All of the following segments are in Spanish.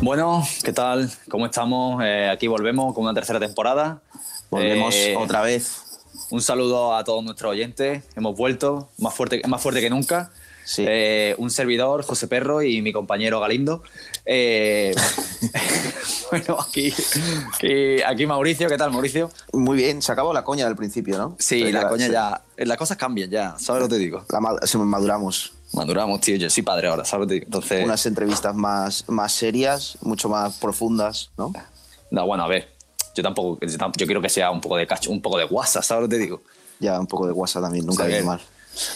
Bueno, ¿qué tal? ¿Cómo estamos? Eh, aquí volvemos con una tercera temporada. Volvemos Eh, otra vez. Un saludo a todos nuestros oyentes. Hemos vuelto, más fuerte, más fuerte que nunca. Sí. Eh, un servidor, José Perro, y mi compañero Galindo. Bueno, aquí, aquí, aquí Mauricio. ¿Qué tal, Mauricio? Muy bien, se acabó la coña del principio, ¿no? Sí, la coña ya. Las cosas cambian ya, ¿sabes lo que te digo? la maduramos. Maduramos, tío. Yo soy padre ahora, ¿sabes digo? Entonces. Unas entrevistas más, más serias, mucho más profundas, ¿no? No, bueno, a ver. Yo tampoco. Yo, quiero que sea un poco de cacho, un poco de guasa, ¿sabes lo que te digo? Ya un poco de WhatsApp también, nunca viene mal.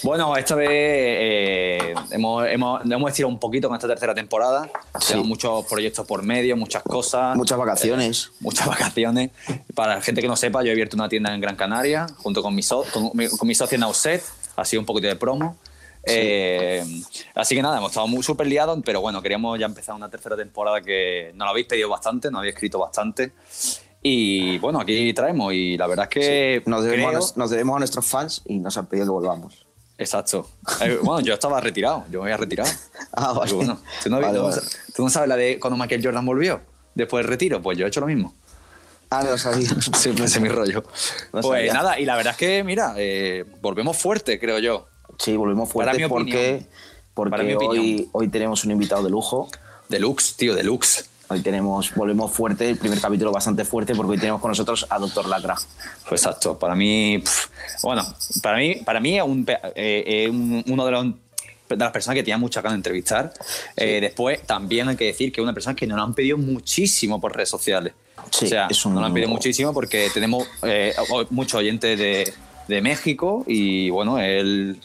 Bueno, esta vez eh, hemos, hemos, hemos estirado un poquito con esta tercera temporada. Sí. Tenemos muchos proyectos por medio, muchas cosas. Muchas vacaciones. muchas vacaciones. Para la gente que no sepa, yo he abierto una tienda en Gran Canaria junto con mi, so- con, con mi socio Nauset. Ha sido un poquito de promo. Eh, así que nada, hemos estado muy súper liados, pero bueno, queríamos ya empezar una tercera temporada que nos lo habéis pedido bastante, nos habéis escrito bastante. Y bueno, aquí traemos y la verdad es que Nos debemos, a, creo- nues- nos debemos a nuestros fans y nos han pedido que volvamos. Exacto. Eh, bueno, yo estaba retirado, yo me había retirado. Ah, vale. Bueno, ¿tú, no, Vale, no vale. tú no sabes la de cuando Michael Jordan volvió? Después del retiro, pues yo he hecho lo mismo. Ah, no lo sabía. Siempre ese es mi rollo. No pues sabía. nada, y la verdad es que, mira, eh, volvemos fuerte, creo yo. Sí, volvemos Para mi fuerte porque. Para mi porque opinión. hoy, hoy tenemos un invitado de lujo. Deluxe, tío, deluxe. Hoy tenemos, volvemos fuerte, el primer capítulo bastante fuerte porque hoy tenemos con nosotros a Doctor Lacra. Pues exacto. Para mí, bueno, para mí, para mí es un, eh, un- uno de los de las personas que tenía mucha ganas de entrevistar. Eh, después, también hay que decir que es una persona que nos han pedido muchísimo por redes sociales. Sí, o sea, es un- nos han pedido muchísimo porque tenemos eh, muchos oyentes de, de México y, bueno, él,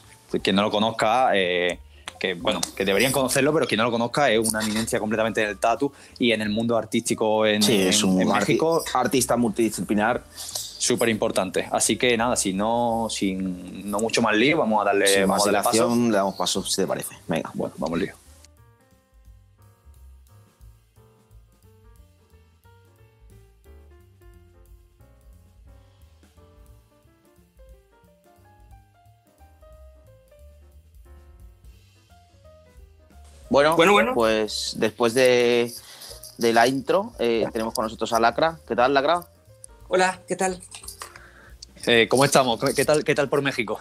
quien no lo conozca, eh, que, bueno, que deberían conocerlo, pero quien no lo conozca es una eminencia completamente en el tatu y en el mundo artístico en, Sí, es un en arti- México artista multidisciplinar. súper importante. Así que nada, si no, sin no mucho más lío, vamos a darle, Sin vamos más a darle paso. le damos paso, si te parece. Venga. Bueno, vamos lío. Bueno, Bueno, bueno. pues después de, de la intro, eh, tenemos con nosotros a Lacra. ¿Qué tal, Lacra? Hola, ¿qué tal? Eh, ¿Cómo estamos? ¿Qué tal, ¿Qué tal por México?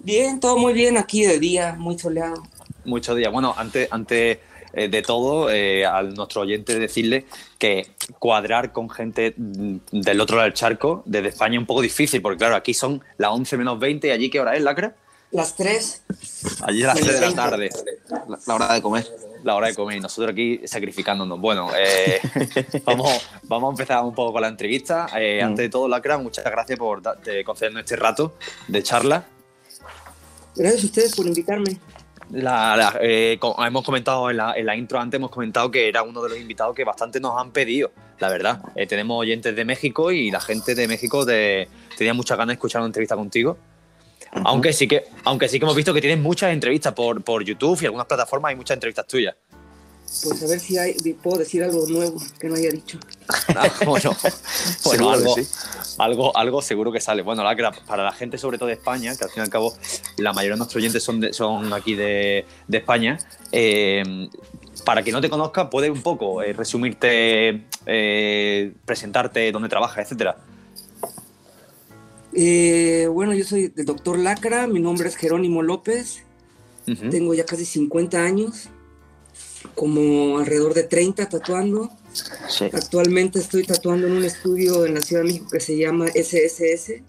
Bien, todo muy bien aquí de día, muy soleado. Muchos días. Bueno, antes, antes eh, de todo, eh, a nuestro oyente decirle que cuadrar con gente del otro lado del charco, desde España, es un poco difícil, porque claro, aquí son las 11 menos 20 y allí, ¿qué hora es, Lacra? Las tres. Allí es las 3 de la tarde. La, la hora de comer. la hora de comer y nosotros aquí sacrificándonos. Bueno, eh, vamos, vamos a empezar un poco con la entrevista. Eh, Mm. Antes de todo, Lacra, muchas gracias por de concedernos este rato de charla. Gracias a ustedes por invitarme. La- la- eh, hemos comentado en la, en la intro antes, hemos comentado que era uno de los invitados que bastante nos han pedido, la verdad. Eh, tenemos oyentes de México y la gente de México de- tenía muchas ganas de escuchar una entrevista contigo. Aunque sí que, aunque sí que hemos visto que tienes muchas entrevistas por, por YouTube y algunas plataformas hay muchas entrevistas tuyas. Pues a ver si hay, puedo decir algo nuevo que no haya dicho. Ah, bueno, que algo, sí. algo, algo seguro que sale. Bueno, Lacra, para la gente sobre todo de España, que al fin y al cabo la mayoría de nuestros oyentes son, de- son aquí de, de España, eh, para quien no te conozca, puedes un poco eh, resumirte, eh, presentarte, dónde trabajas, etcétera. Eh, bueno, yo soy el doctor Lacra, mi nombre es Jerónimo López, Ujú. tengo ya casi 50 años, como alrededor de 30 tatuando. Sí. Actualmente estoy tatuando en un estudio en la Ciudad de México que se llama SSS,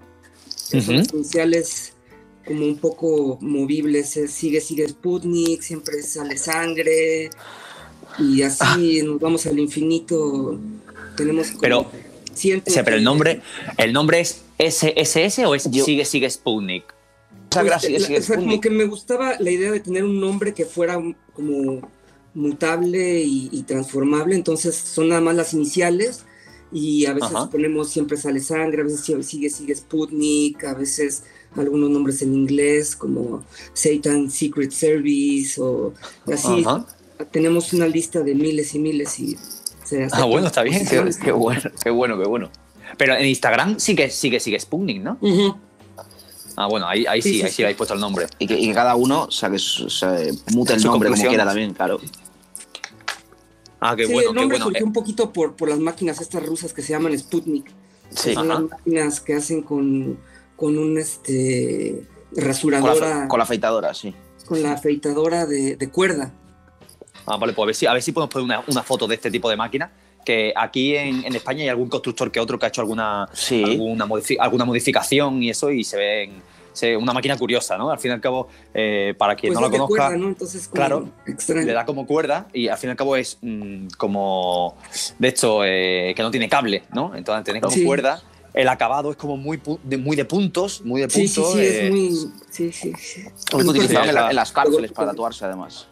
que son Ujú. las iniciales como un poco movibles, es sigue, sigue Sputnik, siempre sale sangre, y así nos vamos al infinito. Tenemos como Pero- O sea, pero el nombre, ¿el nombre es SSS o es Yo- Sigue Sigue Sputnik? Muchas Pues, gracias. la- sigue o sea, como Sputnik. que me gustaba la idea de tener un nombre que fuera como mutable y, y transformable, entonces son nada más las iniciales y a veces Ajá. ponemos siempre sale sangre, a veces sigue sigue Sputnik, a veces algunos nombres en inglés como Satan Secret Service o así. Ajá. Tenemos una lista de miles y miles y se Ah, bueno, está bien. Qué, qué bueno, qué bueno, qué bueno. Pero en Instagram sí que sigue, sigue Sputnik, ¿no? Ah, bueno, ahí, ahí sí, Sí, sí, ahí sí sí. le habéis puesto el nombre. Y que, y que cada uno saque su- se mute el nombre como quiera también, claro. Ah, qué sí, bueno, el qué nombre bueno. surgió Eh, un poquito por, por las máquinas estas rusas que se llaman Sputnik. Sí. Son las máquinas que hacen con, con un este Con rasuradora, la, con la afeitadora, sí. con la afeitadora de, de cuerda. Ah, vale, pues a ver si, a ver si podemos poner una, una foto de este tipo de máquina. Que aquí en, en España hay algún constructor que otro que ha hecho alguna, Sí. alguna, modifi- alguna modificación y eso, y se ve se- una máquina curiosa, ¿no? Al fin y al cabo, eh, para quien Pues no la conozca, cuerda, ¿no? Entonces, claro, extraño. le da como cuerda y al fin y al cabo es mm, como, de hecho, eh, que no tiene cable, ¿no? Entonces tiene como Sí. cuerda. El acabado es como muy, de, muy de puntos, muy de Sí, puntos. sí, sí, eh, es muy. Sí, sí, sí. Utilizado en, la- en las cárceles para tatuarse, además.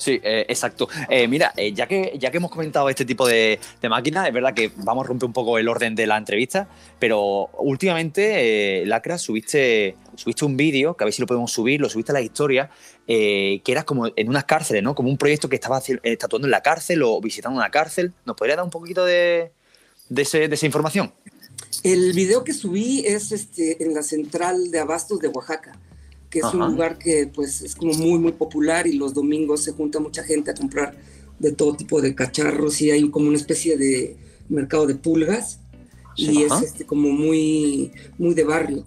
Sí, eh, exacto. Eh, mira, eh, ya, que, ya que hemos comentado este tipo de, de máquinas, es verdad que vamos a romper un poco el orden de la entrevista, pero últimamente, eh, Lacra, subiste, subiste un vídeo, que a ver si lo podemos subir, lo subiste a la historia, eh, que era como en unas cárceles, ¿no? Como un proyecto que eh, tatuando en la cárcel o visitando una cárcel. ¿Nos podría dar un poquito de, de, ese- de esa información? El video que subí es este, en la central de Abastos de Oaxaca, que es Ajá. un lugar que pues es como muy muy popular y los domingos se junta mucha gente a comprar de todo tipo de cacharros y hay como una especie de mercado de pulgas y Ajá. es este, como muy muy de barrio.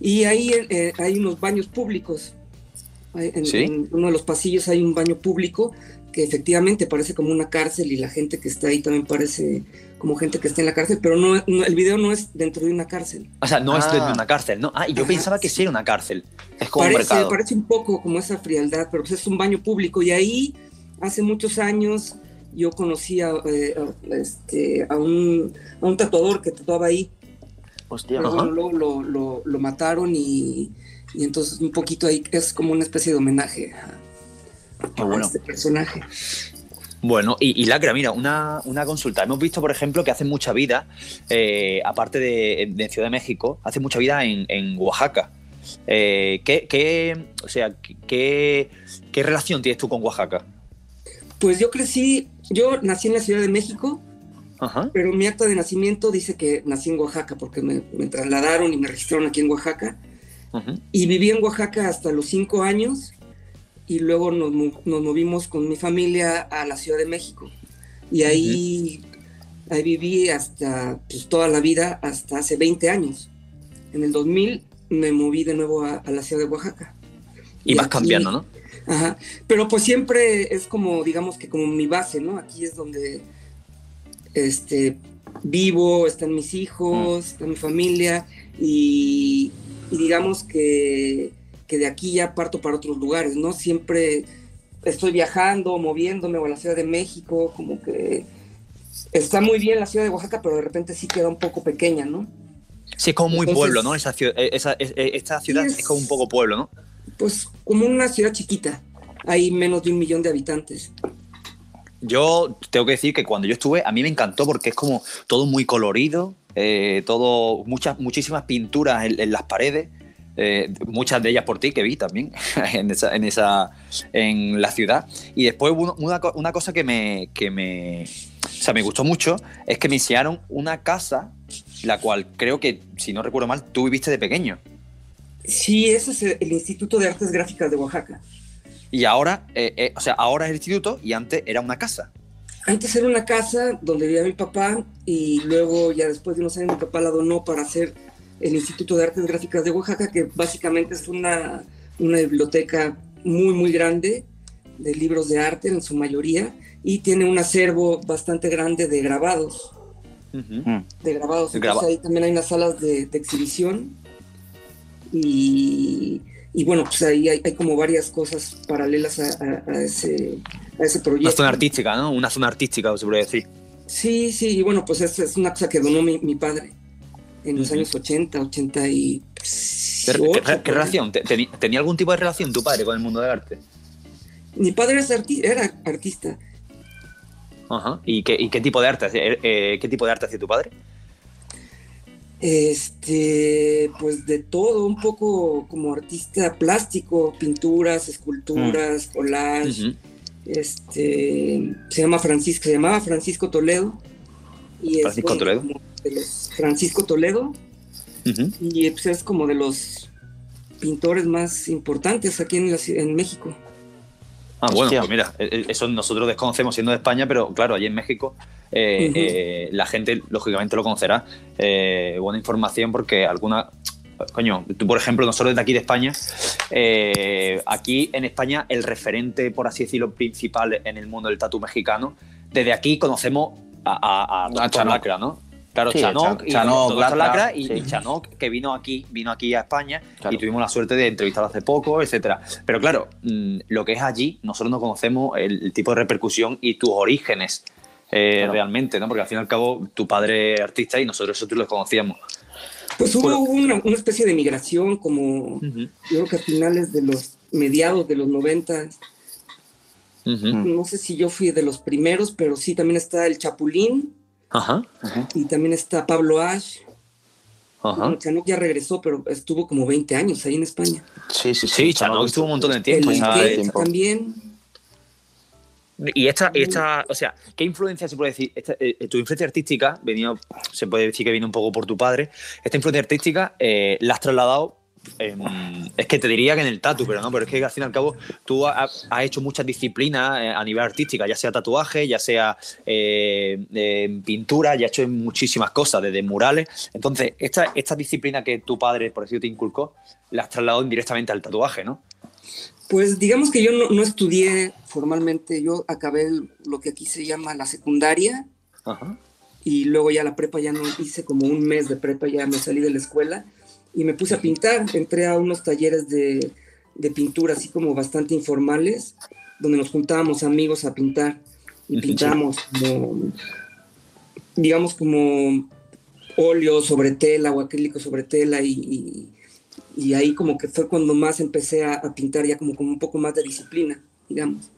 Y ahí eh, hay unos baños públicos. En, Sí. en uno de los pasillos hay un baño público que efectivamente parece como una cárcel y la gente que está ahí también parece como gente que está en la cárcel, pero no, no- el video no es dentro de una cárcel. O sea, no es Ah. dentro de una cárcel, ¿no? Ah, y yo Ajá, pensaba que sí. era una cárcel. Es como un Parece, mercado. parece un poco como esa frialdad, pero pues es un baño público y ahí hace muchos años yo conocí a, eh, a- este, a un, a un tatuador que tatuaba ahí, Hostia. pero bueno, luego lo, lo- lo mataron y, y entonces un poquito ahí es como una especie de homenaje a, Qué a bueno. este personaje. Bueno, y, y Lacra, mira, una, una consulta. Hemos visto, por ejemplo, que hace mucha vida, eh, aparte de, de Ciudad de México, hace mucha vida en, en Oaxaca. Eh, ¿qué, qué- o sea, qué, qué relación tienes tú con Oaxaca? Pues yo crecí, yo nací en la Ciudad de México, Ajá. pero mi acta de nacimiento dice que nací en Oaxaca porque me, me trasladaron y me registraron aquí en Oaxaca. ujú. Y viví en Oaxaca hasta los cinco años y luego nos, nos movimos con mi familia a la Ciudad de México. Y ahí, ahí viví hasta pues, toda la vida, hasta hace 20 años. En el 2000 me moví de nuevo a, a la Ciudad de Oaxaca. Y vas aquí- cambiando, ¿no? Ajá. Pero pues siempre es como, digamos que como mi base, ¿no? Aquí es donde este, vivo, están mis hijos, está mi familia y, y digamos que, que de aquí ya parto para otros lugares, ¿no? Siempre estoy viajando, moviéndome o a la Ciudad de México, como que está muy bien la Ciudad de Oaxaca, pero de repente sí queda un poco pequeña, ¿no? Sí, es como muy Entonces- pueblo, ¿no? Esa, eh, esa- es- eh, esta ciudad es- es como un poco pueblo, ¿no? Pues como una ciudad chiquita, hay menos de un millón de habitantes. Yo tengo que decir que cuando yo estuve, a mí me encantó porque es como todo muy colorido, eh, todo, muchas, muchísimas pinturas en, en las paredes, eh, muchas de ellas por ti que vi también en esa, en esa, en la ciudad. Y después una cosa que me, que me, o sea, me gustó mucho es que me enseñaron una casa, la cual creo que, si no recuerdo mal, tú viviste de pequeño. Sí, ese es el Instituto de Artes Gráficas de Oaxaca. Y ahora, eh, eh, o sea, ahora es el instituto y antes era una casa. Antes era una casa donde vivía mi papá y luego ya después de unos años mi papá la donó para hacer el Instituto de Artes Gráficas de Oaxaca, que básicamente es una, una biblioteca muy, muy grande de libros de arte en su mayoría y tiene un acervo bastante grande de grabados. Mm. De grabados. Entonces graba- ahí también hay unas salas de, de exhibición y, y bueno, pues ahí hay, hay como varias cosas paralelas a, a- a ese, a ese proyecto. Una zona artística, ¿no? Una zona artística, se podría decir. Sí, sí, y bueno, pues es, es una cosa que donó mi, mi padre en los años 80, 80 y... ¿Qué, relación? ¿Te- teni- ¿Tenía algún tipo de relación tu padre con el mundo del arte? Mi padre era artista. Ajá. ¿Y qué, y qué tipo de arte eh, eh, qué tipo de arte hacía tu padre? Este, pues de todo, un poco como artista plástico, pinturas, esculturas, collage. Ujú. Este, se llama Francisco, se llamaba Francisco Toledo. Y es, Francisco Toledo. como de los- Francisco Toledo. Y pues es como de los pintores más importantes aquí en, la en México. Ah, bueno, pues mira, eh, eso nosotros desconocemos siendo de España, pero claro, allí en México eh, eh, la gente lógicamente lo conocerá. Eh, buena información porque alguna... Coño, tú por ejemplo, nosotros de aquí de España, eh, aquí en España el referente, por así decirlo, principal en el mundo del tatu mexicano, desde aquí conocemos a, a, a. Lacra, ¿no? Claro, Sí, Chanok, Chan- y Chanok, Lacra, Lacra y, sí. y Chanok, que vino aquí, vino aquí a España Claro. y tuvimos la suerte de entrevistarlo hace poco, etcétera. Pero claro, mm, lo que es allí, nosotros no conocemos el, el tipo de repercusión y tus orígenes eh, Claro. realmente, ¿no? Porque al fin y al cabo, tu padre es artista y nosotros eso tú lo conocíamos. Pues hubo Bueno. una, una especie de migración como yo creo que a finales de los mediados de los 90, Ujú. Mm. no sé si yo fui de los primeros, pero sí también está el Chapulín Ajá, y también está Pablo Ash. ajá. Bueno, Chanuk ya regresó, pero estuvo como 20 años ahí en España. Sí, sí, Sí, Chanok estuvo un montón de tiempo. el de tiempo. también. Y esta, y esta, o sea, ¿qué influencia se puede decir? Esta, eh, tu influencia artística, venía, se puede decir que viene un poco por tu padre. Esta influencia artística eh, la has trasladado, eh, es que te diría que en el tatu, pero no, pero es que al fin y al cabo tú ha- has hecho muchas disciplinas eh, a nivel artística, ya sea tatuaje, ya sea eh, eh, pintura, ya has hecho muchísimas cosas, desde murales. Entonces, esta, esta disciplina que tu padre, por decirlo, te inculcó, la has trasladado indirectamente al tatuaje, ¿no? Pues digamos que yo no, no estudié formalmente, yo acabé el- lo que aquí se llama la secundaria Ajá. y luego ya la prepa ya no hice como un mes de prepa, ya me salí de la escuela y me puse a pintar, entré a unos talleres de, de pintura así como bastante informales, donde nos juntábamos amigos a pintar y Ujú. pintábamos como, digamos como óleo sobre tela o acrílico sobre tela y, y- y ahí como que fue cuando más empecé a, a pintar ya como, como un poco más de disciplina, digamos.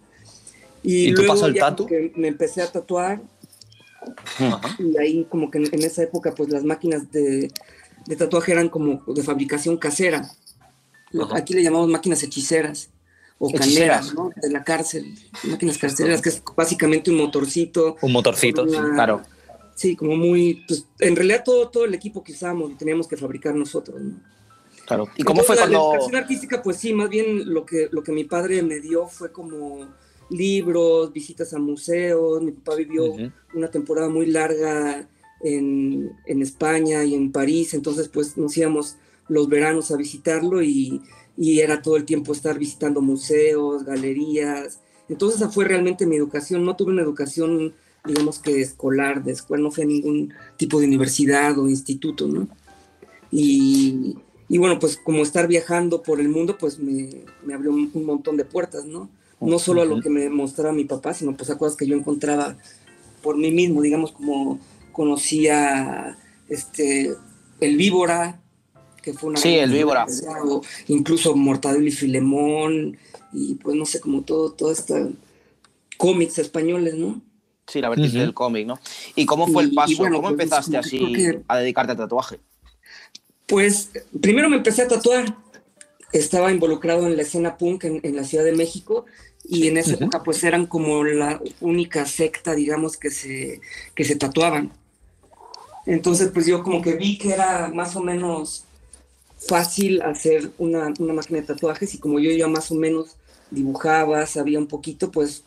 ¿Y tú luego pasó el tatu? me empecé a tatuar Ajá. y ahí como que en, en esa época pues las máquinas de, de tatuaje eran como de fabricación casera. Ajá. Aquí le llamamos máquinas hechiceras o caneras, ¿no? De la cárcel, máquinas carceleras, que es básicamente un motorcito. Un motorcito. una- Claro. Sí, como muy, pues en realidad todo, todo el equipo que usábamos lo teníamos que fabricar nosotros, ¿no? Claro. ¿Y cómo Entonces, fue la- La cuando.? educación artística, pues sí, más bien lo que, lo que mi padre me dio fue como libros, visitas a museos. Mi papá vivió Ujú. una temporada muy larga en, en España y en París, entonces pues nos íbamos los veranos a visitarlo y, y era todo el tiempo estar visitando museos, galerías. Entonces esa fue realmente mi educación. No tuve una educación, digamos que escolar, de escuela, no fui a ningún tipo de universidad o instituto, ¿no? Y, y bueno, pues como estar viajando por el mundo, pues me, me abrió un, un montón de puertas, ¿no? No solo a lo que me mostraba mi papá, sino pues a cosas que yo encontraba por mí mismo, digamos, como conocía este, el víbora, que fue una... Sí, el víbora. o incluso Mortadelo y Filemón, y pues no sé, como todo, todo esto, cómics españoles, ¿no? Sí, la vertiente del cómic, ¿no? ¿Y cómo fue el Y- paso? bueno, ¿Cómo pues, empezaste así que- a dedicarte al tatuaje? Pues primero me empecé a tatuar. Estaba involucrado en la escena punk en, en la Ciudad de México y en esa época pues eran como la única secta, digamos, que se, que se tatuaban. Entonces pues yo como que vi que era más o menos fácil hacer una, una máquina de tatuajes y como yo ya más o menos dibujaba, sabía un poquito, pues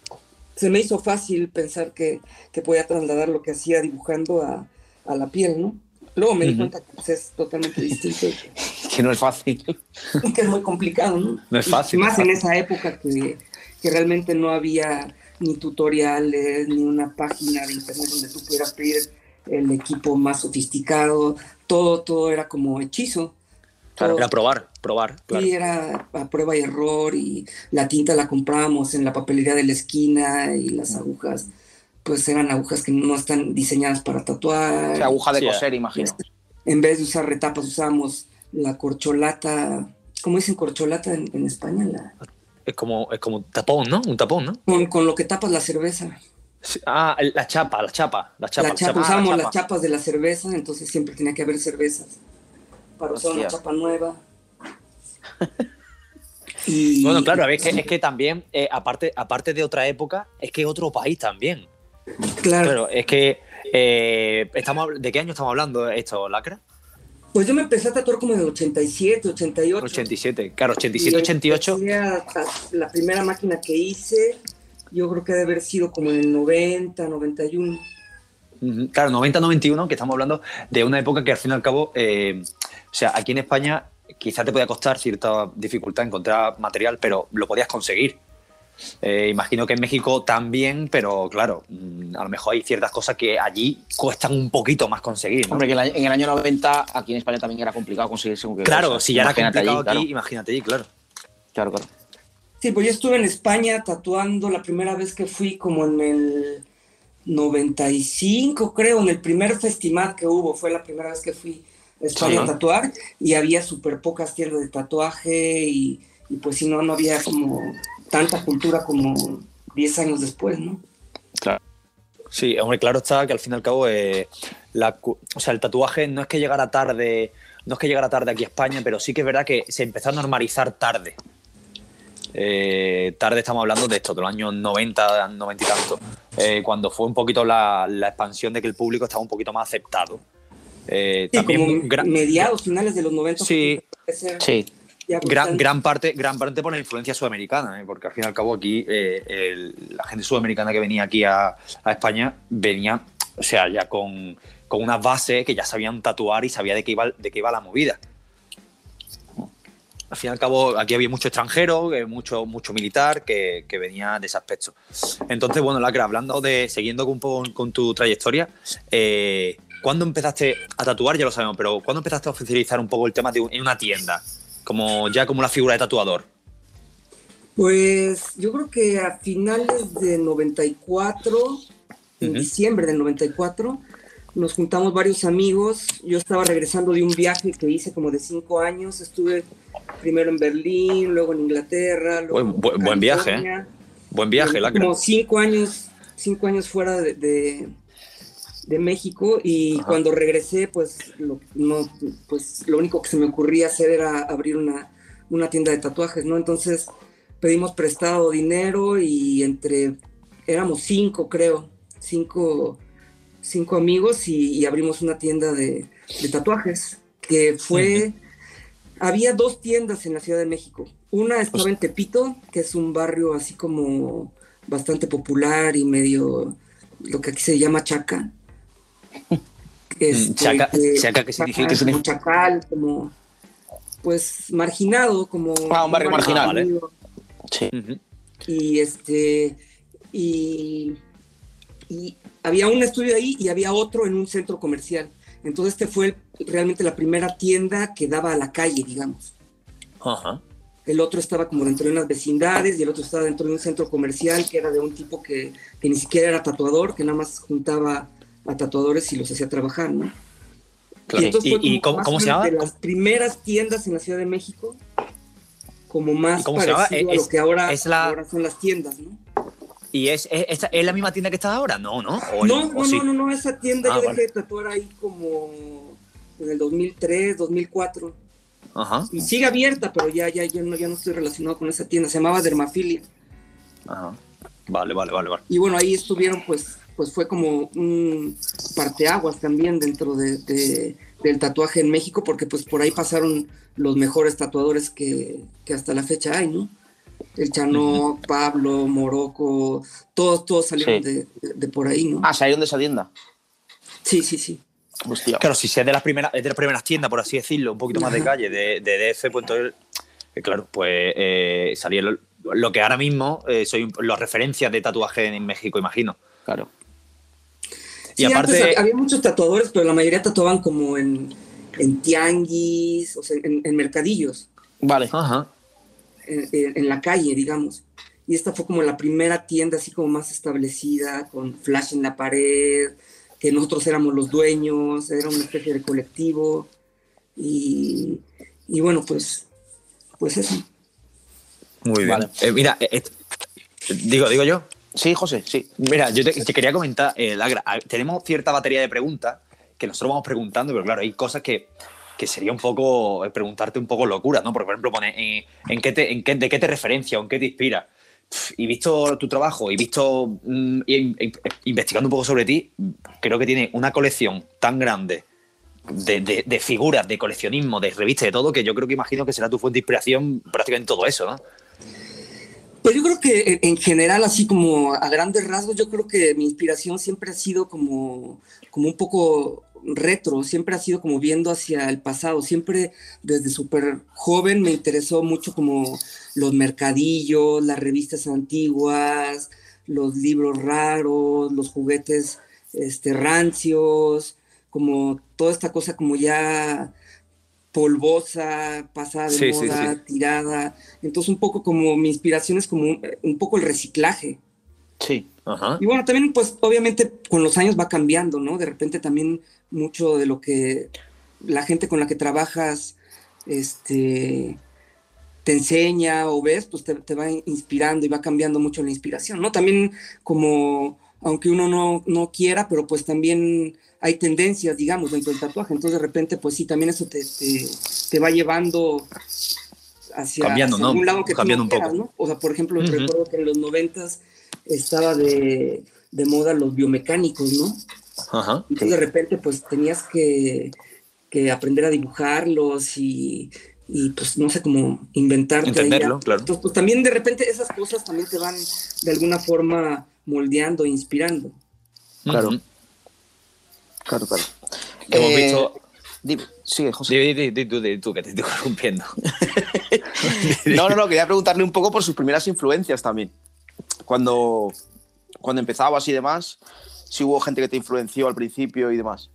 se me hizo fácil pensar que, que podía trasladar lo que hacía dibujando a, a la piel, ¿no? Luego me di cuenta que pues, es totalmente distinto Que no es fácil. que es muy complicado, ¿no? No es Y fácil, Más en esa época que, que realmente no había ni tutoriales, ni una página de internet donde tú pudieras pedir el equipo más sofisticado. Todo, todo era como hechizo. Todo- Era probar, probar, claro. Sí, era a prueba y error y la tinta la comprábamos en la papelería de la esquina y las agujas, pues eran agujas que no están diseñadas para tatuar. O sea, aguja de Sí, coser, imagino. En vez de usar retapas usábamos la corcholata, ¿cómo dicen corcholata en, en España? La- Es como, es como un tapón, ¿no? Un tapón, ¿no? con, con lo que tapas la cerveza. Ah, la chapa, la chapa, la chapa. la chapa, Ah, la chapa. las chapas de la cerveza, entonces siempre tenía que haber cervezas para usar una chapa nueva. Y, Bueno, claro, a ver, es que, es que también, eh, aparte, aparte de otra época, es que otro país también. claro, Claro, es que. eh, estamos, ¿De qué año estamos hablando esto, Lacra? Pues yo me empecé a tatuar como en el 87, 88. 87, claro, 87, 88. La primera máquina que hice, yo creo que debe haber sido como en el 90, 91. Claro, 90-91, que estamos hablando de una época que al fin y al cabo, eh, o sea, aquí en España quizá te podía costar cierta dificultad encontrar material, pero lo podías conseguir. Eh, imagino que en México también, pero claro, mm, a lo mejor hay ciertas cosas que allí cuestan un poquito más conseguir. Hombre, que en el año 90 aquí en España también era complicado conseguir según Claro, si ya era complicado aquí, imagínate allí, claro. Claro, claro. Sí, pues yo estuve en España tatuando la primera vez que fui como en el 95, creo, en el primer festival que hubo, fue la primera vez que fui a España a tatuar y había súper pocas tiendas de tatuaje y, y pues si no, no había como tanta cultura como 10 años después, ¿no? Claro. Sí, hombre, claro está que al fin y al cabo eh, la, o sea, el tatuaje no es que llegara tarde, no es que llegara tarde aquí a España, pero sí que es verdad que se empezó a normalizar tarde. Eh, tarde estamos hablando de esto, de los años 90, 90 y tanto, eh, cuando fue un poquito la, la, expansión de que el público estaba un poquito más aceptado. sí, también como mediados, finales de los 90. Sí, sí gran, gran, parte, gran parte por la influencia sudamericana, ¿eh? porque al fin y al cabo aquí eh, la gente sudamericana que venía aquí a, España venía, o sea, ya con, con una base que ya sabían tatuar y sabía de qué iba, de qué iba la movida. Al fin y al cabo, aquí había mucho extranjero, eh, mucho, mucho militar que, que venía de ese aspecto. Entonces, bueno, Lacra, hablando de, siguiendo un poco con tu trayectoria, ¿cuándo empezaste a tatuar? Ya lo sabemos, pero ¿cuándo empezaste a oficializar un poco el tema de en una tienda? como ya como la figura de tatuador? Pues yo creo que a finales de 94, en diciembre del 94, nos juntamos varios amigos. Yo estaba regresando de un viaje que hice como de cinco años. Estuve primero en Berlín, luego en Inglaterra. Luego buen, buen, viaje, ¿eh? Buen viaje, la Como cinco años, cinco años fuera de, de México y cuando regresé, pues lo, no, pues lo único que se me ocurría hacer era abrir una, una tienda de tatuajes, ¿no? Entonces pedimos prestado dinero y entre, éramos cinco, creo, cinco, cinco amigos y, abrimos una tienda de, tatuajes, que fue, había dos tiendas en la Ciudad de México. Una estaba en Tepito, que es un barrio así como bastante popular y medio lo que aquí se llama chaca. Este, chaca, chaca, ¿qué significa? Como chacal, como pues marginado, como ah, un barrio marginal, ¿eh? Sí. Y este y, y, había un estudio ahí y había otro en un centro comercial. Entonces este fue realmente la primera tienda que daba a la calle, digamos. Ajá. El otro estaba como dentro de unas vecindades y el otro estaba dentro de un centro comercial que era de un tipo que, que ni siquiera era tatuador, que nada más juntaba a tatuadores y los hacía trabajar, ¿no? ¿Y, cómo, se llama? De las primeras tiendas en la Ciudad de México, como más parecido a lo que ahora, ahora, son las tiendas, ¿no? ¿Y es, es, es, la misma tienda que está ahora? No, ¿no? no, no, no, no, esa tienda ah, yo dejé de tatuar ahí como en el 2003, 2004. Ajá. Y sigue abierta, pero ya, ya, ya, no, ya no estoy relacionado con esa tienda. Se llamaba Dermafilia. Ajá. Vale, vale, vale, vale. Y bueno, ahí estuvieron pues pues fue como un parteaguas también dentro de, del tatuaje en México, porque pues por ahí pasaron los mejores tatuadores que, hasta la fecha hay, ¿no? El Chano, Pablo, Morocco, todos, todos salieron de, por ahí, ¿no? Ah, salieron de esa tienda. Sí, sí, sí. Claro, si es de las primeras, de las primeras tiendas, por así decirlo, un poquito más de calle, de, de DF, pues eh, claro, pues eh, salieron lo que ahora mismo eh, soy las referencias de tatuaje en México, imagino. Claro. Y aparte... había muchos tatuadores, pero la mayoría tatuaban como en, en tianguis, o sea, en, mercadillos. Vale. Ajá. En, la calle, digamos. Y esta fue como la primera tienda así como más establecida, con flash en la pared, que nosotros éramos los dueños, era una especie de colectivo. Y, y bueno, pues, pues eso. Muy bien. Eh, mira, eh, eh, digo, digo yo. Sí, José, sí. Mira, yo te, quería comentar, eh, tenemos cierta batería de preguntas que nosotros vamos preguntando, pero claro, hay cosas que, que sería un poco, preguntarte un poco locuras, ¿no? Porque, por ejemplo, pone, eh, ¿en, qué te, en qué, ¿de qué te referencia o en qué te inspira? Y visto tu trabajo y visto, mm, investigando un poco sobre ti, creo que tiene una colección tan grande de, de, figuras, de coleccionismo, de revistas, de todo, que yo creo que imagino que será tu fuente de inspiración prácticamente todo eso, ¿no? Pues yo creo que en general, así como a grandes rasgos, yo creo que mi inspiración siempre ha sido como, como un poco retro, siempre ha sido como viendo hacia el pasado, siempre desde súper joven me interesó mucho como los mercadillos, las revistas antiguas, los libros raros, los juguetes este, rancios, como toda esta cosa como ya polvosa, pasada de moda, tirada. Entonces un poco como mi inspiración es como un, poco el reciclaje. Sí. Ajá. Y bueno, también pues obviamente con los años va cambiando, ¿no? De repente también mucho de lo que la gente con la que trabajas este, te enseña o ves, pues te, te va inspirando y va cambiando mucho la inspiración, ¿no? También como aunque uno no, no quiera, pero pues también hay tendencias, digamos, dentro del tatuaje. Entonces, de repente, pues sí, también eso te, te, va llevando hacia, Cambiando, ¿no? un lado que Cambiando tú no un poco. ¿no? O sea, por ejemplo, recuerdo que en los noventas estaba de, de, moda los biomecánicos, ¿no? Ajá. Entonces, de repente, pues tenías que, que aprender a dibujarlos y, y pues no sé cómo inventarte. Entenderlo, claro. Entonces, pues también de repente esas cosas también te van de alguna forma moldeando, inspirando. Claro. Claro, claro. Hemos eh, visto. sigue, José. Di, di, tú, tú, que te estoy rompiendo. no, no, no, quería preguntarle un poco por sus primeras influencias también. Cuando, cuando empezabas y demás, si hubo gente que te influenció al principio y demás.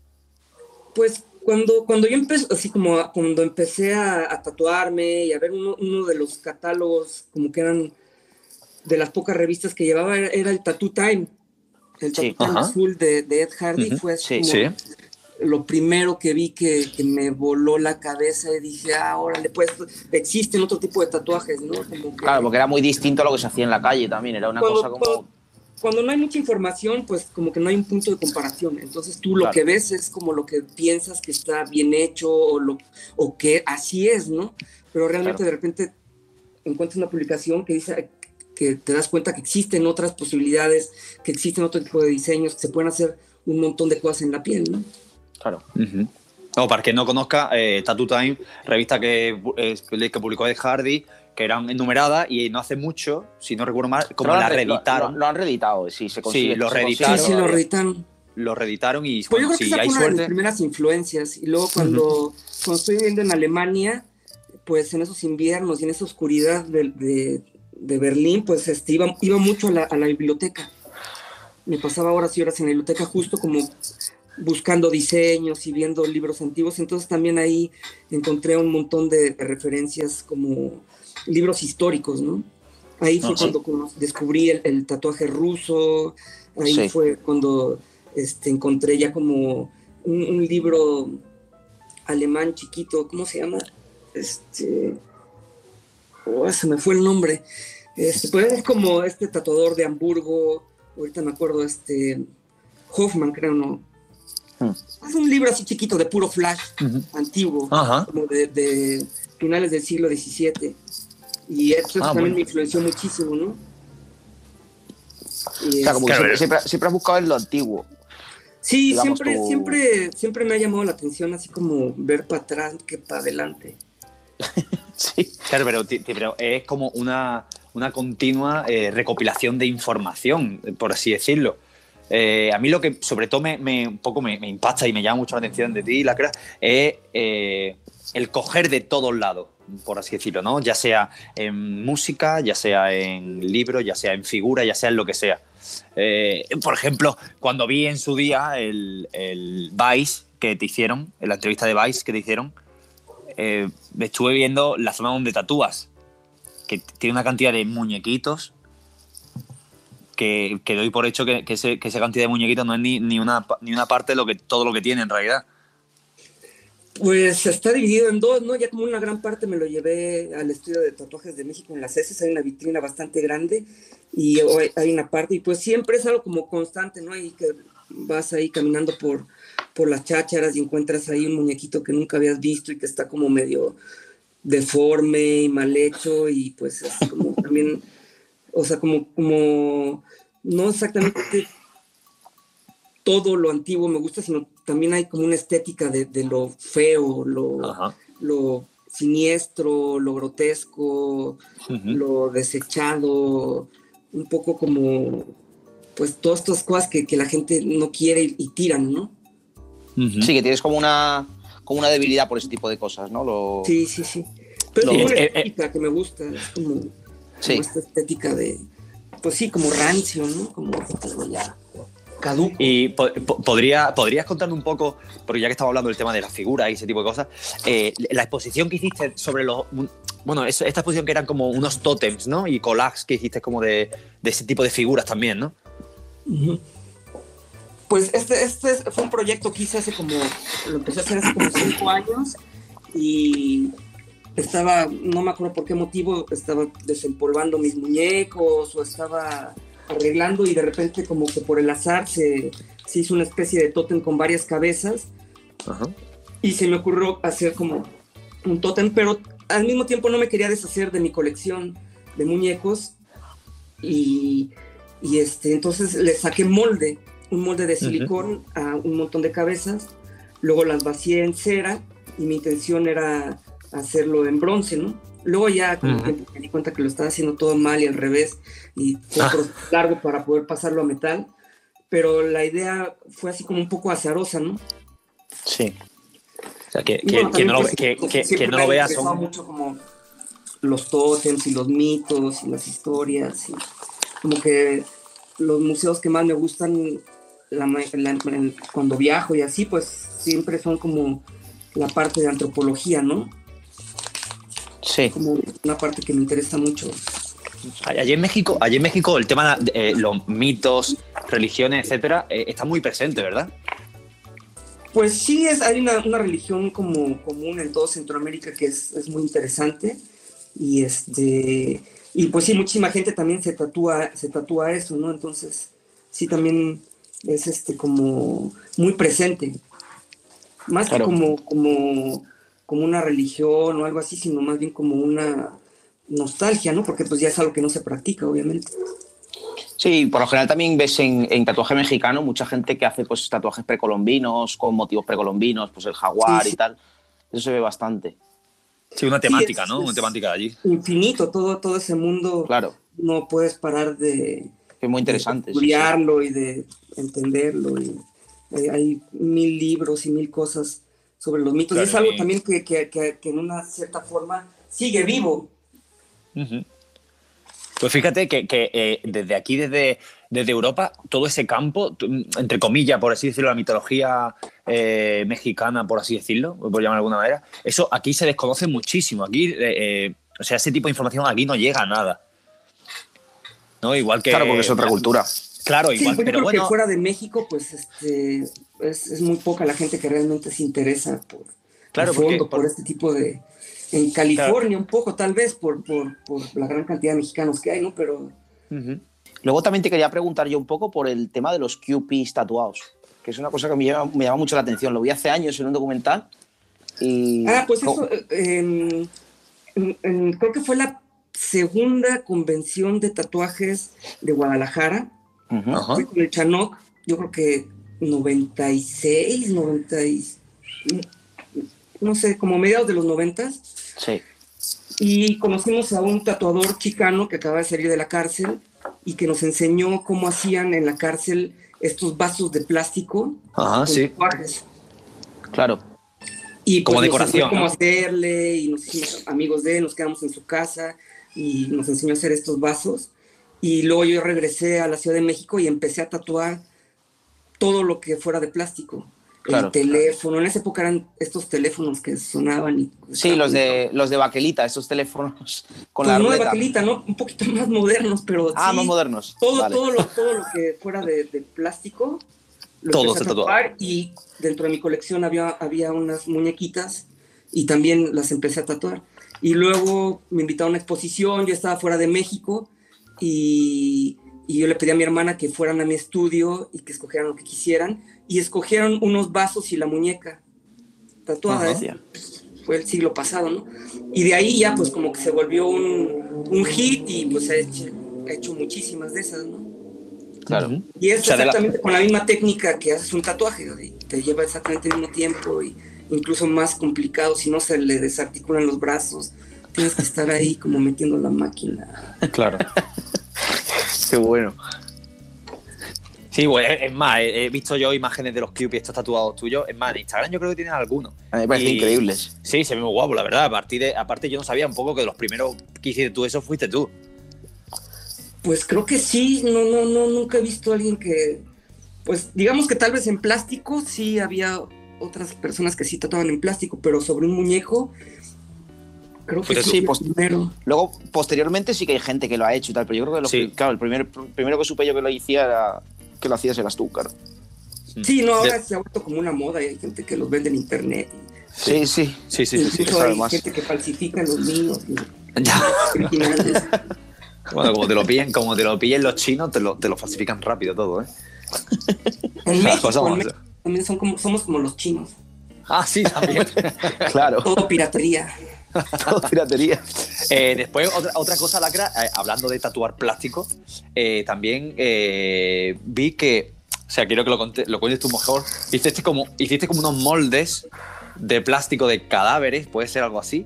Pues cuando, cuando yo empecé, así como cuando empecé a, tatuarme y a ver uno, uno, de los catálogos, como que eran de las pocas revistas que llevaba, era el Tattoo Time el sí, azul de, Ed Hardy fue como lo primero que vi que, me voló la cabeza y dije, ah, órale, pues existen otro tipo de tatuajes, ¿no? claro, porque era muy distinto a lo que se hacía en la calle también, era una cosa como... Cuando, no hay mucha información, pues como que no hay un punto de comparación. Entonces tú lo que ves es como lo que piensas que está bien hecho o, lo, o que así es, ¿no? Pero realmente de repente encuentras una publicación que dice, que te das cuenta que existen otras posibilidades, que existen otro tipo de diseños, que se pueden hacer un montón de cosas en la piel, ¿no? Claro. No, para quien no conozca, eh, Tattoo Time, revista que, que publicó Ed Hardy, que eran enumeradas y no hace mucho, si no recuerdo mal, como la reeditaron. Lo, han reeditado, sí, se consigue. Sí, lo reeditaron. Sí, sí, lo reeditaron. Lo reeditaron y pues yo creo que esa fue una de mis primeras influencias. Y luego cuando, cuando estoy viviendo en Alemania, pues en esos inviernos y en esa oscuridad de, de Berlín, pues este, iba, iba mucho a la, a la, biblioteca. Me pasaba horas y horas en la biblioteca justo como buscando diseños y viendo libros antiguos. Entonces también ahí encontré un montón de, referencias como libros históricos, ¿no? Ahí fue cuando descubrí el, tatuaje ruso, ahí fue cuando este, encontré ya como un, un libro alemán chiquito, ¿cómo se llama? Este, oh, se me fue el nombre. Este, pues es como este tatuador de Hamburgo, ahorita me acuerdo, este Hoffman, creo, ¿no? Hmm. Es un libro así chiquito de puro flash, antiguo, como de, finales del siglo XVII. Y eso ah, también me influenció muchísimo, ¿no? siempre, siempre, has buscado en lo antiguo. Sí, siempre, siempre, siempre me ha llamado la atención así como ver para atrás que para adelante. sí. Claro, pero, es como una, una continua eh, recopilación de información, por así decirlo. Eh, a mí lo que sobre todo me, un poco me, impacta y me llama mucho la atención de ti, la es eh, el coger de todos lados, por así decirlo, ¿no? Ya sea en música, ya sea en libros, ya sea en figura, ya sea en lo que sea. por ejemplo, cuando vi en su día el, el Vice que te hicieron, la entrevista de Vice que te hicieron, eh, estuve viendo la zona donde tatúas, que tiene una cantidad de muñequitos que, que doy por hecho que, que, esa cantidad de muñequitos no es ni, ni, una, ni una parte de lo que, todo lo que tiene en realidad. Pues está dividido en dos, ¿no? Ya como una gran parte me lo llevé al estudio de tatuajes de México en las heces, hay una vitrina bastante grande y hay una parte, y pues siempre es algo como constante, ¿no? Y que vas ahí caminando por, por las chácharas y encuentras ahí un muñequito que nunca habías visto y que está como medio deforme y mal hecho y pues es como también, o sea, como, como no exactamente todo lo antiguo me gusta, sino también hay como una estética de, de lo feo, lo, Ajá. lo siniestro, lo grotesco, lo desechado, un poco como, pues todas estas cosas que, que la gente no quiere y, y tiran, ¿no? Sí, que tienes como una, como una debilidad por ese tipo de cosas, ¿no? Lo... Sí, sí, sí. Pero No, es como una eh, eh, estética que me gusta, es como, como Sí. esta estética de, pues sí, como rancio, ¿no? Como algo ya caduco. Y po- po- podría, podrías contarme un poco, porque ya que estamos hablando del tema de las figuras y ese tipo de cosas, eh, la exposición que hiciste sobre los. Bueno, eso- esta exposición que eran como unos tótems, ¿no? Y collages que hiciste como de, de ese tipo de figuras también, ¿no? Pues este, este es- fue un proyecto que hice hace como, lo empecé a hacer hace como cinco años y estaba, no me acuerdo por qué motivo, estaba desempolvando mis muñecos o estaba arreglando y de repente como que por el azar se, se hizo una especie de tótem con varias cabezas Ajá. y se me ocurrió hacer como un tótem, pero al mismo tiempo no me quería deshacer de mi colección de muñecos y, y este, entonces le saqué molde, un molde de silicón a un montón de cabezas, luego las vacié en cera y mi intención era hacerlo en bronce, ¿no? Luego ya con el tiempo me di cuenta que lo estaba haciendo todo mal y al revés y fue Ah. largo para poder pasarlo a metal, pero la idea fue así como un poco azarosa, ¿no? Sí. O sea, que, no lo, que, pues, no veas son. mucho como los tótems y los mitos y las historias y como que los museos que más me gustan la cuando viajo y así pues siempre son como la parte de antropología no Sí. como una parte que me interesa mucho Allí en México, allí en México el tema de eh, los mitos, religiones, etcétera, eh, está muy presente, ¿verdad? Pues sí, es, hay una, una religión como común en toda Centroamérica que es, es muy interesante. Y este y pues sí, muchísima gente también se tatúa, se tatúa eso, ¿no? Entonces, sí también es este como muy presente. Más Claro. que como, como, como una religión o algo así, sino más bien como una nostalgia, ¿no? Porque pues ya es algo que no se practica, obviamente. Sí, por lo general también ves en, en tatuaje mexicano mucha gente que hace pues tatuajes precolombinos con motivos precolombinos, pues el jaguar Sí, sí. y tal. Eso se ve bastante. Sí, una temática, es- ¿no? Una es- temática de allí. Infinito, todo, todo ese mundo Claro, no puedes parar de, que es muy interesante. de sí, sí. estudiarlo y de entenderlo. Y, eh, hay mil libros y mil cosas sobre los mitos. y es algo también que, que- que- que en una cierta forma sigue vivo. Pues fíjate que, que, eh, desde aquí, desde, desde Europa, todo ese campo, entre comillas, por así decirlo, la mitología eh, mexicana, por así decirlo, por llamar de alguna manera, eso aquí se desconoce muchísimo. Aquí, eh, eh, o sea, ese tipo de información aquí no llega a nada. ¿No? Igual que. Claro, porque es otra cultura. Claro, Sí, igual, yo pero creo bueno. que fuera de México, pues este, es, es muy poca la gente que realmente se interesa por, Claro, a fondo, porque- por este tipo de... En California un poco, tal vez, por, por, por la gran cantidad de mexicanos que hay, ¿no? Pero Ujú. Luego también te quería preguntar yo un poco por el tema de los QPs tatuados, que es una cosa que me llama, me llama mucho la atención. Lo vi hace años en un documental y... Ah, pues eso, eh, en- en- creo que fue la segunda convención de tatuajes de Guadalajara. Ujú. Ajá. Fui con el Chanoc, yo creo que 96, 90, y- no sé, como mediados de los 90. Sí. Y conocimos a un tatuador chicano que acaba de salir de la cárcel y que nos enseñó cómo hacían en la cárcel estos vasos de plástico Ajá, sí. tatuajes. Claro. Y Como pues, nos decoración, cómo ¿no? hacerle y nos hicimos amigos de él, nos quedamos en su casa y nos enseñó a hacer estos vasos. Y luego yo regresé a la Ciudad de México y empecé a tatuar todo lo que fuera de plástico. Claro. El teléfono, en esa época eran estos teléfonos que sonaban y... Sí, los de, los de baquelita, estos teléfonos con Pues la no de baquelita, ¿no? Un poquito más modernos, pero Ah, sí, más modernos. todo, Vale. todo, lo, todo lo que fuera de, de plástico lo Todo se tatuó. y dentro de mi colección había, había unas muñequitas y también las empecé a tatuar. Y luego me invitaron a una exposición, yo estaba fuera de México y, y yo le pedí a mi hermana que fueran a mi estudio y que escogieran lo que quisieran y escogieron unos vasos y la muñeca tatuada. Ajá. ¿eh? Fue el siglo pasado, ¿no? Y de ahí ya pues como que se volvió un, un hit y pues he hecho, he hecho muchísimas de esas, ¿no? Claro. Y es la- exactamente con la misma técnica que haces un tatuaje, te lleva exactamente el mismo tiempo y incluso más complicado si no se le desarticulan los brazos. Tienes que estar ahí como metiendo la máquina. Claro. Qué bueno. Sí, pues es más, he visto yo imágenes de los y estos tatuados tuyos. Es más, en Instagram yo creo que tienen algunos. A mí me parecen Y- increíbles. Sí, se ve muy guapo, la verdad. A partir de, aparte, yo no sabía un poco que los primeros que hiciste tú eso fuiste tú. Pues creo que sí, no, no, no, nunca he visto a alguien que, pues digamos que tal vez en plástico sí había otras personas que sí tatuaban en plástico, pero sobre un muñeco, creo que sí, sí, primero. Luego, posteriormente sí que hay gente que lo ha hecho y tal, pero yo creo que, lo Sí. que- claro, el primer, primero que supe yo que lo hacía era que lo hacías eras tú, claro. Sí, no, ahora De- se ha vuelto como una moda y hay gente que los vende en internet. Sí, sí. Sí, sí, sí. sí. Eso hay además. gente que falsifica los y- Ya. Bueno, como te lo pillen, como te lo pillen los chinos, te lo, te lo falsifican rápido todo, ¿eh? En México, en México también son como, somos como los chinos. Ah, sí, también. Claro. Todo piratería. Todo piratería. Eh, después, otra, otra cosa, Lacra, eh, hablando de tatuar plástico, eh, también eh, vi que, o sea, quiero que lo, conte- lo cuentes tú mejor, hiciste como, hiciste como unos moldes de plástico de cadáveres, puede ser algo así.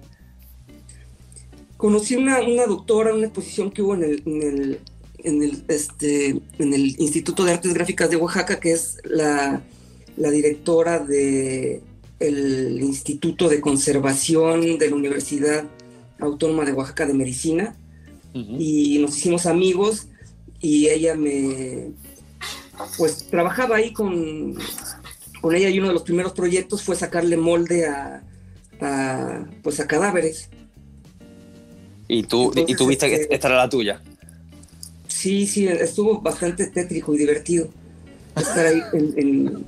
Conocí una, una doctora en una exposición que hubo en el, en el, en el, este, en el Instituto de Artes Gráficas de Oaxaca, que es la, la directora de el Instituto de Conservación de la Universidad Autónoma de Oaxaca de Medicina. y nos hicimos amigos y ella me pues trabajaba ahí con con ella y uno de los primeros proyectos fue sacarle molde a, a, pues a cadáveres Y tú, y Entonces, tú viste que este- esta era la tuya. sí sí estuvo bastante tétrico y divertido estar ahí en, en,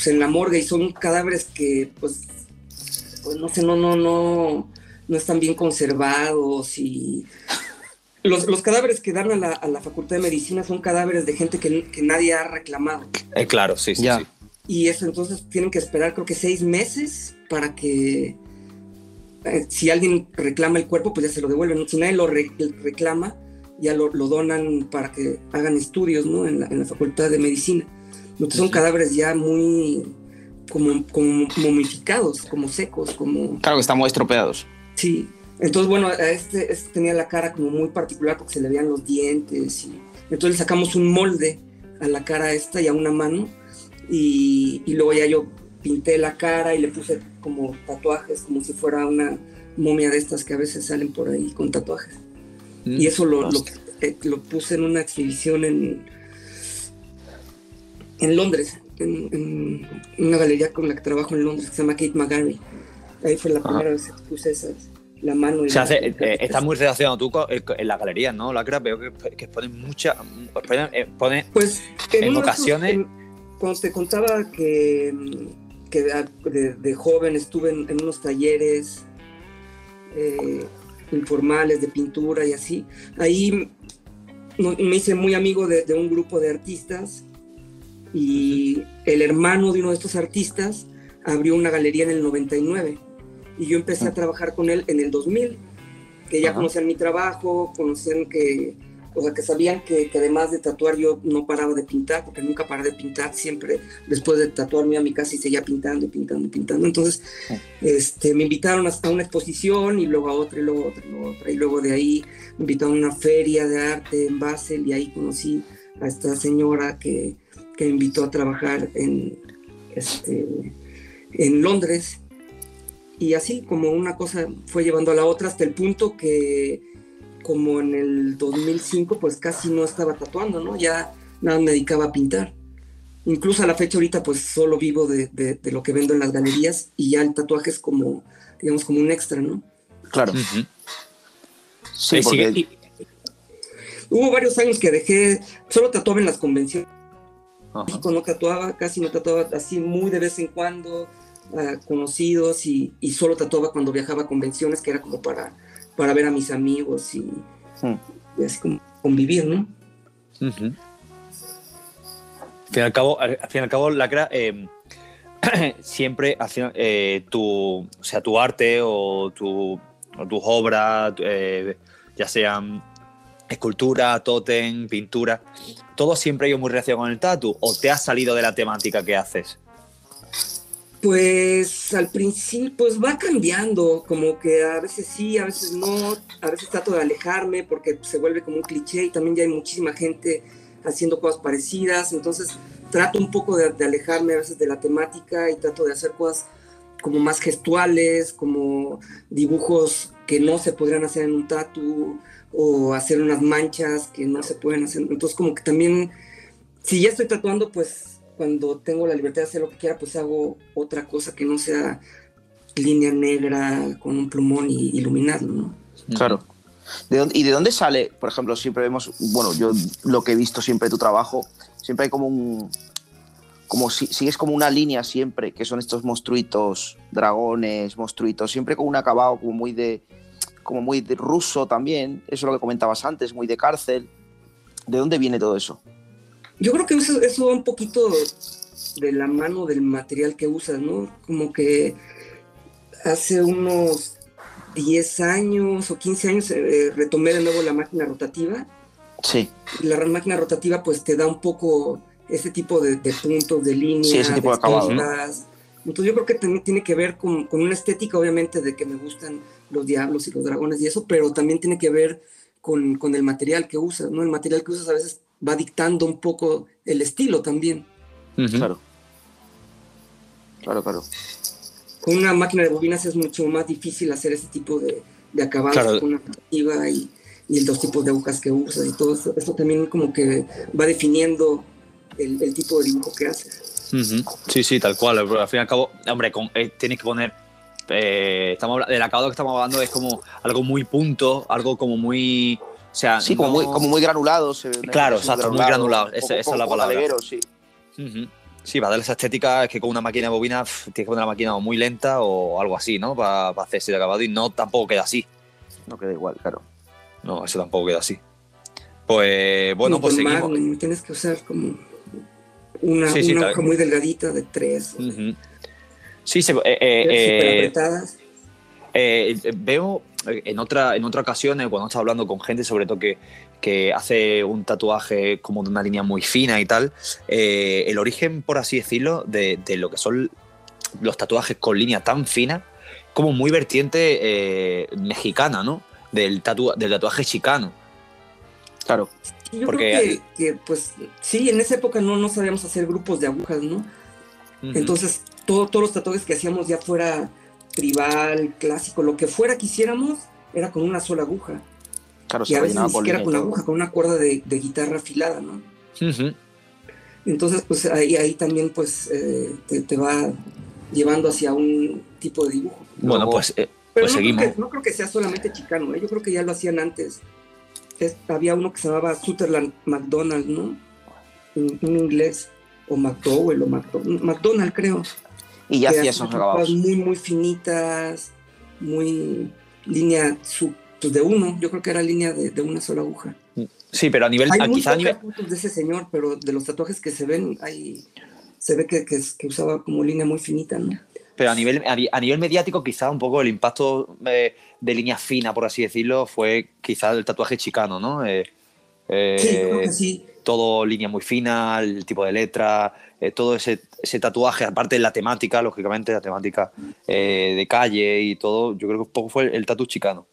pues, en la morgue y son cadáveres que pues pues no sé no no no no están bien conservados y los, los cadáveres que dan a la, a la Facultad de Medicina son cadáveres de gente que, que nadie ha reclamado. Eh, claro, sí, sí, Ya. sí. Y eso entonces tienen que esperar creo que seis meses para que eh, si alguien reclama el cuerpo, pues ya se lo devuelven. Si nadie lo re- reclama, ya lo, lo donan para que hagan estudios ¿no? en, la, en la Facultad de Medicina. Entonces son cadáveres ya muy como, como momificados, como secos, como... Claro que estamos estropeados. Sí, entonces bueno, a este, este tenía la cara como muy particular porque se le veían los dientes y entonces le sacamos un molde a la cara esta y a una mano y, y luego ya yo pinté la cara y le puse como tatuajes como si fuera una momia de estas que a veces salen por ahí con tatuajes. Y eso lo, lo, eh, lo puse en una exhibición en, en Londres, en, en una galería con la que trabajo en Londres que se llama Kate McGarry. Ahí fue la Ajá. primera vez que puse esas, la mano. y la- hace, eh, está muy relacionado tú con- eh, en la galería, ¿no? Lacra, veo que, que ponen mucha. ponen- eh, Pues en ocasiones- esos, cuando te contaba que, que de, joven estuve en, en unos talleres eh, informales de pintura y así, ahí me hice muy amigo de, de un grupo de artistas y el hermano de uno de estos artistas abrió una galería en el 99 y yo empecé a trabajar con él en el 2000, que ya Ajá. conocían mi trabajo, conocían que, o sea, que sabían que, que además de tatuar yo no paraba de pintar, porque nunca paré de pintar, siempre después de tatuar me iba a mi casa y seguía pintando y pintando y pintando. Entonces, este, me invitaron a a una exposición y luego a otra y luego a otra y luego a otra. Y luego de ahí me invitaron a una feria de arte en Basel y ahí conocí a esta señora que, que me invitó a trabajar en, este, en Londres. Y así como una cosa fue llevando a la otra hasta el punto que como en el 2005 pues casi no estaba tatuando, ¿no? Ya nada me dedicaba a pintar. Incluso a la fecha ahorita pues solo vivo de, de- de lo que vendo en las galerías y ya el tatuaje es como, digamos, como un extra, ¿no? Claro. Sí, Eh, porque sigue- Hubo varios años que dejé, solo tatuaba en las convenciones. Ajá. No tatuaba, casi no tatuaba, así muy de vez en cuando, conocidos y, y solo tatuaba cuando viajaba a convenciones, que era como para, para ver a mis amigos y, Hmm. y así como convivir, ¿no? Al fin y al cabo, al, al fin y al cabo, Lacra, eh, siempre final, eh, tu, o sea, tu arte o, tu, o tus obras, eh, ya sean escultura, tótem, pintura, todo siempre ha ido muy relacionado con el tatu o te has salido de la temática que haces. Pues al principio, pues va cambiando, como que a veces sí, a veces no, a veces trato de alejarme porque se vuelve como un cliché y también ya hay muchísima gente haciendo cosas parecidas, entonces trato un poco de, alejarme a veces de la temática y trato de hacer cosas como más gestuales, como dibujos que no se podrían hacer en un tatu o hacer unas manchas que no se pueden hacer. Entonces como que también, si ya estoy tatuando, pues cuando tengo la libertad de hacer lo que quiera, pues hago otra cosa que no sea línea negra con un plumón y iluminado, ¿no? Claro. ¿Y de dónde sale, por ejemplo, siempre vemos, bueno, yo lo que he visto siempre de tu trabajo, siempre hay como un, como si sigues como una línea siempre, que son estos monstruitos, dragones, monstruitos, siempre con un acabado como muy de, como muy de ruso también, eso es lo que comentabas antes, muy de cárcel. ¿De dónde viene todo eso? Yo creo que eso, eso va un poquito de la mano del material que usas, ¿no? Como que hace unos 10 años o 15 años eh, retomé de nuevo la máquina rotativa. Sí. La máquina rotativa pues te da un poco ese tipo de, puntos, de líneas, sí, ese tipo de, Entonces yo creo que también tiene que ver con, con, una estética, obviamente, de que me gustan los diablos y los dragones y eso, pero también tiene que ver con, con el material que usas, ¿no? El material que usas a veces va dictando un poco el estilo también. Claro. Claro, claro. Con una máquina de bobinas es mucho más difícil hacer ese tipo de, de acabados con una activa y, y los tipos de agujas que usas y todo eso. Eso también como que va definiendo el, tipo de dibujo que haces. Sí, sí, tal cual. Al fin y al cabo, hombre, eh, tienes que poner eh, estamos el acabado que estamos hablando es como algo muy punto, algo como muy o sea, sí, como, muy, como muy granulado. claro, exacto, muy granulado. Esa, es la palabra. sí. Sí, para darle esa estética es que con una máquina de bobina tienes que poner la máquina muy lenta o algo así, ¿no? Para, hacer ese acabado y no tampoco queda así. No queda igual, claro. No, eso tampoco queda así. Pues bueno, pues seguimos. tienes que usar como una, hoja muy delgadita de tres. Sí, se, eh, eh, eh, veo en otra, en otra ocasión, cuando estaba hablando con gente, sobre todo que, que hace un tatuaje como de una línea muy fina y tal, eh, el origen, por así decirlo, de, lo que son los tatuajes con línea tan fina, como muy vertiente eh, mexicana, ¿no? Del, del tatuaje chicano. Claro. Yo Porque, creo que, pues sí, en esa época no, no sabíamos hacer grupos de agujas, ¿no? Entonces, todos los tatuajes que hacíamos ya fuera tribal, clásico, lo que fuera que hiciéramos, era con una sola aguja. Claro, y a veces ni siquiera con aguja, con una cuerda de, guitarra afilada, ¿no? Entonces, pues ahí, ahí también pues eh, te, va llevando hacia un tipo de dibujo. Bueno, pues, eh, Pero pues no seguimos. Creo que, no creo que sea solamente chicano, ¿eh? yo creo que ya lo hacían antes. había uno que se llamaba Sutherland McDonald, ¿no? Un, inglés, o McDowell, o McDonald, McDonald creo. Y ya hacía esos acabados. Muy, muy finitas, muy línea pues de uno. Yo creo que era línea de, una sola aguja. Sí, pero a nivel. Hay quizá a nivel... de ese señor, pero de los tatuajes que se ven, hay, se ve que, que, usaba como línea muy finita, ¿no? Pero a nivel, a nivel mediático, quizá un poco el impacto de, línea fina, por así decirlo, fue quizá el tatuaje chicano, ¿no? Eh, sí, creo que eh, sí. Todo línea muy fina, el tipo de letra, eh, todo ese, ese, tatuaje, aparte de la temática, lógicamente, la temática eh, de calle y todo, yo creo que un poco fue el, tatu chicano.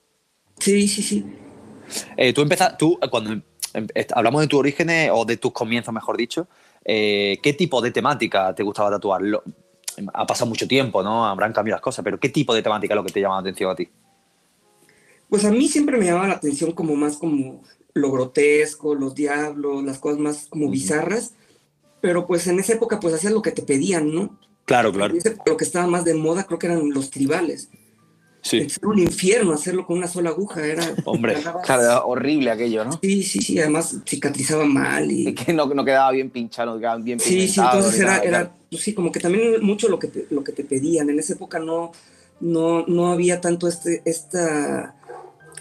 Sí, sí, sí. Eh, tú empezaste, tú, cuando em, em, hablamos de tus orígenes o de tus comienzos, mejor dicho, ¿qué tipo de temática te gustaba tatuar? ha pasado mucho tiempo, ¿no? Habrán cambiado las cosas, pero ¿qué tipo de temática es lo que te llama la atención a ti? Pues a mí siempre me llamaba la atención como más como lo grotesco, los diablos, las cosas más como bizarras pero pues en esa época pues hacías lo que te pedían, ¿no? Claro, claro. Lo que estaba más de moda creo que eran los tribales. Sí. Era un infierno hacerlo con una sola aguja, era... Hombre, claro, horrible aquello, ¿no? Sí, sí, sí, además cicatrizaba mal y... que no, no quedaba bien pinchado, no quedaba bien Sí, sí, entonces era, era pues sí, como que también mucho lo que te, lo que te pedían. En esa época no, no, no había tanto este, esta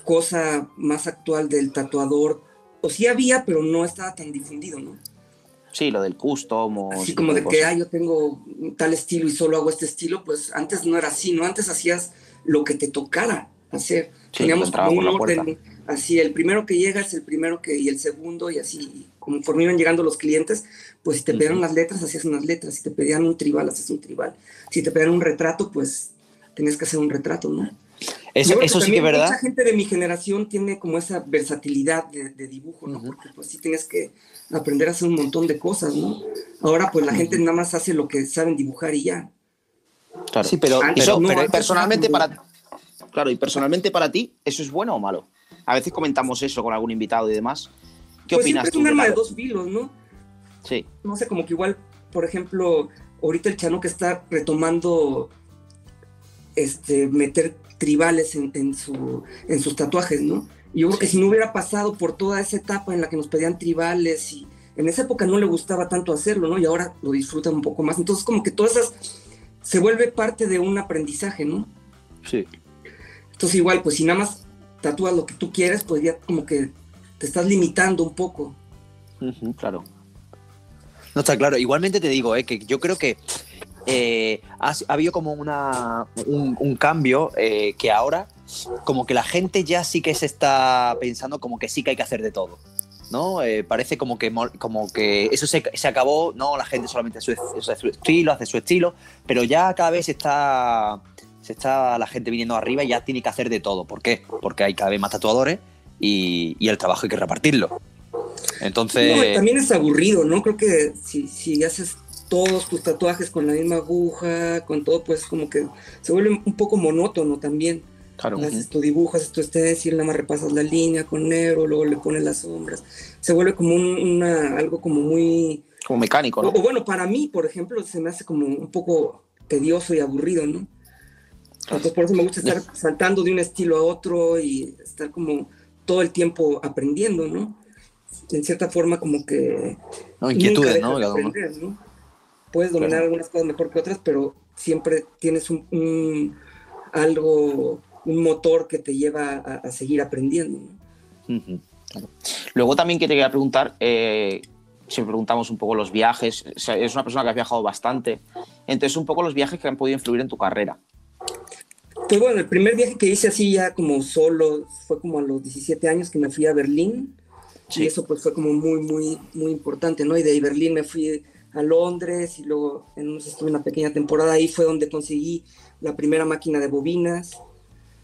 cosa más actual del tatuador, o sí había, pero no estaba tan difundido, ¿no? Sí, lo del custom. así como de, que, ah, yo tengo tal estilo y solo hago este estilo, pues antes no era así, ¿no? Antes hacías lo que te tocara. hacer. Sí, Teníamos como un la puerta. orden, así el primero que llega es el primero que y el segundo y así, conforme iban llegando los clientes, pues si te pedían Ujú. unas letras, hacías unas letras, si te pedían un tribal, hacías un tribal, si te pedían un retrato, pues tenías que hacer un retrato, ¿no? Eso, Yo creo eso sí que es verdad. Mucha gente de mi generación tiene como esa versatilidad de, de dibujo, ¿no? Ujú. Porque pues sí tienes que aprender a hacer un montón de cosas, ¿no? Ahora pues la gente nada más hace lo que saben dibujar y ya. Claro. Sí, pero, Antes pero- no, pero- antes personalmente para claro y personalmente para ti eso es bueno o malo a veces comentamos eso con algún invitado y demás qué pues opinas es tú un arma de dos filos, ¿no? sí No sé, como que igual, por ejemplo, ahorita el Chano que está retomando este, meter tribales en, en su, en sus tatuajes, ¿no? Y yo creo que si no hubiera pasado por toda esa etapa en la que nos pedían tribales y en esa época no le gustaba tanto hacerlo, ¿no? Y ahora lo disfrutan un poco más. Entonces como que todas esas se vuelve parte de un aprendizaje, ¿no? sí. Entonces igual, pues si nada más tatúas lo que tú quieres, pues ya como que te estás limitando un poco. Claro No está claro. Igualmente te digo, eh, que yo creo que eh, ha, ha habido como una, un, cambio eh, que ahora, como que la gente ya sí que se está pensando como que sí que hay que hacer de todo. ¿no? Eh, parece como que, como que eso se, se acabó, no, la gente solamente hace su, estilo, hace su estilo, pero ya cada vez está, se está la gente viniendo arriba y ya tiene que hacer de todo. ¿Por qué? Porque hay cada vez más tatuadores y, y el trabajo hay que repartirlo. Entonces... No, también es aburrido, ¿no? Creo que si, si haces todos tus tatuajes con la misma aguja, con todo, pues como que se vuelve un poco monótono también. claro Haces tu dibujo, haces tu stencil, nada más repasas la línea con negro, luego le pones las sombras. Se vuelve como un- una, algo como muy... como mecánico no o bueno, para mí, por ejemplo, se me hace como un poco tedioso y aburrido, ¿no? Entonces por eso me gusta estar saltando de un estilo a otro y estar como todo el tiempo aprendiendo, ¿no? En cierta forma como que No, inquietudes, ¿no? de aprender, ¿no? Puedes dominar Claro. algunas cosas mejor que otras, pero siempre tienes un, un- algo, un motor que te lleva a, a seguir aprendiendo. ¿no? Ujú. luego también que te quería preguntar eh, si preguntamos un poco los viajes o sea, es una persona que has viajado bastante entonces un poco los viajes que han podido influir en tu carrera Pues bueno, el primer viaje que hice así ya como solo fue como a los 17 años que me fui a Berlín. Sí. Y eso pues fue como muy, muy, muy importante, ¿no? Y de ahí Berlín me fui a Londres y luego en, estuve una pequeña temporada ahí, fue donde conseguí la primera máquina de bobinas.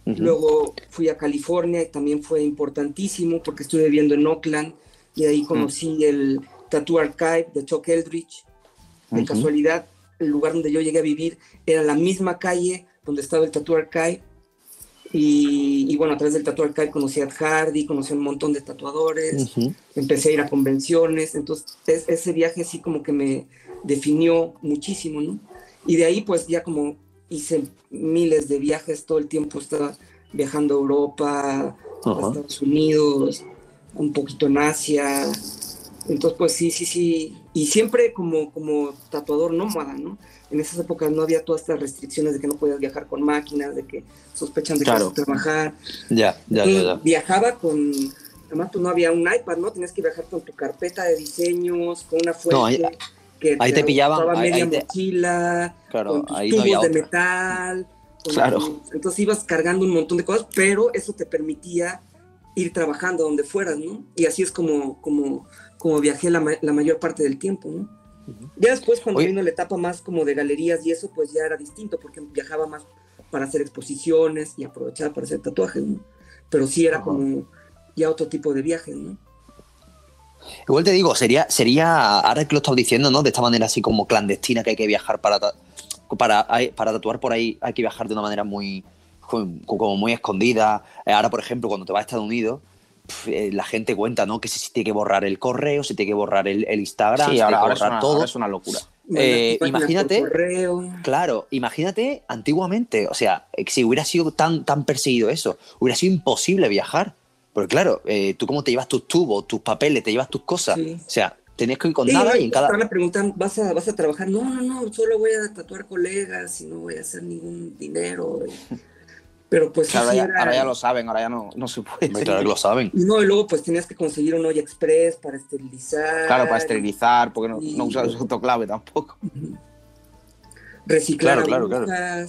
Luego fui a California y también fue importantísimo porque estuve viviendo en Oakland y ahí conocí el Tattoo Archive de Chuck Eldridge. De casualidad, el lugar donde yo llegué a vivir era la misma calle donde estaba el Tattoo Archive. Y, y bueno, a través del Tattoo Archive conocí a Hardy, conocí a un montón de tatuadores, empecé a ir a convenciones, entonces es- ese viaje sí como que me definió muchísimo, ¿no? Y de ahí pues ya como hice miles de viajes, todo el tiempo estaba viajando a Europa, a. Estados Unidos, un poquito en Asia, entonces pues sí, sí, sí, y siempre como, como tatuador nómada, ¿no? En esas épocas no había todas estas restricciones de que no podías viajar con máquinas, de que sospechan de Claro. que vas a trabajar, Ya, ya, y ya, ya. viajaba con, además pues no había un iPad, ¿no? Tenías que viajar con tu carpeta de diseños, con una fuente No, ahí- que ahí te pillaban, ahí- media ahí te- mochila, Claro, con tus ahí tubos de metal. con Claro. tus- entonces ibas cargando un montón de cosas, pero eso te permitía ir trabajando donde fueras, ¿no? Y así es como, como, como viajé la, ma- la mayor parte del tiempo, ¿no? Ya después cuando Oye. vino la etapa más como de galerías y eso, pues ya era distinto, porque viajaba más para hacer exposiciones y aprovechaba para hacer tatuajes, ¿no? Pero sí era Ajá. como ya otro tipo de viajes, ¿no? Igual te digo, sería, sería, ahora que lo estás diciendo, ¿no? De esta manera así como clandestina que hay que viajar para, para, para tatuar por ahí, hay que viajar de una manera muy, como muy escondida. Eh, Ahora, por ejemplo, cuando te vas a Estados Unidos, la gente cuenta, ¿no? Que se, se tiene que borrar el correo, se tiene que borrar el, el Instagram, sí se ahora, tiene ahora que es borrar una, todo. ahora es una locura Eh, imagínate-. Claro, imagínate antiguamente, o sea, eh, si hubiera sido tan, tan perseguido eso, hubiera sido imposible viajar. Porque claro, eh, tú cómo te llevas tus tubos, tus papeles, te llevas tus cosas. Sí. O sea, tenías que ir con Sí, nada y en cada... Ahora preguntan, ¿vas a, ¿vas a trabajar? No, no, no, solo voy a tatuar colegas y no voy a hacer ningún dinero. Pero pues ahora, sí ya, era- ahora ya lo saben ahora ya no, no se puede Claro lo saben. Y no, y luego pues tenías que conseguir un olla express para esterilizar. claro para esterilizar porque no, y- no usas autoclave tampoco Reciclar Claro, claro, claro.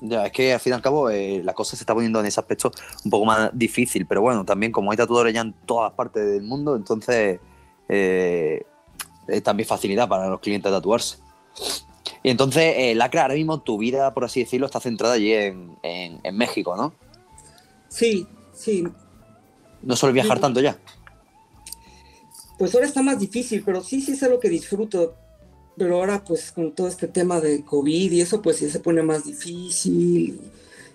Ya, es que al fin y al cabo eh, la cosa se está poniendo en ese aspecto un poco más difícil, pero bueno, también como hay tatuadores ya en todas partes del mundo, entonces eh, es también facilidad para los clientes tatuarse. Y entonces, eh, Lacra, ahora mismo tu vida, por así decirlo, está centrada allí en, en- en México, ¿no? Sí, sí. No sueles viajar Sí. tanto ya. Pues ahora está más difícil, pero sí, sí es algo que disfruto. Pero ahora, pues con todo este tema de COVID y eso, pues sí se pone más difícil.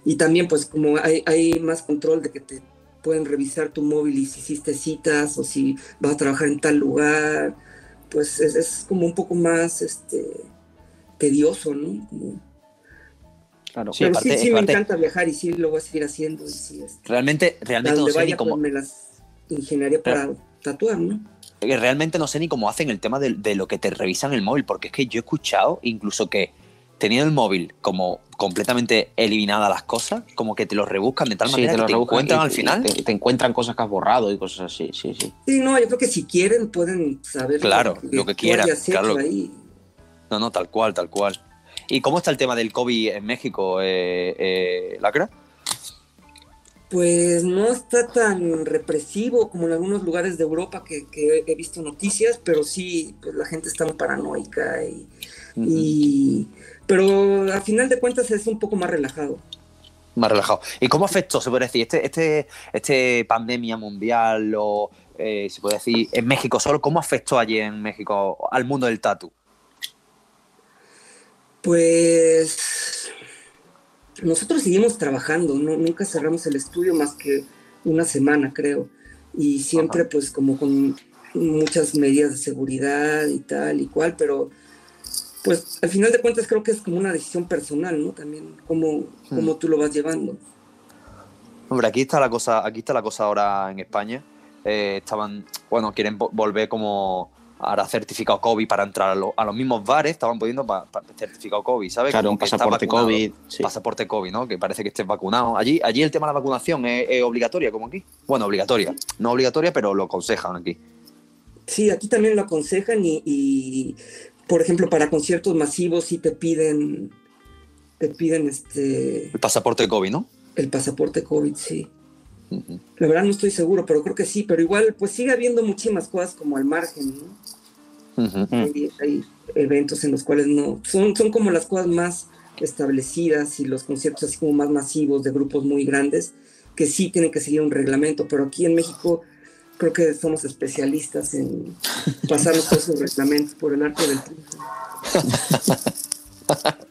Y también, pues como hay, hay más control de que te pueden revisar tu móvil y si hiciste citas o si vas a trabajar en tal lugar, pues es, es como un poco más este tedioso, ¿no? Como- Claro. pero aparte- sí, sí me encanta viajar y sí lo voy a seguir haciendo. Y sí, este, realmente, realmente no sé ni vaya, cómo. pues me las ingeniaría para tatuar, ¿no? que realmente no sé ni cómo hacen el tema de, de lo que te revisan el móvil, porque es que yo he escuchado incluso que teniendo el móvil como completamente eliminadas las cosas, como que te lo rebuscan de tal Sí, manera te que lo te rebuscan encuentran y- al y final. Te, te encuentran cosas que has borrado y cosas así, sí, sí. Sí, no, yo creo que si quieren pueden saber Claro, lo que tú quieran, hayas hecho claro. ahí. No, no, tal cual, tal cual. ¿Y cómo está el tema del COVID en México, eh, eh, Lacra? Pues no está tan represivo como en algunos lugares de Europa que, que he visto noticias, pero sí, pues la gente está muy paranoica y, y- pero al final de cuentas es un poco más relajado. Más relajado. ¿Y cómo afectó, se puede decir, este, este, este pandemia mundial o, eh, se puede decir, en México solo, cómo afectó allí en México al mundo del tatu? Pues nosotros seguimos trabajando, ¿no? nunca cerramos el estudio más que una semana, creo. Y siempre Ajá. pues como con muchas medidas de seguridad y tal y cual, pero pues al final de cuentas creo que es como una decisión personal, ¿no? También cómo, cómo tú lo vas llevando. Hombre, aquí está la cosa, aquí está la cosa ahora en España. Eh, estaban, bueno, quieren vo- volver como ahora certificado COVID para entrar a, lo- a los mismos bares, estaban poniendo pa- pa- certificado COVID, ¿sabes? Claro, Como un pasaporte vacunado. COVID. sí. Pasaporte COVID, ¿no? Que parece que estés vacunado. Allí, allí el tema de la vacunación es, es obligatoria, como aquí. Bueno, obligatoria. No obligatoria, pero lo aconsejan aquí. Sí, aquí también lo aconsejan y, y, por ejemplo, para conciertos masivos sí te piden, te piden este, El pasaporte COVID, ¿no? el pasaporte COVID, sí. La verdad no estoy seguro, pero creo que sí, pero igual pues sigue habiendo muchísimas cosas como al margen, ¿no? Hay, hay eventos en los cuales no, son, son como las cosas más establecidas y los conciertos así como más masivos de grupos muy grandes que sí tienen que seguir un reglamento, pero aquí en México creo que somos especialistas en pasarnos todos esos reglamentos por el arte del triunfo.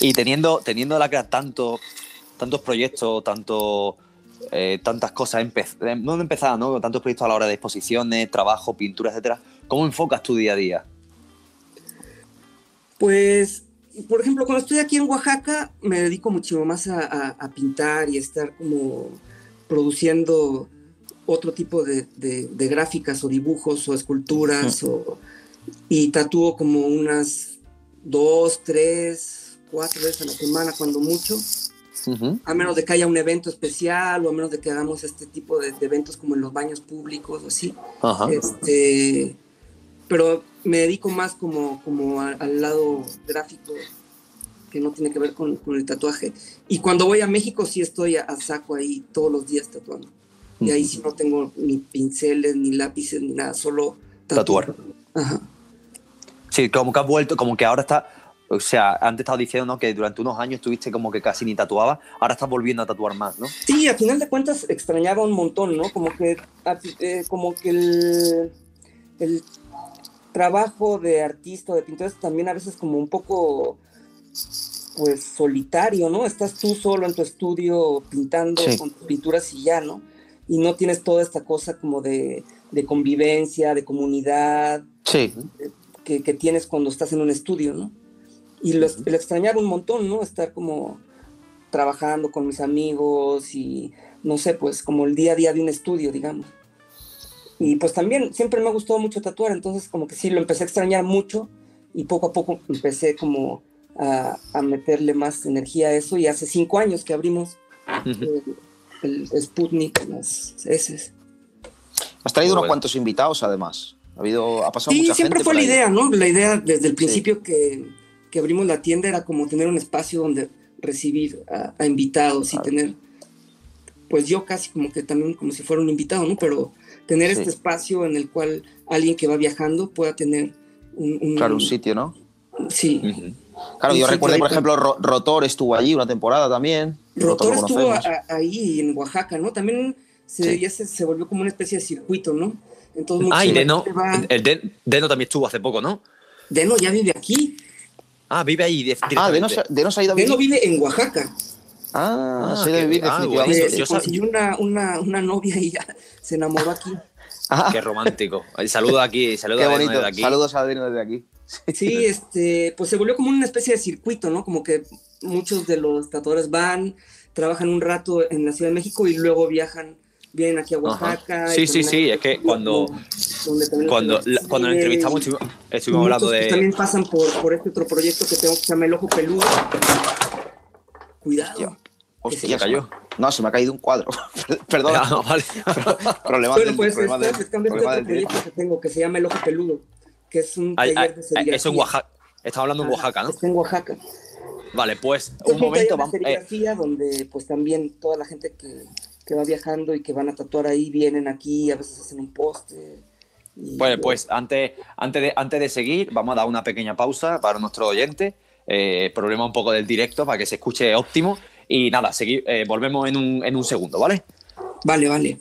Y teniendo, teniendo la que tanto, tantos proyectos, tanto, eh, tantas cosas, empe- eh, no empezadas, ¿no? Tantos proyectos a la hora de exposiciones, trabajo, pintura, etcétera. ¿Cómo enfocas tu día a día? Pues, por ejemplo, cuando estoy aquí en Oaxaca, me dedico muchísimo más a, a- a pintar y estar como produciendo otro tipo de, de- de gráficas o dibujos o esculturas o, y tatúo como unas dos, tres, cuatro veces a la semana, cuando mucho, A menos de que haya un evento especial o a menos de que hagamos este tipo de, de eventos como en los baños públicos o así. Ajá. Este, pero me dedico más como, como a- al lado gráfico que no tiene que ver con, con el tatuaje. Y cuando voy a México sí estoy a, a saco ahí todos los días tatuando. Y ahí sí no tengo ni pinceles, ni lápices, ni nada, solo Tatuar. Ajá. Sí, como que has vuelto, como que ahora está. O sea, antes estabas diciendo ¿no? que durante unos años estuviste como que casi ni tatuabas, ahora estás volviendo a tatuar más, ¿no? Sí, a final de cuentas extrañaba un montón, ¿no? Como que, eh, como que el, el trabajo de artista, de pintor, es también a veces como un poco, pues, solitario, ¿no? Estás tú solo en tu estudio pintando Sí. con tus pinturas y ya, ¿no? Y no tienes toda esta cosa como de, de convivencia, de comunidad, Sí, que, que tienes cuando estás en un estudio, ¿no? Y lo, lo extrañaba un montón, ¿no? Estar como trabajando con mis amigos y, no sé, pues como el día a día de un estudio, digamos. Y pues también siempre me ha gustado mucho tatuar, entonces como que sí, lo empecé a extrañar mucho y poco a poco empecé como a, a meterle más energía a eso y hace cinco años que abrimos el, el Sputnik, las S. has traído unos Bueno. cuantos invitados además. Ha habido, ha pasado Sí, mucha siempre gente fue la ahí. idea, ¿no? La idea desde el principio que, que abrimos la tienda era como tener un espacio donde recibir a, a invitados y tener, pues yo casi como que también como si fuera un invitado, ¿no? Pero tener Sí. este espacio en el cual alguien que va viajando pueda tener un... un- Claro, un sitio, ¿no? Sí. Ujú. Claro, Un yo recuerdo, por ejemplo, Ro- Rotor estuvo allí una temporada también. Rotor lo estuvo a- ahí en Oaxaca, ¿no? También se, Sí. ya se, se volvió como una especie de circuito, ¿no? Entonces, Ah, y Deno, va- el Den- Deno también estuvo hace poco, ¿no? Deno ya vive aquí. Ah, vive ahí de- Ah, de no, de no se ha ido a Deno vivir. vive en Oaxaca. Ah, Ah, vivir ah, Se, yo se consiguió una, una, una novia y ya se enamoró aquí. Ah, Qué romántico. Saludo aquí, saludo qué a Deno bonito. desde aquí. Saludos a Dino desde aquí. Sí, este, pues se volvió como una especie de circuito, ¿no? Como que muchos de los tatuadores van, trabajan un rato en la Ciudad de México y luego viajan, vienen aquí a Oaxaca. Sí, sí, sí, en es que cuando- donde Cuando, la- cuando nos entrevistamos estuvimos, estuvimos hablando pues, de... también pasan por, por este otro proyecto que tengo que se llama El Ojo Peludo. Cuidado. Hostia, Ya cayó. No, se me ha caído un cuadro. Perdón. Ah, no, vale. Problemas Bueno, del, pues problemas está del- este problemas otro del proyecto que tengo que se llama El Ojo Peludo, que es un Ay, taller ay, de serigrafía. eso en Oaxaca. Estamos hablando en Ah, Oaxaca, ¿no? Está en Oaxaca. Vale, pues Es un momento. Vamos, eh, serigrafía donde pues también toda la gente que, que va viajando y que van a tatuar ahí vienen aquí, a veces hacen un poste. y- Pues, pues antes, antes, de, antes de seguir, vamos a dar una pequeña pausa para nuestro oyente. Eh, problema un poco del directo para que se escuche óptimo. Y nada, seguir, eh, volvemos en un, en un segundo, ¿vale? Vale, vale.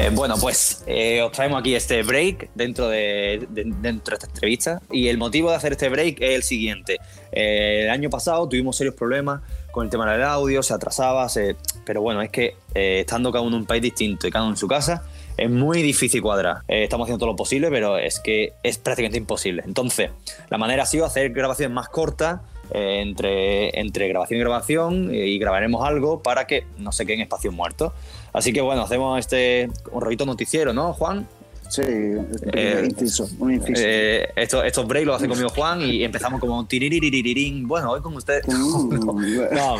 Eh, bueno, pues eh, os traemos aquí este break dentro de, de- dentro de esta entrevista. Y el motivo de hacer este break es el siguiente. Eh, el año pasado tuvimos serios problemas con el tema del audio, se atrasaba, se- pero bueno, es que estando cada uno en un país distinto y cada uno en su casa, es muy difícil cuadrar. Estamos haciendo todo lo posible, pero es que es prácticamente imposible. Entonces, la manera ha sido hacer grabaciones más cortas. entre, entre grabación y grabación y grabaremos algo para que no se queden espacios muertos. Así que bueno, hacemos este un rollito noticiero, ¿no, Juan? Sí, Eh, inciso, un inciso. Eh, estos, estos breaks los hace conmigo Juan y empezamos como tiririririn. Bueno, hoy con ustedes. Mm, No,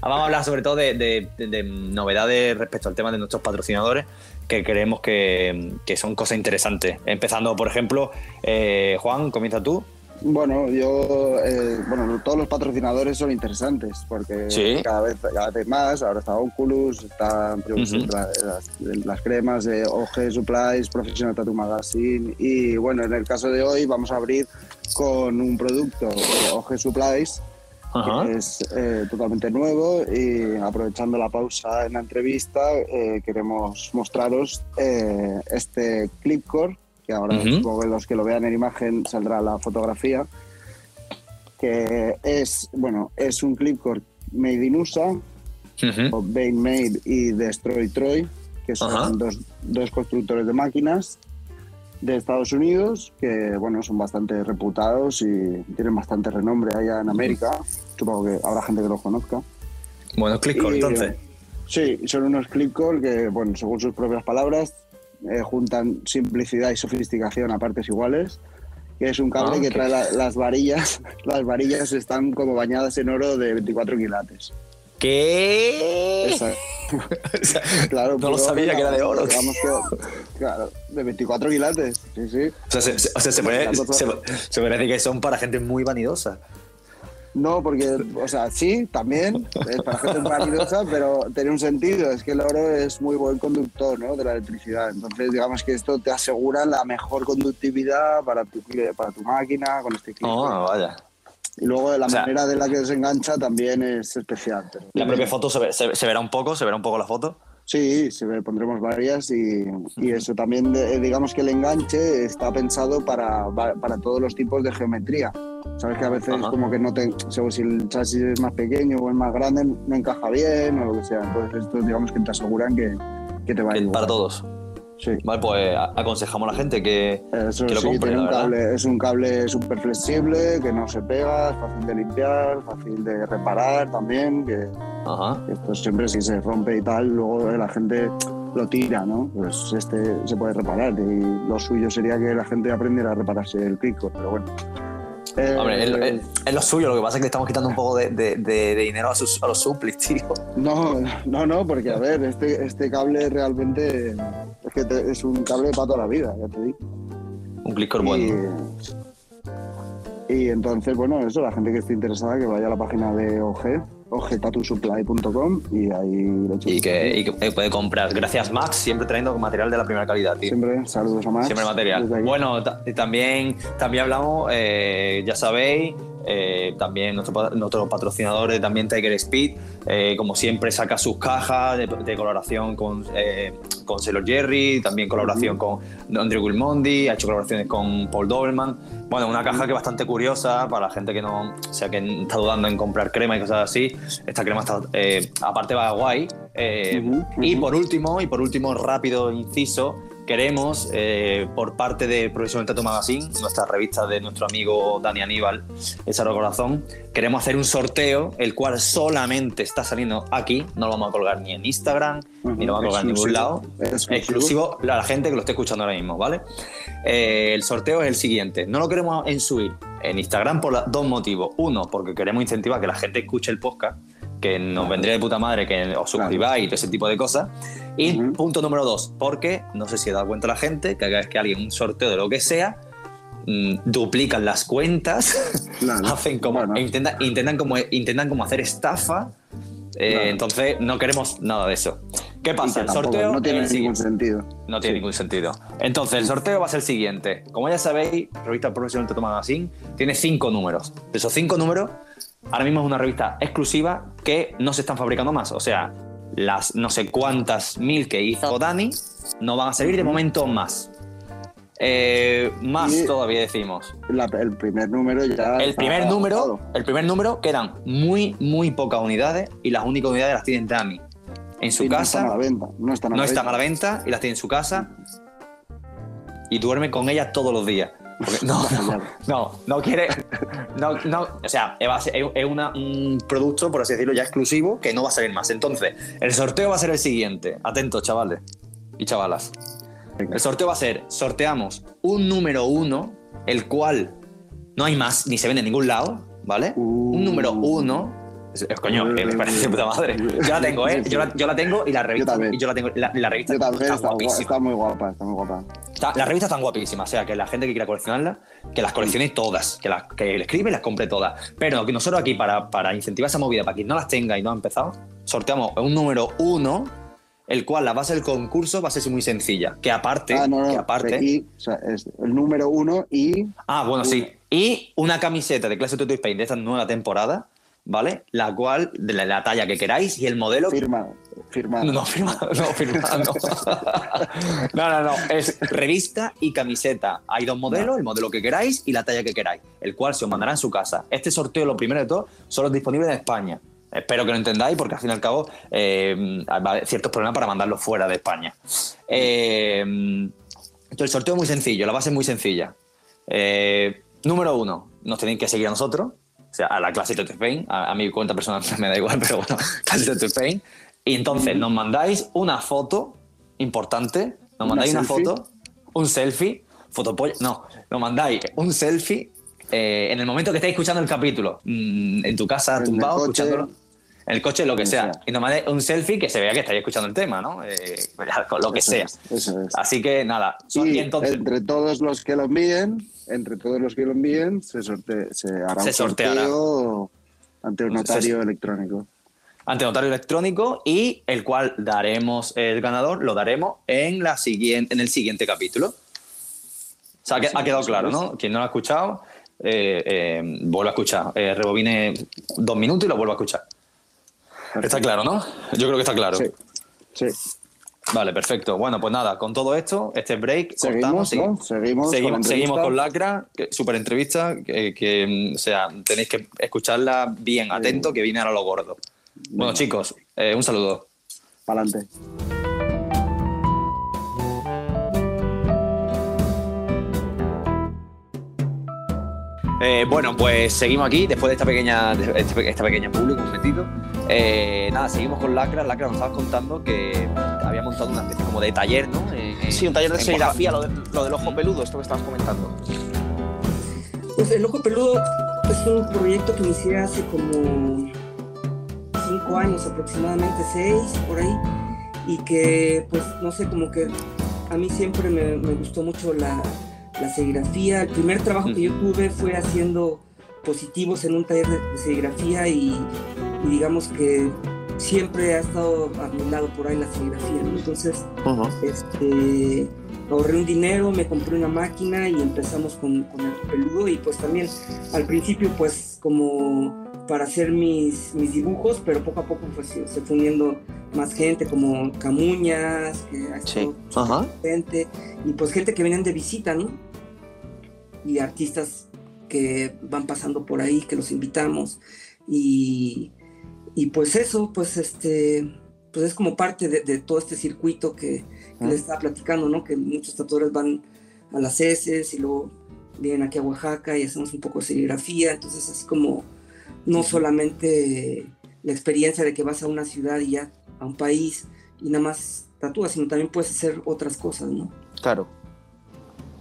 vamos a hablar sobre todo de, de- de- de novedades respecto al tema de nuestros patrocinadores que creemos que, que son cosas interesantes. Empezando, por ejemplo, eh, Juan, comienza tú. Bueno, yo, eh, bueno, todos los patrocinadores son interesantes porque Sí. cada vez cada vez más. Ahora está Oculus, están la- las, las cremas de OG Supplies, Professional Tattoo Magazine y bueno, en el caso de hoy vamos a abrir con un producto de OG Supplies que es eh, totalmente nuevo y aprovechando la pausa en la entrevista eh, queremos mostraros eh, este Clipcore que ahora supongo que los que lo vean en imagen saldrá la fotografía que es bueno es un Clipcore made in USA o Bain Made y Destroy Troy que son dos, dos constructores de máquinas de Estados Unidos que bueno son bastante reputados y tienen bastante renombre allá en América. Supongo que habrá gente que los conozca. Bueno, clic Y, entonces. sí son unos clipcore que bueno según sus propias palabras eh, juntan simplicidad y sofisticación a partes iguales que es un cable Ah, que trae la- las varillas las varillas están como bañadas en oro de 24 quilates ¿Qué? Claro, No lo sabía que era de oro. Digamos que, claro, de 24 quilates, sí, sí. O sea, se, se- o sea, se puede, se, se puede decir que son para gente muy vanidosa. No, porque, o sea, sí, también, es para gente vanidosa, pero tiene un sentido, es que el oro es muy buen conductor ¿no? de la electricidad. Entonces, digamos que esto te asegura la mejor conductividad para tu, para tu máquina con este clip. Oh, vaya. Y luego la O sea- manera de la que se engancha también es especial. pero- La propia foto se, ve- se- se verá un poco, se verá un poco la foto. Sí, se ve, pondremos varias y, y eso también, de- digamos que el enganche está pensado para, para todos los tipos de geometría. Sabes que a veces Ajá. como que no te, según si el chasis es más pequeño o es más grande, no encaja bien o lo que sea. Entonces estos digamos que te aseguran que, que te va a ir para todos. Sí. Vale, pues aconsejamos a la gente que, Eso que lo sí, compre, tiene un cable, es un cable súper flexible, que no se pega, es fácil de limpiar, fácil de reparar también, que Ajá. Esto siempre si se rompe y tal, luego la gente lo tira, ¿no? Pues este se puede reparar y lo suyo sería que la gente aprendiera a repararse el pico, pero bueno. Eh, Hombre, es, es- lo suyo, lo que pasa es que le estamos quitando un poco de, de- de- de dinero a, sus, a los suplis, tío. No, no, no, porque a ver, este, este cable realmente es, que te- es un cable para toda la vida, ya te digo. Un clicker bueno. Y entonces, bueno, eso, la gente que esté interesada que vaya a la página de OG, ogtatusupply.com y ahí le eche Y que, y que puede comprar. Gracias, Max, siempre trayendo material de la primera calidad, tío. Siempre, saludos a Max. Siempre material. Bueno, y también, también hablamos, eh, ya sabéis, eh, también nuestro, pa- nuestro patrocinador eh, también Tiger Speed, eh, como siempre saca sus cajas de, de colaboración con, eh, con Sailor Jerry, también colaboración con Andrew Wilmondi, ha hecho colaboraciones con Paul Doberman. Bueno, una caja que es bastante curiosa para la gente que no, o sea, que está dudando en comprar crema y cosas así. Esta crema está, eh, aparte va guay. eh, Y por último, y por último, rápido inciso, queremos, eh, por parte de Profesional Tattoo Magazine, nuestra revista de nuestro amigo Dani Aníbal, El Saro Corazón, queremos hacer un sorteo, el cual solamente está saliendo aquí, no lo vamos a colgar ni en Instagram, ni lo vamos a colgar en ningún lado, Exclusivo. exclusivo a la gente que lo esté escuchando ahora mismo, ¿vale? Eh, el sorteo es el siguiente, no lo queremos en subir en Instagram por la- dos motivos. Uno, porque queremos incentivar que la gente escuche el podcast, que nos vendría de puta madre que os suscribáis y todo ese tipo de cosas. Y punto número dos, porque no sé si he dado cuenta la gente que cada vez que alguien un sorteo de lo que sea, mm, duplican las cuentas, Claro. hacen como, Bueno. intentan, intentan como intentan como hacer estafa. Eh, Claro. Entonces no queremos nada de eso. ¿Qué pasa? El sorteo no tiene ningún sentido. No tiene ningún sentido. Entonces, el sorteo va a ser el siguiente. Como ya sabéis, Revista Profesional Tattoo Magazine tiene cinco números. De esos cinco números, ahora mismo es una revista exclusiva que no se están fabricando más. O sea, las no sé cuántas mil que hizo Dani no van a salir de momento más. Eh, más Y- todavía decimos. La- el primer número ya. El primer número, el primer número quedan muy, muy pocas unidades y las únicas unidades las tiene Dani en su Y no casa. están a la venta. No están a no la están a venta. la venta y las tiene en su casa y duerme con ellas todos los días. Porque no, no, no, no quiere. No, no, o sea, es es una- un producto, por así decirlo, ya exclusivo que no va a salir más. Entonces, el sorteo va a ser el siguiente. Atentos, chavales y chavalas. El sorteo va a ser: sorteamos un número uno, el cual no hay más, ni se vende en ningún lado, ¿vale? Uh. Un número uno. Coño, eh, me parece de puta madre. Yo la tengo, ¿eh? Yo la, yo la tengo y la revista. también. y yo la tengo. La, la revista Yo también, está está, gua- guapísima. está muy guapa, está muy guapa. Está- las revistas están guapísimas, o sea, que la gente que quiera coleccionarlas, que las coleccione todas, que las que escribe y las compre todas. Pero que nosotros aquí, para, para incentivar esa movida, para quien no las tenga y no ha empezado, sorteamos un número uno, el cual la base del concurso va a ser muy sencilla. Que aparte, ah, no, no. que aparte. Y, o sea, es el número uno y. Ah, bueno, sí. Y una camiseta de clase Tattoo Spain de esta nueva temporada, ¿vale? La cual, de la, la talla que queráis y el modelo. Firma. Firma. No, no, firma, no, firma, no. No, no. Es revista y camiseta. Hay dos modelos, el modelo que queráis y la talla que queráis, el cual se os mandará en su casa. Este sorteo, lo primero de todo, solo es disponible en España. Espero que lo entendáis porque al fin y al cabo eh, haber ciertos problemas para mandarlo fuera de España. Eh, entonces, el sorteo es muy sencillo, la base es muy sencilla. Eh, número uno, nos tenéis que seguir a nosotros, o sea, a la clase Tattoo Spain, a, a mi cuenta personal me da igual, pero bueno, clase Tattoo Spain. Y entonces nos mandáis una foto importante, nos ¿Una mandáis una selfie? foto, un selfie, fotopolla, no, nos mandáis un selfie eh, en el momento que estáis escuchando el capítulo, mm, en tu casa, En el tumbado, coche. escuchándolo. En el coche, lo que sea. sea. Y nos mandáis un selfie que se vea que estáis escuchando el tema, ¿no? Eh, lo que Eso sea. es, eso es. Así que nada. son- Y y entonces, entre todos los que lo envíen, entre todos los que lo envíen, se, sorte- se hará Se un sorteará. sorteo ante un notario electrónico. ante notario electrónico y el cual daremos el ganador, lo daremos en, la siguiente, en el siguiente capítulo. O sea, ha quedado claro, ¿no? Quien no lo ha escuchado, eh, eh, vuelve a escuchar. Eh, rebobine dos minutos y lo vuelvo a escuchar. Está claro, ¿no? Yo creo que está claro. Sí, sí. Vale, perfecto. Bueno, pues nada, con todo esto, este break, cortamos. Seguimos, ¿no? sí. Seguimos, Seguimos, con seguimos con Lacra, súper entrevista, que, que, mm, o sea, tenéis que escucharla bien, atento, que viene ahora lo gordo. Bueno, chicos, eh, un saludo. Pa'lante. Eh, bueno, pues seguimos aquí, después de esta pequeña, este- esta pequeña público, un momentito. Eh, nada, seguimos con Lacra. Lacra nos estabas contando que había montado una especie como de taller, ¿no? En- Sí, un taller de serigrafía, lo, de- lo del ojo peludo, esto que estabas comentando. Pues el Ojo Peludo es un proyecto que inicié hace como cinco años aproximadamente, seis, por ahí, y que pues no sé, como que a mí siempre me, me gustó mucho la, la serigrafía. El primer trabajo que yo tuve fue haciendo positivos en un taller de, serigrafía y, digamos que siempre ha estado a mi lado por ahí la serigrafía. Entonces, este, ahorré un dinero, me compré una máquina y empezamos con, con, el peludo y pues también al principio pues como para hacer mis, mis dibujos, pero poco a poco pues se fue uniendo más gente como Camuñas, que sí. gente, y pues gente que venían de visita, ¿no? Y artistas que van pasando por ahí, que los invitamos. Y, y pues eso, pues este, pues es como parte de, todo este circuito que, les estaba platicando, ¿no? Que muchos tatuadores van a las heces y luego vienen aquí a Oaxaca y hacemos un poco de serigrafía, entonces así como no solamente la experiencia de que vas a una ciudad y ya a un país y nada más tatúas, sino también puedes hacer otras cosas, ¿no? Claro.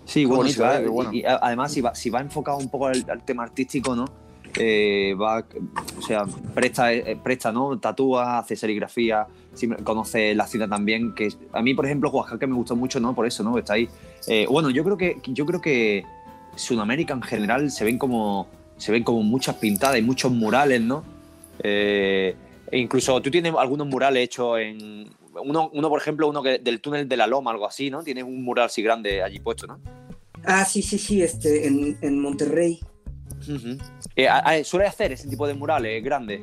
Sí, bueno, y, además si va, si va enfocado un poco al, tema artístico, ¿no? Eh, va, o sea, presta, eh, presta, ¿no? Tatúa, hace serigrafía, conoce la ciudad también, que a mí, por ejemplo, Oaxaca me gustó mucho, ¿no? Por eso, ¿no? Está ahí. Eh, bueno, yo creo que yo creo que Sudamérica en general se ven como se ven como muchas pintadas y muchos murales, ¿no? Eh, e incluso tú tienes algunos murales hechos en. Uno, uno por ejemplo, uno que, del túnel de la Loma, algo así, ¿no? Tienes un mural así grande allí puesto, ¿no? Ah, sí, sí, sí, este, en, en Monterrey. Eh, ¿Suele hacer ese tipo de murales grandes?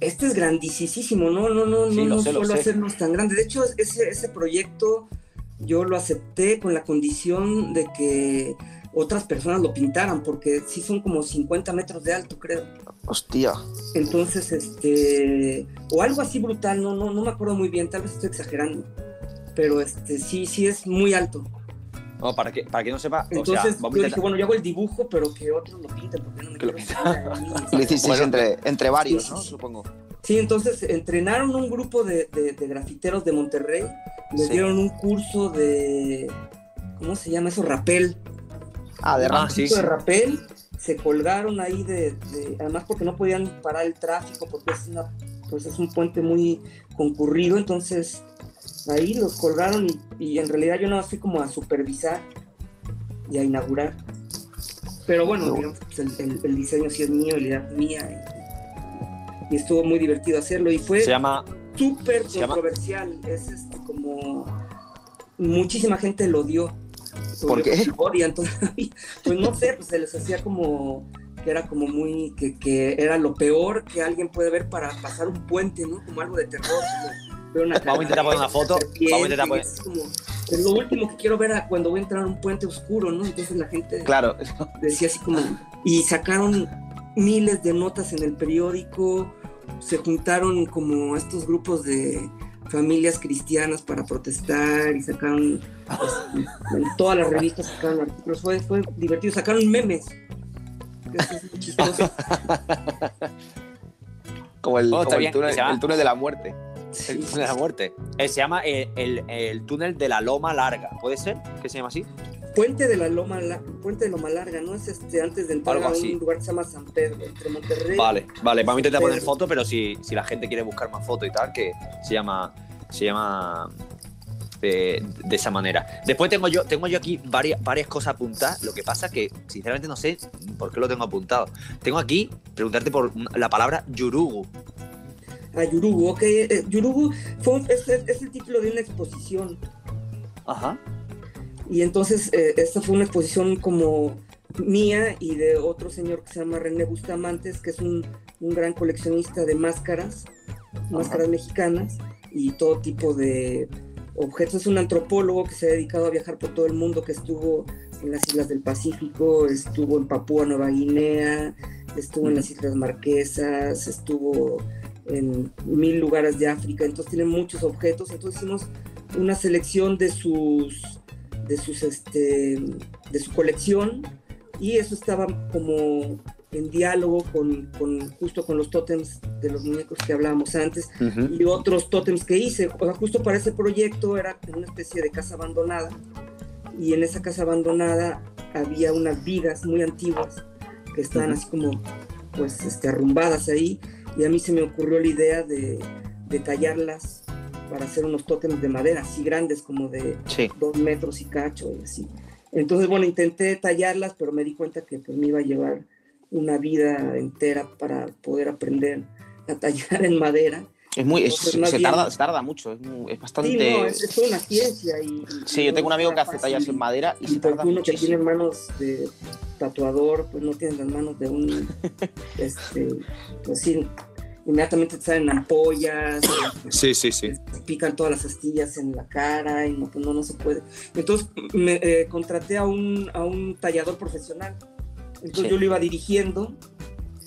Este es grandísimo, no, no, no, no, no suelo hacerlos tan grandes. De hecho, ese, ese proyecto yo lo acepté con la condición de que otras personas lo pintaran, porque sí son como 50 metros de alto, creo. Hostia. Entonces, este, o algo así brutal, no, no, no me acuerdo muy bien, tal vez estoy exagerando, pero este, sí, sí es muy alto. No, para que, para que no sepa. Entonces, yo dije, bueno, yo hago el dibujo, pero que otros lo pinten, porque no me quiero lo hicisteis entre, entre varios, ¿no? Supongo. Sí, entonces entrenaron un grupo de, de, grafiteros de Monterrey, les dieron un curso de, ¿cómo se llama eso? Rapel. Ah, de, ah, de rapel, se colgaron ahí de, además porque no podían parar el tráfico porque es una, pues es un puente muy concurrido, entonces ahí los colgaron y, en realidad yo no fui como a supervisar y a inaugurar. Pero bueno, pues, el, diseño sí es mío, la idea mía y, estuvo muy divertido hacerlo y fue súper controversial, es este, como muchísima gente lo dio ¿Por qué? pues no sé, pues se les hacía como que era como muy, que, que, era lo peor que alguien puede ver para pasar un puente, ¿no? Como algo de terror. Vamos a intentar poner una foto. Vamos a intentar poner... Es, como, es lo último que quiero ver cuando voy a entrar a un puente oscuro, ¿no? Entonces la gente claro. decía así como... Y sacaron miles de notas en el periódico, se juntaron como estos grupos de familias cristianas para protestar y sacaron pues, en todas las revistas sacaron artículos. Fue, fue divertido sacaron memes. Como el, oh, túnel, de la muerte. El túnel de la muerte. Eh, se llama el, el, túnel de la loma larga. Puede ser que se llama así Puente de la Loma, Puente de Loma Larga, ¿no? Es este antes de entrar a un lugar que se llama San Pedro, entre Monterrey. Vale, vale, vamos a intentar poner foto, pero si, si la gente quiere buscar más foto y tal, que se llama. Se llama. De, esa manera. Después tengo yo, tengo yo aquí varias, varias cosas apuntadas. Lo que pasa que, sinceramente, no sé por qué lo tengo apuntado. Tengo aquí, preguntarte por la palabra yurugu. Ah, yurugu, ok. Eh, yurugu fue, es, es, el título de una exposición. Ajá. Y entonces eh, esta fue una exposición como mía y de otro señor que se llama René Bustamantes, que es un, un gran coleccionista de máscaras, máscaras mexicanas y todo tipo de objetos. Es un antropólogo que se ha dedicado a viajar por todo el mundo, que estuvo en las islas del Pacífico, estuvo en Papúa Nueva Guinea, estuvo en las Islas Marquesas, estuvo en mil lugares de África, entonces tiene muchos objetos. Entonces hicimos una selección de sus de, sus, este, de su colección y eso estaba como en diálogo con, con, justo con los tótems de los muñecos que hablábamos antes y otros tótems que hice. O sea, justo para ese proyecto era una especie de casa abandonada y en esa casa abandonada había unas vigas muy antiguas que estaban así como pues este, arrumbadas ahí y a mí se me ocurrió la idea de, de tallarlas para hacer unos tótems de madera así grandes como de dos metros y cacho y así. Entonces, bueno, intenté tallarlas, pero me di cuenta que pues, me iba a llevar una vida entera para poder aprender a tallar en madera. Es muy, es- se, bien- tarda, se tarda mucho, es, muy- es bastante... Sí, no, es, es una ciencia. Y, Sí, y yo tengo un amigo que hace tallas en madera y Y se pues tarda uno que tiene muchísimo. manos de tatuador, pues no tiene las manos de un, este, pues sí, inmediatamente te salen ampollas, Sí, sí, sí. te pican todas las astillas en la cara y no, pues no, no se puede. Entonces me eh, contraté a un, a un tallador profesional. Entonces Sí. yo lo iba dirigiendo,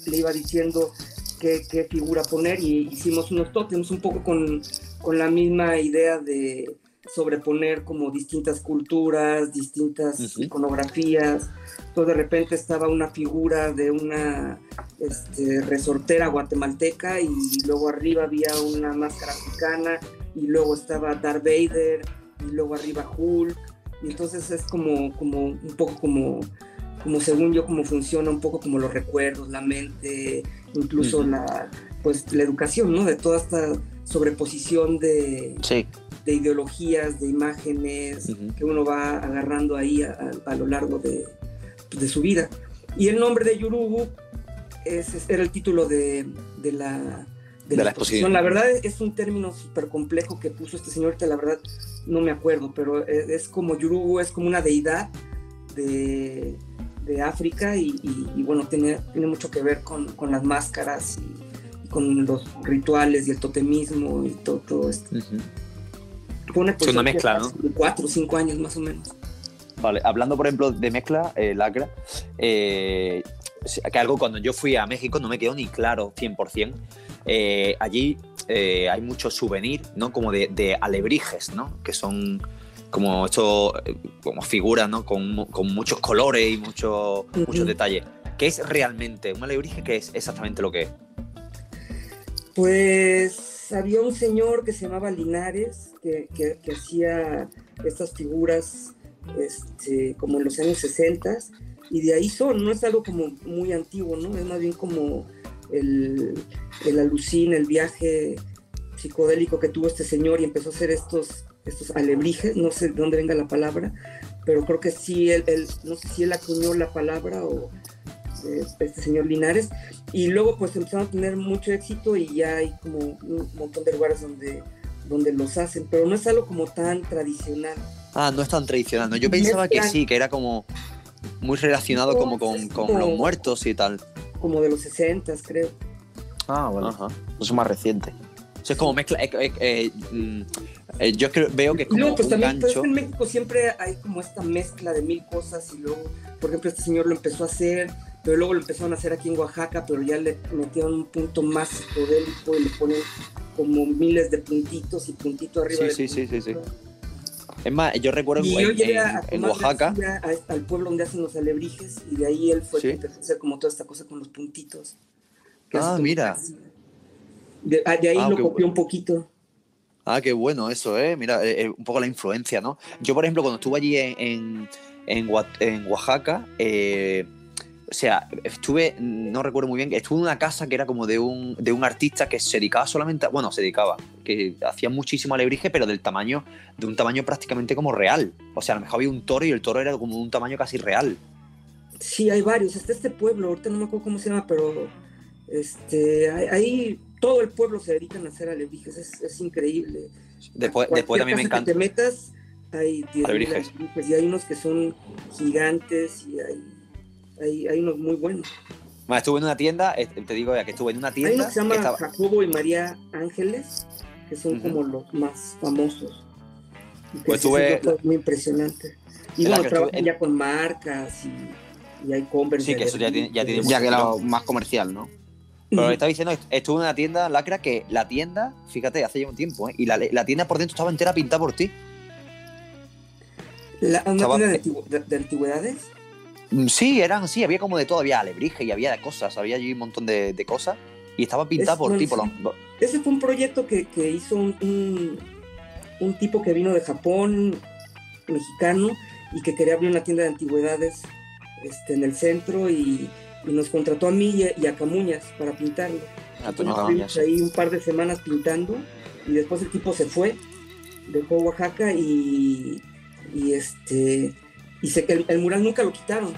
le iba diciendo qué, qué figura poner y hicimos unos tótems un poco con, con la misma idea de sobreponer como distintas culturas, distintas iconografías. Entonces de repente estaba una figura de una este, resortera guatemalteca y luego arriba había una máscara africana y luego estaba Darth Vader y luego arriba Hulk. Y entonces es como, como un poco como, como según yo, como funciona un poco como los recuerdos, la mente, incluso la, pues, la educación, ¿no? De toda esta sobreposición de, Sí, de ideologías, de imágenes Ujú. que uno va agarrando ahí a, a- a lo largo de, de su vida. Y el nombre de Yurugu es, es- era el título de, de la, de De la la exposición. exposición. La verdad es, es un término súper complejo que puso este señor, ahorita la verdad no me acuerdo, pero es, es como Yurugu, es como una deidad de, de África y, y- y bueno, tiene, tiene mucho que ver con, con las máscaras y, y con los rituales y el totemismo y todo, todo esto. Ujú. Fue una, Sí, una que mezcla, como Cuatro o cinco años más o menos. Vale, hablando por ejemplo de mezcla, eh, lacra, eh, que algo cuando yo fui a México no me quedó ni claro 100%. Eh, allí eh, hay muchos souvenirs, ¿no? Como de, de alebrijes, ¿no? Que son como estos, eh, como figuras, ¿no? Con, con muchos colores y muchos Ujú. muchos detalles. ¿Qué es realmente un alebrije? ¿Qué es exactamente lo que es? Pues había un señor que se llamaba Linares, que, que- que hacía estas figuras este, como en los años 60 y de ahí son, no es algo como muy antiguo, ¿no? Es más bien como el, el alucín, el viaje psicodélico que tuvo este señor y empezó a hacer estos, estos alebrijes, no sé de dónde venga la palabra, pero creo que sí, él, no sé si él acuñó la palabra o eh, este señor Linares, y luego pues empezaron a tener mucho éxito y ya hay como un montón de lugares donde, donde los hacen, pero no es algo como tan tradicional. Ah, no es tan tradicional, ¿no? Yo pensaba que sí, que era como muy relacionado No, como con, con los muertos y tal. como de los 60, creo. Ah, bueno. Ajá. Eso es más reciente. O sea, es como mezcla. eh, eh, eh, mm, eh, yo creo, veo que es como luego, pues un también, pues, gancho. en México siempre hay como esta mezcla de mil cosas y luego, por ejemplo, este señor lo empezó a hacer, pero luego lo empezaron a hacer aquí en Oaxaca, pero ya le metieron un punto más psicodélico y le ponen como miles de puntitos y puntito arriba. Sí, del sí, sí, sí, sí. Es más, yo recuerdo Y en, yo llegué en- a en Tomás Oaxaca. A- al pueblo donde hacen los alebrijes y de ahí él fue Sí. que empezó a hacer como toda esta cosa con los puntitos. Ah, mira. De, ah, de ahí Ah, lo copió bueno. un poquito. Ah, qué bueno eso, ¿eh? Mira, eh, eh, un poco la influencia, ¿no? Yo, por ejemplo, cuando estuve allí en, en, en Oaxaca, eh, o sea, estuve, no recuerdo muy bien, estuve en una casa que era como de un, de un artista que se dedicaba solamente, a- bueno, se dedicaba, que hacía muchísimo alebrije, pero del tamaño, de un tamaño prácticamente como real. O sea, a lo mejor había un toro y el toro era como de un tamaño casi real. Sí, hay varios. Está este pueblo, ahorita no me acuerdo cómo se llama, pero este, ahí todo el pueblo se dedican a hacer alebrijes. Es, es increíble. Después, después también me casa que encanta. te metas, hay 10.000 Alebrijes. alebrijes, y hay unos que son gigantes y hay, hay, hay unos muy buenos. Bueno, estuve en una tienda, te digo ya que estuve en una Hay tienda. uno que se llama que estaba- Jacobo y María Ángeles, que son como los más famosos. Pues sí, tuve- son cosas muy impresionante. Y bueno, trabajan estuve- ya con marcas y, y hay Converse. Sí, que eso ya tiene- ya tiene Ya que más comercial, ¿no? Pero que estaba diciendo, estuve en una tienda, Lacra, que la tienda, fíjate, hace ya un tiempo, ¿eh? y la, la tienda por dentro estaba entera pintada por ti. La- una Estaba- tienda de, antigu- de- de antigüedades. Mm, Sí, eran, sí, había como de todo, había alebrije y había cosas, había allí un montón de, de cosas, y estaba pintada Es- por bueno, ti. Por sí. Ese fue un proyecto que, que hizo un, un, un tipo que vino de Japón, mexicano, y que quería abrir una tienda de antigüedades este, en el centro y, y nos contrató a mí y a, y a Camuñas para pintarlo. Ah, Entonces, Ah, ahí un par de semanas pintando y después el tipo se fue, dejó Oaxaca y, y este y que el, el mural nunca lo quitaron.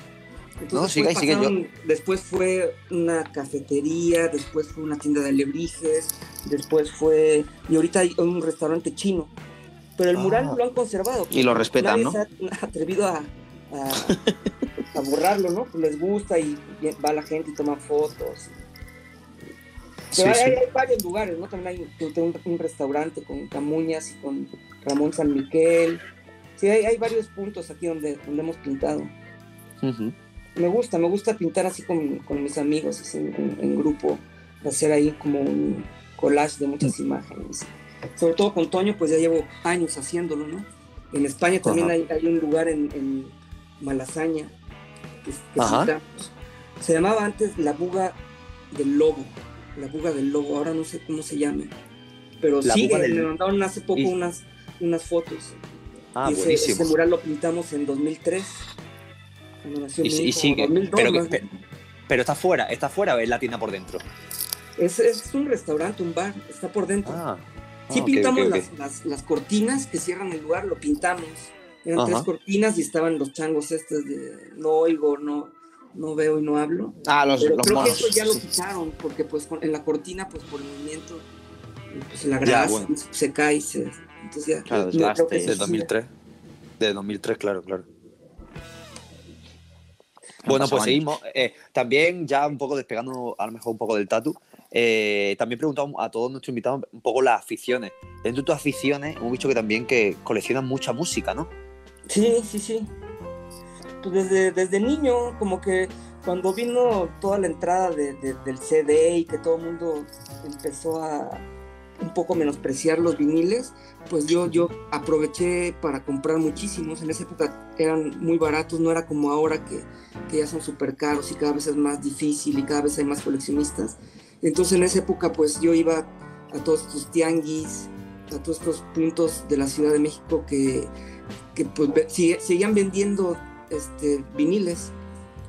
Entonces, No, después y sigue, yo- pasaron- Después fue una cafetería, después fue una tienda de alebrijes, después fue... Y ahorita hay un restaurante chino. Pero el Ah. mural lo han conservado. Y lo respetan, ¿no? se ha atrevido a, a, a borrarlo, ¿no? Pues les gusta y va la gente y toma fotos. Sí, Pero hay, sí. hay- hay varios lugares, ¿no? También hay un, un- un restaurante con Camuñas y con Ramón San Miquel. Sí, hay, hay varios puntos aquí donde, donde hemos pintado. Ujú. Me gusta, me gusta pintar así con, con mis amigos, así en, en grupo, hacer ahí como un collage de muchas imágenes. Sobre todo con Toño, pues ya llevo años haciéndolo, ¿no? En España también hay, hay un lugar en, en Malasaña que, que. Se llamaba antes La Buga del Lobo, La Buga del Lobo, ahora no sé cómo se llame. Pero sí, del- me mandaron hace poco Y- unas, unas fotos. Ah, y ese, buenísimo. ese mural lo pintamos en 2003. Cuando nació Y, mi y hijo, sigue. 2002 pero, está fuera, está fuera o es la tienda por dentro. Es, es un restaurante, un bar, está por dentro. Ah. sí ah, ok, pintamos. Las, las- las cortinas que cierran el lugar, lo pintamos. Eran Ajá. tres cortinas y estaban los changos estos de no oigo, no, no veo y no hablo. Ah, los, Pero los creo que eso ya lo quitaron, porque pues con- en la cortina, pues por el movimiento, pues la Ya, grasa bueno. se cae y se... Entonces ya, Claro, no, desgaste. creo que eso De sí, 2003. De 2003, claro, claro. Bueno, pues años. seguimos. Eh, también, ya un poco despegando a lo mejor un poco del tatu, eh, también preguntamos a todos nuestros invitados un poco las aficiones. Dentro de tus aficiones, hemos visto que también que coleccionan mucha música, ¿no? Sí, sí, sí. Pues desde, desde niño, como que cuando vino toda la entrada de- de- del CD y que todo el mundo empezó a un poco menospreciar los viniles, pues yo, yo aproveché para comprar muchísimos. En esa época eran muy baratos, no era como ahora que, que ya son súper caros y cada vez es más difícil y cada vez hay más coleccionistas. Entonces en esa época pues yo iba a todos estos tianguis, a todos estos puntos de la Ciudad de México que, que pues sigue- seguían vendiendo este, viniles.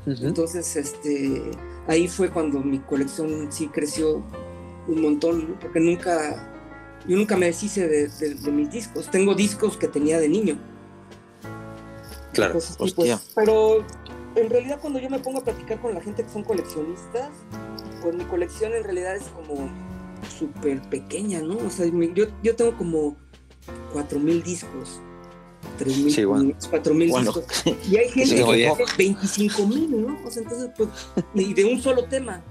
Entonces, este, ahí fue cuando mi colección sí creció un montón, ¿no? porque nunca, yo nunca me deshice de, de- de mis discos. Tengo discos que tenía de niño. Claro. cosas así, hostia. pues, pero en realidad cuando yo me pongo a platicar con la gente que son coleccionistas, pues mi colección en realidad es como súper pequeña, ¿no? O sea, yo, yo tengo como 4.000 discos. 3.000, Sí, bueno. 4.000 Bueno. discos. Y hay gente Sí, que tiene diez. 25 mil, ¿no? O sea, entonces, pues, y de un solo tema.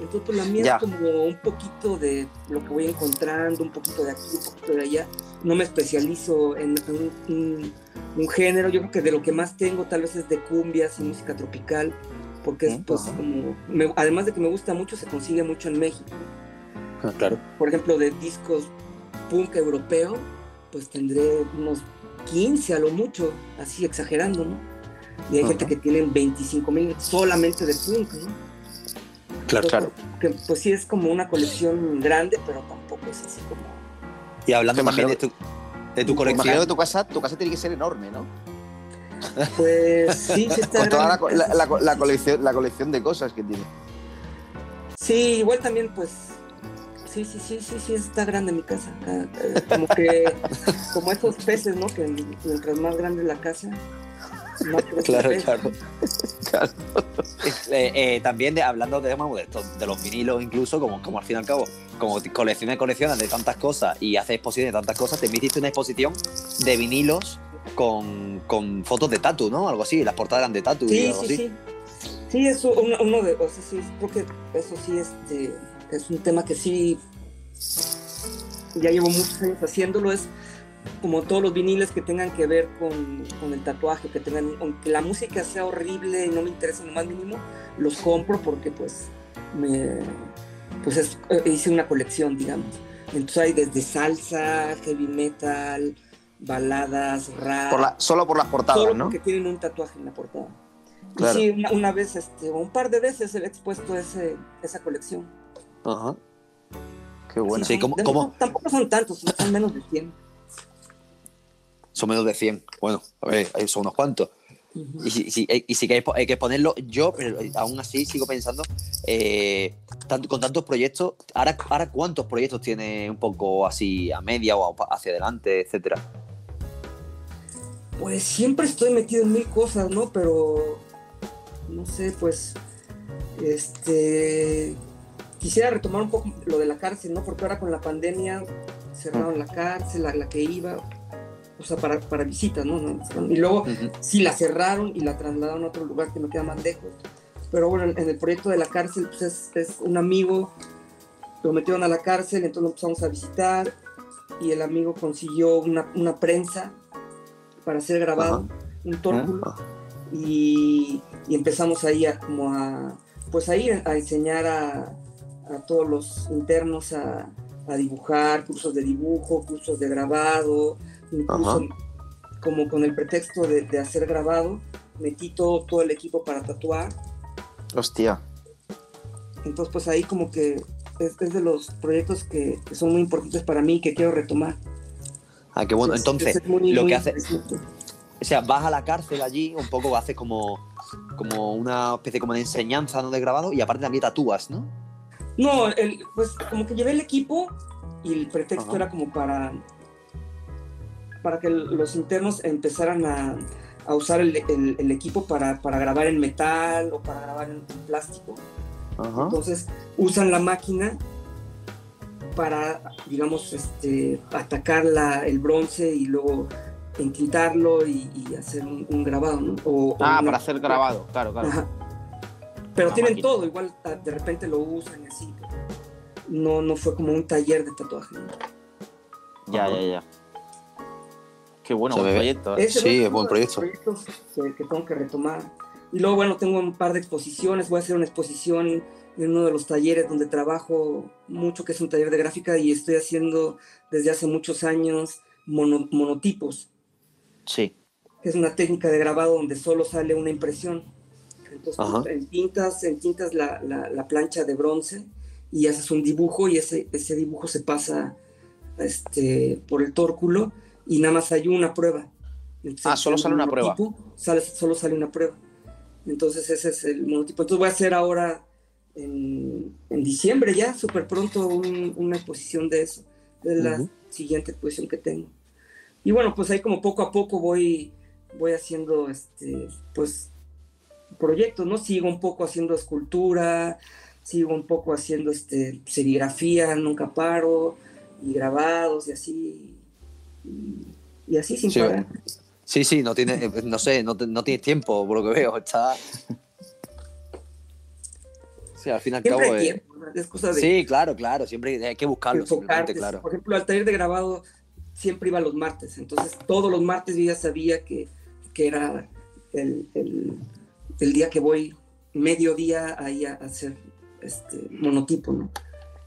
Entonces, pues la mía Ya. es como un poquito de lo que voy encontrando, un poquito de aquí, un poquito de allá. No me especializo en, en un, género. Yo creo que de lo que más tengo tal vez es de cumbias y música tropical, porque es, pues, ajá. como, me- además de que me gusta mucho, se consigue mucho en México. Ah, Claro. Por ejemplo, de discos punk europeo, pues tendré unos 15 a lo mucho, así exagerando, ¿no? Y hay Ajá. gente que tienen 25 mil solamente de punk, ¿no? Claro, Pues, claro. Que pues sí es como una colección grande, pero tampoco es así como... Y hablando también de tu, de tu colección. que tu casa, tu casa tiene que ser enorme, ¿no? Pues sí, sí está Con toda la, grande. co- la- la- la colección, la colección de cosas que tiene. Sí, igual también pues... Sí, sí, sí, sí, sí, está grande mi casa. Ah, eh, Como que, como esos peces, ¿no? Que mientras más grande la casa, más Claro, claro. Claro. Eh, eh, también de, hablando de, de, esto- de los vinilos incluso, como, como al fin y al cabo, como colecciones colecciones de tantas cosas y haces exposiciones de tantas cosas, te hiciste una exposición de vinilos con, con fotos de tatu, ¿no? Algo así, las portadas eran de tatu y Sí, algo sí, así. sí. Sí, es uno, uno de, o sea, sí, creo que eso sí este, es un tema que sí ya llevo muchos años haciéndolo, es como todos los viniles que tengan que ver con, con el tatuaje, que tengan, aunque la música sea horrible y no me interesa en lo más mínimo, los compro porque pues me pues es- eh, hice una colección, digamos. Entonces hay desde salsa, heavy metal, baladas, rap Por la- solo por las portadas, solo ¿no? porque tienen un tatuaje en la portada. Y Claro. sí, una, una vez, este, o un par de veces he expuesto ese, esa colección. Ajá. Qué bueno. Sí, ¿cómo- De- cómo? Tampoco son tantos, son menos de 100. Son menos de 100. Bueno, a ver, son unos cuantos. Y si, si- y si hay, hay que ponerlo, yo pero aún así sigo pensando, eh, tanto- con tantos proyectos, ¿ahora, ahora cuántos proyectos tiene un poco así a media o hacia adelante, etcétera? Pues siempre estoy metido en mil cosas, ¿no? Pero no sé, pues este quisiera retomar un poco lo de la cárcel, ¿no? Porque ahora con la pandemia cerraron la cárcel, la, la que iba, o sea, para, para visitas, ¿no? Y luego Ujú. sí la cerraron y la trasladaron a otro lugar que me queda más lejos. Pero bueno, en el proyecto de la cárcel, pues es, es un amigo, lo metieron a la cárcel, entonces lo empezamos a visitar y el amigo consiguió una, una prensa para hacer grabado, un tórculo, Ah. y, y empezamos ahí a, como a, pues ahí a enseñar a, a todos los internos a, a dibujar, cursos de dibujo, cursos de grabado, incluso Ajá. como con el pretexto de, de hacer grabado, metí todo, todo el equipo para tatuar. Hostia. Entonces, pues ahí como que es, es de los proyectos que, que son muy importantes para mí y que quiero retomar. Ah, qué bueno. Es- Entonces, es muy- lo muy que hace, o sea, vas a la cárcel allí, un poco haces como, como una especie como de enseñanza ¿no? de grabado y aparte también tatúas, ¿no? No, el- pues como que llevé el equipo y el pretexto Ajá. era como para, para que los internos empezaran a, a usar el, el- el equipo para, para grabar en metal o para grabar en, plástico. Ajá. Entonces usan la máquina para, digamos, este, atacar la- el bronce y luego entintarlo y, y hacer un, un grabado, ¿no? O- o Ah, una- para hacer grabado, claro, claro. Ajá. Pero Una tienen máquina. todo, igual ah, de repente lo usan y así. No, no fue como un taller de tatuaje. ¿no? Ya, ya, ya. Qué bueno, buen proyecto. ¿eh? Sí, es buen proyecto. proyectos que, tengo que retomar. Y luego, bueno, tengo un par de exposiciones. Voy a hacer una exposición en uno de los talleres donde trabajo mucho, que es un taller de gráfica, y estoy haciendo desde hace muchos años mono- monotipos, Sí. es una técnica de grabado donde solo sale una impresión. Entonces, Ajá. en tintas, en tintas la, la- la plancha de bronce y haces un dibujo y ese, ese dibujo se pasa este, por el tórculo y nada más hay una prueba. Entonces, Ah, solo sale una prueba. Sale, solo sale una prueba. Entonces ese es el monotipo. Entonces voy a hacer ahora en, en diciembre ya, súper pronto, un- una exposición de eso. Es la siguiente exposición que tengo. Y bueno, pues ahí como poco a poco voy, voy haciendo este, pues proyectos, ¿no? Sigo un poco haciendo escultura, sigo un poco haciendo este, serigrafía, nunca paro, y grabados y así. Y, y así sin Sí, parar. Sí, sí, no tiene, eh, no sé, no, no tienes tiempo, por lo que veo. Está. Sí, al fin y al cabo. hay tiempo, ¿no? es cosa de Sí, claro, claro. Siempre hay que buscarlo, enfocarte. claro. Por ejemplo, al taller de grabado siempre iba los martes, entonces todos los martes yo ya sabía que, que era el, el- el día que voy mediodía ahí a hacer este monotipo, ¿no?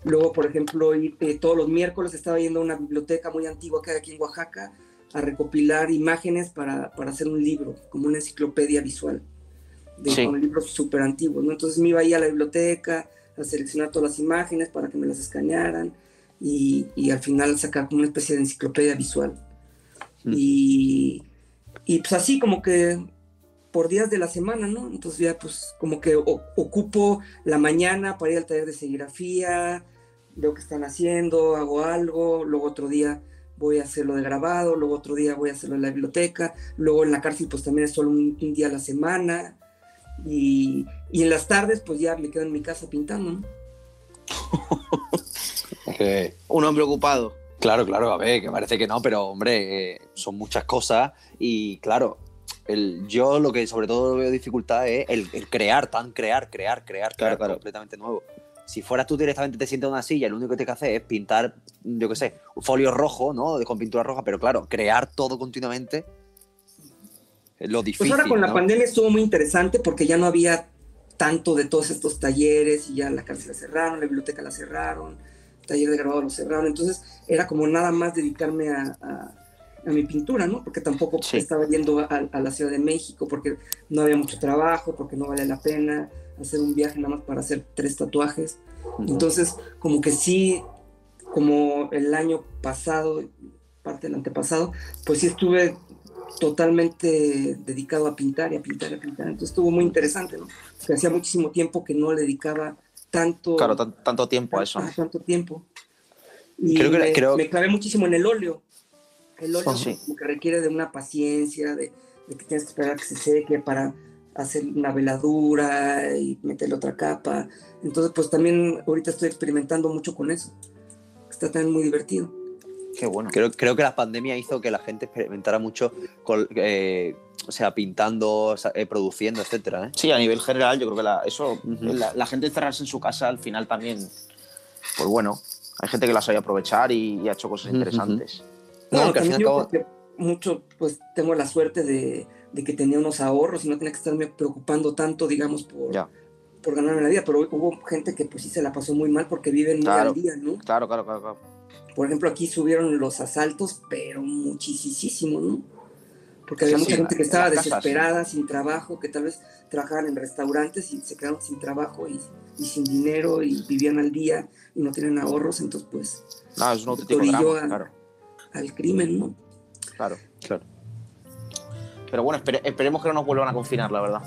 Luego, por ejemplo, ir, eh, todos los miércoles estaba yendo a una biblioteca muy antigua que hay aquí en Oaxaca a recopilar imágenes para, para hacer un libro, como una enciclopedia visual, de, Sí. con libros súper antiguos, ¿no? Entonces me iba ahí a la biblioteca a seleccionar todas las imágenes para que me las escanearan y, y al final sacar como una especie de enciclopedia visual. Mm. Y, y pues así como que por días de la semana, ¿no? Entonces ya pues como que ocupo la mañana para ir al taller de serigrafía, veo qué están haciendo, hago algo, luego otro día voy a hacerlo de grabado, luego otro día voy a hacerlo en la biblioteca, luego en la cárcel pues también es solo un, un día a la semana y, y en las tardes pues ya me quedo en mi casa pintando, ¿no? Eh, Un hombre ocupado. Claro, claro, a ver, que parece que no, pero hombre, eh, son muchas cosas y claro, el, yo lo que sobre todo veo dificultad es el, el crear, tan crear, crear, crear, crear, Claro, claro. completamente nuevo. Si fueras tú directamente te sientas en una silla lo único que tienes que hacer es pintar, yo qué sé, un folio rojo, ¿no? Con pintura roja, pero claro, crear todo continuamente es lo Pues difícil. ahora con la ¿no? pandemia estuvo muy interesante porque ya no había tanto de todos estos talleres y ya la cárcel la cerraron, la biblioteca la cerraron, el taller de grabado lo cerraron, entonces era como nada más dedicarme a, a- a mi pintura, ¿no? Porque tampoco Sí. estaba yendo a, a la Ciudad de México porque no había mucho trabajo, porque no valía la pena hacer un viaje nada más para hacer tres tatuajes. Entonces, como que sí, como el año pasado, parte del antepasado, pues sí estuve totalmente dedicado a pintar y a pintar y a pintar. Entonces estuvo muy interesante, ¿no? Que hacía muchísimo tiempo que no le dedicaba tanto, Claro, tan- tanto tiempo a eso. ah, tanto tiempo. Y Creo que- me, creo- me clavé muchísimo en el óleo, El óleo Sí. como que requiere de una paciencia, de, de que tienes que esperar a que se seque para hacer una veladura y meterle otra capa. Entonces, pues también ahorita estoy experimentando mucho con eso. Está también muy divertido. Qué bueno. Creo, creo que la pandemia hizo que la gente experimentara mucho, con, eh, o sea, pintando, o sea, eh, produciendo, etcétera. ¿eh? Sí, a nivel general, yo creo que la, eso, Ujú. la, la gente encerrarse en su casa al final también, pues bueno, hay gente que la sabe aprovechar y, y ha hecho cosas Ujú, interesantes. No, Bueno, que al fin también y al yo mucho, pues tengo la suerte de, de que tenía unos ahorros y no tenía que estarme preocupando tanto, digamos, por, Ya. por ganarme la vida. Pero hubo gente que pues sí se la pasó muy mal porque viven muy al día, ¿no? Claro, claro, claro. claro. Por ejemplo, aquí subieron los asaltos, pero muchísimo, ¿no? Porque había Sí, mucha sí, gente que estaba casas, desesperada, sin trabajo, que tal vez trabajaban en restaurantes y se quedaron sin trabajo y, y sin dinero y vivían al día y no tenían ahorros, entonces pues No, es un auténtico Orilló drama, a- claro, al crimen, ¿no? claro. Claro. Pero bueno, espere- esperemos que no nos vuelvan a confinar, la verdad.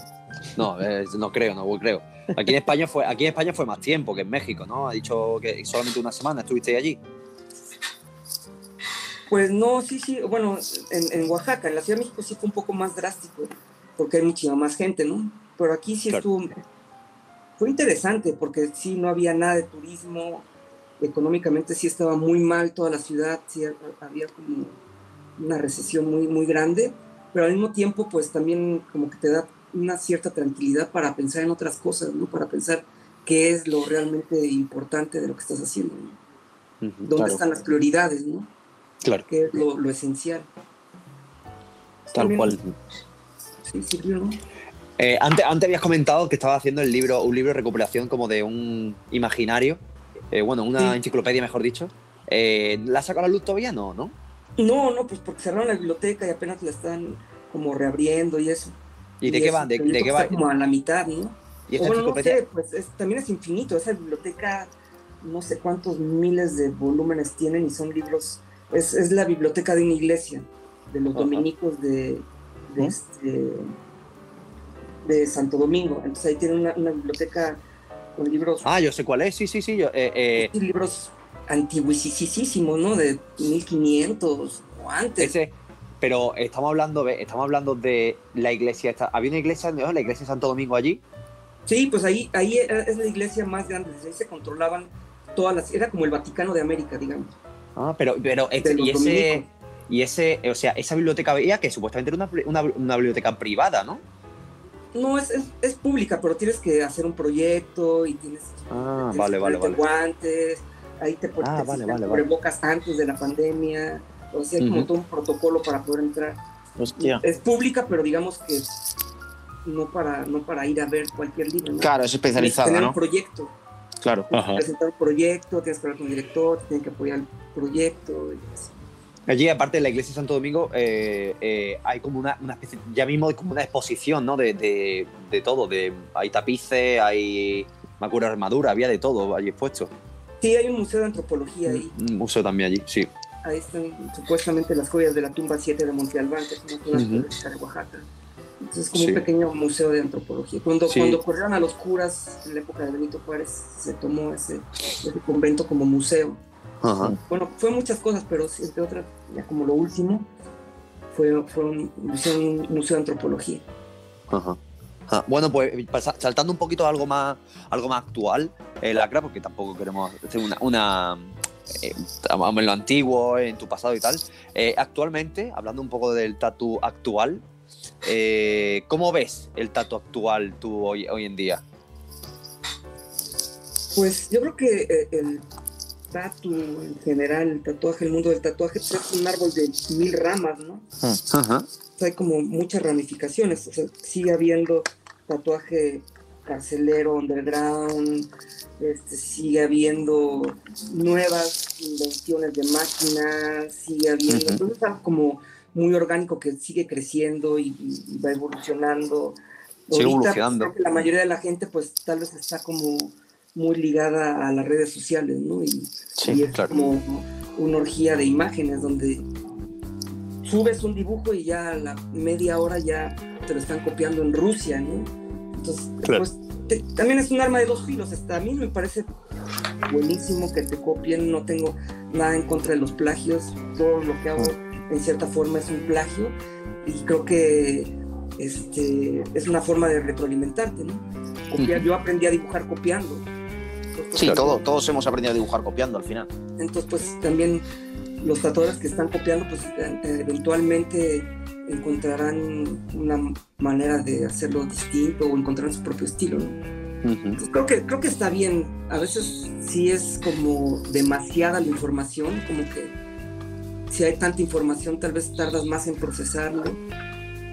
No, eh, no creo, no creo. Aquí en España fue, aquí en España fue más tiempo que en México, ¿no? Ha dicho que solamente una semana estuviste allí. Pues no, sí, sí, bueno, en, en Oaxaca, en la Ciudad de México sí fue un poco más drástico, porque hay muchísima más gente, ¿no? Pero aquí sí Claro. estuvo, fue interesante, porque sí no había nada de turismo, económicamente sí estaba muy mal toda la ciudad, sí ha- había como una recesión muy, muy grande, pero al mismo tiempo pues también como que te da una cierta tranquilidad para pensar en otras cosas, ¿no? Para pensar qué es lo realmente importante de lo que estás haciendo, ¿no? Ujú, ¿Dónde claro. están las prioridades, ¿no? Claro, que es lo, lo esencial. tal También, cual. Sí, sirvió, ¿no? Eh, antes, antes habías comentado que estabas haciendo el libro, un libro de recopilación como de un imaginario, eh, bueno, una Sí. enciclopedia, mejor dicho. Eh, ¿La has sacado a la luz todavía? No, ¿no? No, no, pues porque cerraron la biblioteca y apenas la están como reabriendo y eso. ¿Y de qué es va? un ¿De, de qué que va? está como a la mitad, ¿no? ¿Y O bueno, no sé, pues es- también es infinito. Esa biblioteca, no sé cuántos miles de volúmenes tienen y son libros. Es, es la biblioteca de una iglesia, de los dominicos de, de, este, de Santo Domingo. Entonces ahí tienen una, una biblioteca con libros Ah, yo sé cuál es, sí, sí, sí. yo- eh, eh, libros antiguísimos, ¿no? De 1500 o antes. ese, pero estamos hablando, de, estamos hablando de la iglesia. Esta, ¿Había una iglesia, ¿no? la iglesia de Santo Domingo allí? Sí, pues ahí, ahí era- es la iglesia más grande, desde ahí se controlaban todas las, era como el Vaticano de América, digamos. Ah, pero, pero este- y ese, dominicos. y ese, o sea, esa biblioteca veía que supuestamente era una, una, una biblioteca privada, ¿no? No, es, es, es pública, pero tienes que hacer un proyecto y tienes, Ah, tienes vale, que vale, vale. guantes, ahí te pones Ah, vale, vale, vale. bocas antes de la pandemia, o sea, hay como Ujú. todo un protocolo para poder entrar. Hostia. Es pública, pero digamos que no para, no para ir a ver cualquier libro. ¿no? Claro, es Tienes especializada, tener ¿no? un proyecto. Claro. Tienes que presentar un proyecto, tienes que hablar con el director, te tienen que apoyar el proyecto. y así. Allí, aparte de la iglesia de Santo Domingo, eh, eh, hay como una, una especie, ya mismo hay como una exposición, ¿no? De, de, de todo, de, hay tapices, hay, me acuerdo, armadura, había de todo allí expuesto. Sí, hay un museo de antropología ahí. Un museo también allí, sí. Ahí están supuestamente las joyas de la tumba 7 de Monte Albán, que es una arqueológica de Oaxaca. Entonces es como Sí. un pequeño museo de antropología. Cuando, Sí. cuando corrieron a los curas en la época de Benito Juárez, se tomó ese, ese convento como museo. Ajá. Bueno, fue muchas cosas, pero entre otras, ya como lo último, fue, fue un, museo, un museo de antropología. Ajá. Ah, bueno, pues pasa- saltando un poquito a algo más, algo más actual, eh, Lacra, porque tampoco queremos hacer una, una eh, vamos en lo antiguo, en tu pasado y tal. Eh, actualmente, hablando un poco del tatu actual, eh, ¿cómo ves el tatu actual tú hoy, hoy en día? Pues yo creo que eh, el tatu en general, el tatuaje, el mundo del tatuaje, es un árbol de mil ramas, ¿no? Ajá. O sea, hay como muchas ramificaciones. O sea, sigue habiendo tatuaje carcelero, underground, este, sigue habiendo nuevas invenciones de máquinas, sigue habiendo. Ujú. Entonces es algo como muy orgánico que sigue creciendo y, y va evolucionando. Sigue Ahorita, evolucionando. creo que la mayoría de la gente, pues tal vez está como muy ligada a las redes sociales, ¿no? Y, Sí, y es claro. como una orgía de imágenes donde subes un dibujo y ya a la media hora ya te lo están copiando en Rusia, ¿no? Entonces, Claro. pues te- también es un arma de dos filos. Hasta a mí me parece buenísimo que te copien, no tengo nada en contra de los plagios, todo lo que hago en cierta forma es un plagio y creo que este, es una forma de retroalimentarte, ¿no? Copiar, Yo aprendí a dibujar copiando. Sí, todo, todos hemos aprendido a dibujar copiando al final. Entonces, pues también los tatuadores que están copiando, pues eh, eventualmente encontrarán una manera de hacerlo distinto o encontrarán su propio estilo, creo, que, creo que está bien. A veces sí es como demasiada la información, como que si hay tanta información tal vez tardas más en procesarlo,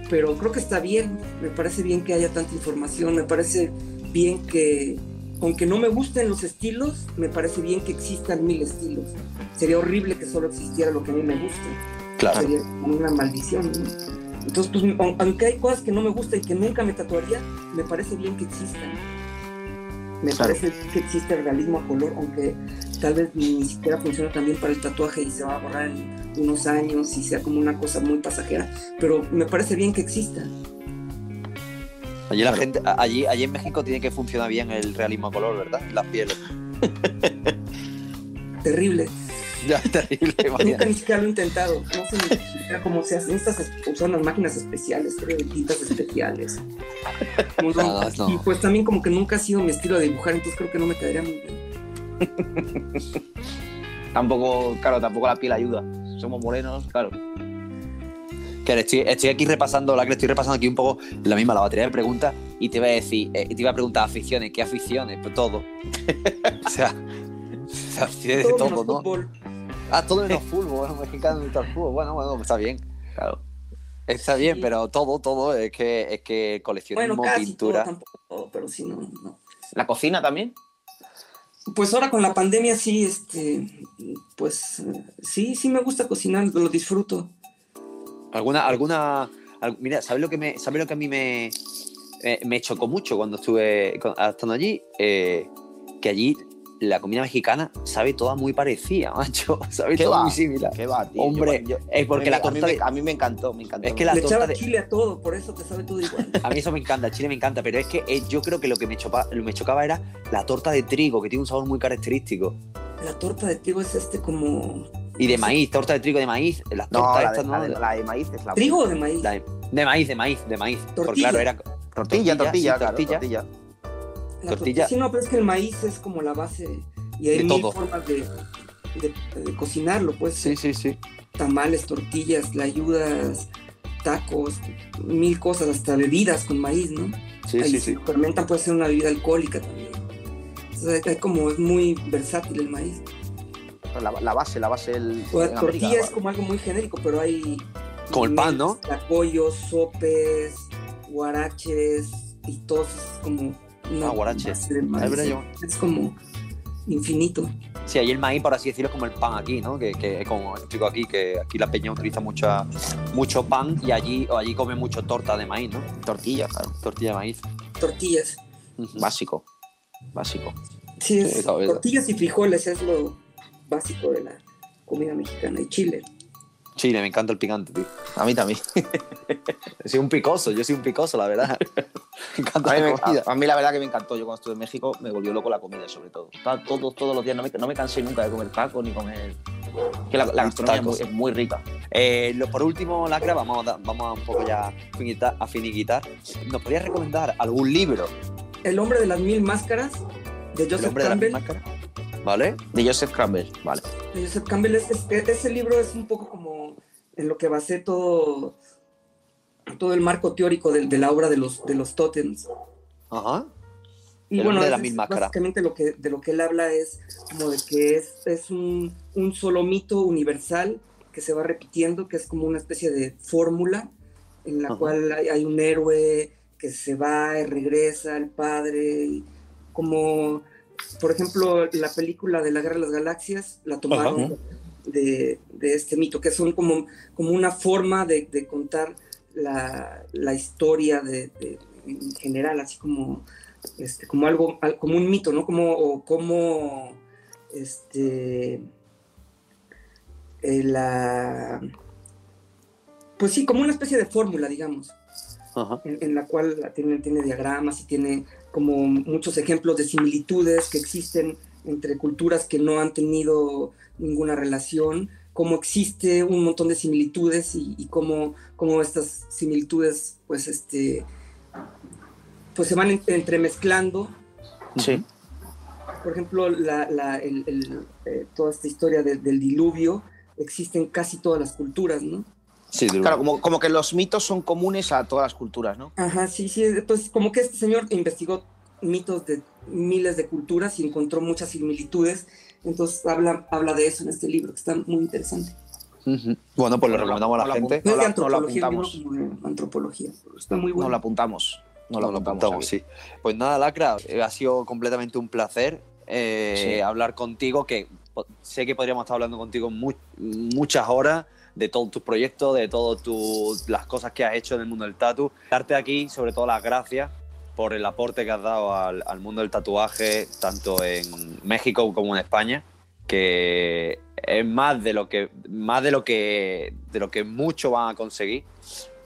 pero creo que está bien. Me parece bien que haya tanta información, me parece bien que, aunque no me gusten los estilos, me parece bien que existan mil estilos. Sería horrible que solo existiera lo que a mí me gusta. Claro. Sería una maldición. ¿no? Entonces, pues, aun- aunque hay cosas que no me gustan y que nunca me tatuaría, me parece bien que existan. Me Claro. parece que existe el realismo a color, aunque tal vez ni siquiera funciona también para el tatuaje y se va a borrar en unos años y sea como una cosa muy pasajera, pero me parece bien que exista. Allí, la Claro. gente, allí, allí en México tiene que funcionar bien el realismo a color, ¿verdad? Las pieles. Terrible. Ya, terrible. Nunca ni siquiera lo he intentado. No sé ni siquiera cómo se hacen. Estas son unas máquinas especiales, creo, tintas especiales. Como no- No, no. Y pues también como que nunca ha sido mi estilo de dibujar, entonces creo que no me quedaría muy bien. Tampoco, claro, tampoco la piel ayuda. Somos morenos, claro. Que estoy, estoy aquí repasando, la que estoy repasando aquí un poco la misma, la batería de preguntas, y te iba a decir, eh, te iba a preguntar aficiones, ¿qué aficiones? Pues todo. o sea, o sea, de Todo todo, menos ¿no? fútbol. Ah, todo menos fútbol, bueno, mexicano el fútbol. Bueno, bueno, pues está bien. claro. Está bien, Sí. pero todo, todo, es que, es que coleccionismo, Bueno, casi pintura. todo, tampoco pero sí, no, no. ¿La cocina también? Pues ahora con la pandemia sí, este, pues eh, sí, sí me gusta cocinar, lo disfruto. ¿Alguna, alguna, al- mira, ¿sabes lo que me, sabes lo que a mí me, eh, me chocó mucho cuando estuve con- estando allí? Eh, que allí la comida mexicana sabe toda muy parecida, macho. Sabe ¿Qué toda va? muy similar. ¿Qué va, tío? Hombre, Yo- es porque a la mí, a mí torta me, a mí me encantó, me encantó. Es que la Le torta echaba de- chile a todo, por eso te sabe todo igual. A mí eso me encanta, el chile me encanta, pero es que eh, yo creo que lo que me, me chocaba era la torta de trigo, que tiene un sabor muy característico. La torta de trigo es este como... Y de maíz, torta de trigo de maíz. Las no, tortas la de, ¿no? la, de, la de maíz es la ¿Trigo o de maíz? La de, de maíz, de maíz, de maíz. Porque Tortilla. claro, era Tortilla, tortilla, tortilla, sí, claro, tortilla. tortilla. La tortilla. Sí, no, pero es que el maíz es como la base y hay De mil todo. formas de, de- de cocinarlo, pues. Sí, sí, sí. Tamales, tortillas, layudas, tacos, mil cosas, hasta bebidas con maíz, ¿no? Sí, Ahí sí, sí. lo fermentan puede ser una bebida alcohólica también. Hay- hay como es muy versátil el maíz. La, la base, la base el, O la tortilla América, es como algo muy genérico, pero hay... Como el pan, ¿no? Tlacoyos, sopes, guaraches, y todos es como... Una Ah, guaraches. Es como infinito. Sí, ahí el maíz, por así decirlo, es como el pan aquí, ¿no? Que, que es como explico aquí, que aquí la peña utiliza mucha, mucho pan y allí, o allí come mucho torta de maíz, ¿no? Tortilla, claro. Tortilla de maíz. Tortillas. Básico. Básico. Sí, es, tortillas y frijoles es lo básico de la comida mexicana. Y chile. Chile, me encanta el picante, tío. A mí también. Soy un picoso, yo soy un picoso, la verdad. me encanta A mí, la comida. a- a mí la verdad que me encantó. Yo cuando estuve en México me volvió loco la comida, sobre todo. Estaba todos, todos los días, no me, no me cansé nunca de comer tacos ni comer... Que la, la gastronomía es muy, Tacos. es muy rica. Eh, lo- por último, Lacra, vamos a, vamos a un poco ya a finiquitar, a finiquitar. ¿Nos podrías recomendar algún libro? El hombre de las mil máscaras de El Joseph hombre de la Campbell. máscara. ¿Vale? De Joseph Campbell, vale. de Joseph Campbell es, es- ese libro es un poco como en lo que basé todo todo el marco teórico de, de la obra de los de los tótems Ajá. y El bueno de la es- básicamente lo que de lo que él habla es como de que es, es un, un solo mito universal que se va repitiendo que es como una especie de fórmula en la Ajá. cual hay, hay un héroe que se va y regresa el padre y como por ejemplo la película de la guerra de las galaxias la tomaron de, de este mito, que son como, como una forma de, de contar la, la historia de, en general, así como, este, como algo, al- como un mito, ¿no? Como, o como este eh, la pues sí, como una especie de fórmula, digamos en, en la cual tiene, tiene diagramas y tiene como muchos ejemplos de similitudes que existen entre culturas que no han tenido ninguna relación cómo existe un montón de similitudes y, y cómo, cómo estas similitudes pues este pues se van en- entremezclando Sí. por ejemplo, la, la- el- el, eh, toda esta historia de- del diluvio existe en casi todas las culturas, ¿no? Sí, de Claro, como, como que los mitos son comunes a todas las culturas, ¿no? Ajá, sí, sí. Entonces, como que este señor investigó mitos de miles de culturas y encontró muchas similitudes. Entonces, habla, habla de eso en este libro, que está muy interesante. Bueno, pues lo No recomendamos a no la la gente. No es de no la un libro apuntamos. antropología. Está muy No bueno. lo apuntamos. No lo Nos lo apuntamos. apuntamos, sí. Pues nada, Lacra, eh, ha sido completamente un placer eh, Sí. hablar contigo, que sé que podríamos estar hablando contigo mu- muchas horas de todos tus proyectos, de todas las cosas que has hecho en el mundo del tatu. Darte aquí, sobre todo, las gracias por el aporte que has dado al, al mundo del tatuaje, tanto en México como en España, que es más de lo que, más de lo que, de lo que muchos van a conseguir.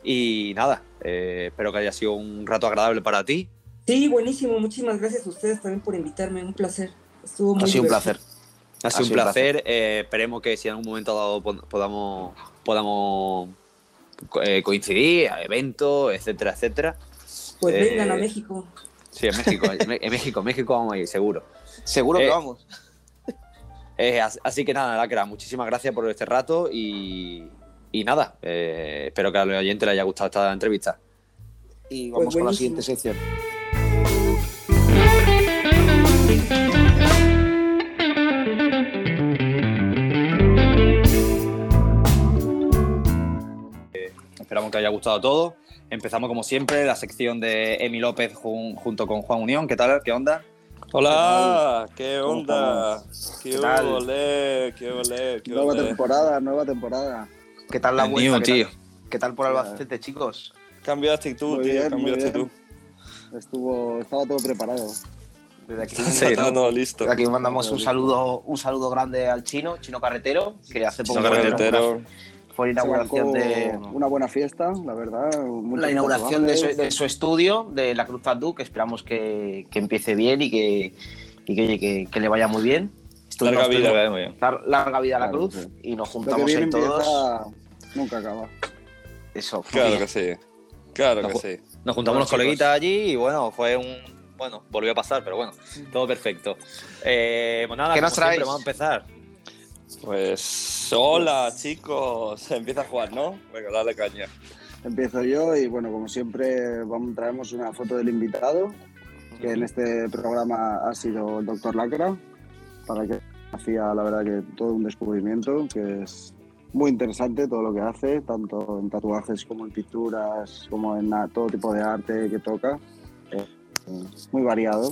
Y nada, eh, espero que haya sido un rato agradable para ti. Sí, buenísimo. Muchísimas gracias a ustedes también por invitarme. Un placer. Estuvo muy Ha sido un divertido. placer. Ha sido un sido un placer. eh, esperemos que si en algún momento dado pod- podamos, podamos eh, coincidir a eventos, etcétera, etcétera. Pues Eh, vengan a México. Sí, en México, en México, México vamos a ir, seguro. Seguro Eh, que vamos. Eh, as- así que nada, Lacra, muchísimas gracias por este rato y, y nada, eh, espero que al oyente le haya gustado esta entrevista. Y vamos pues con la siguiente sección. Esperamos que haya gustado todo. Empezamos como siempre la sección de Emi López jun- junto con Juan Unión. ¿Qué tal? ¿Qué onda? Hola, ¿qué ¿Cómo onda? ¿Qué, ¿Qué tal? ole? ¿Qué ole? ¿Qué Nueva temporada, nueva temporada. ¿Qué tal la El vuelta? New, ¿Qué, tío. tal, ¿Qué tal por Albacete, chicos? Cambio de actitud, Muy tío, bien, cambio de actitud. Estuvo, estaba todo preparado. Desde aquí, Sí, ¿no? todo listo. desde aquí mandamos un saludo, un saludo grande al chino, chino carretero, que hace poco Chino Carretero. Fue la inauguración de una buena fiesta, la verdad. la inauguración de su, tatuajes. de su estudio, de la Cruz Tattoo, que esperamos que, que empiece bien y que, y que, oye, que, que le vaya muy bien. Estuvimos Larga vida. Muy bien. lar- larga vida a la Claro, cruz sí. y nos juntamos en todos. nunca acaba. Eso, Claro que sí. Claro que sí. Nos juntamos Bueno, los coleguitas allí y bueno, fue un. Bueno, volvió a pasar, pero bueno, todo perfecto. Eh, pues nada, ¿Qué como nos traéis? siempre, vamos a empezar. Pues hola chicos, empieza a jugar, ¿no? Venga, dale caña. Empiezo yo y bueno, como siempre, vamos, traemos una foto del invitado, que en este programa ha sido el doctor Lacra, para que hacía la verdad que todo un descubrimiento, que es muy interesante todo lo que hace, tanto en tatuajes como en pinturas, como en todo tipo de arte que toca, eh, muy variado.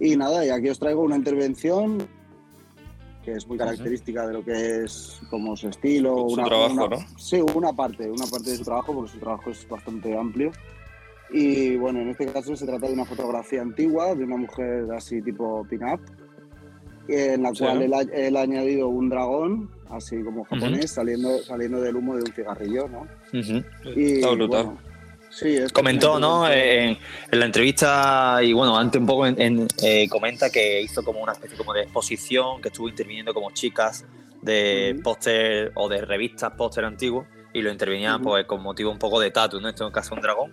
Y nada, y aquí os traigo una intervención que es muy característica de lo que es como su estilo. Su una, trabajo, una- ¿no? Sí, una parte, una parte de su trabajo, porque su trabajo es bastante amplio. Y bueno, en este caso se trata de una fotografía antigua de una mujer así tipo pin-up, en la Sí, cual ¿no? él, ha, él ha añadido un dragón, así como japonés, saliendo, saliendo del humo de un cigarrillo, ¿no? Ujú. Y, Está brutal. bueno, sí, es Comentó, ¿no? Eh, En, en la entrevista, y bueno, antes un poco en- en, eh, comenta que hizo como una especie como de exposición, que estuvo interviniendo como chicas de póster o de revistas póster antiguos y lo intervenían Ujú. pues con motivo un poco de tatu, ¿no? En este caso un dragón.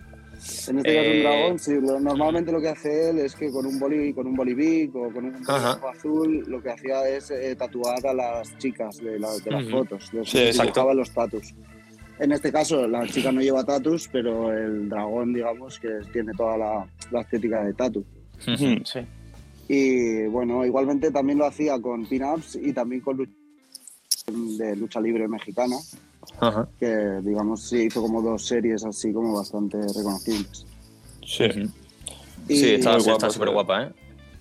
En este caso Eh, un dragón, sí, lo- normalmente lo que hace él es que con un boli, con un bolivic o con un azul, lo que hacía es eh, tatuar a las chicas de, la- de las fotos, les Sí, exacto. los tatus. En este caso, la chica no lleva tatus, pero el dragón, digamos, que tiene toda la, la estética de tatu. Sí. Y bueno, igualmente también lo hacía con pin-ups y también con lucha, de lucha libre mexicana, Ajá. que digamos sí hizo como dos series así como bastante reconocibles. Sí. Y- Sí, está súper guapa, ¿eh?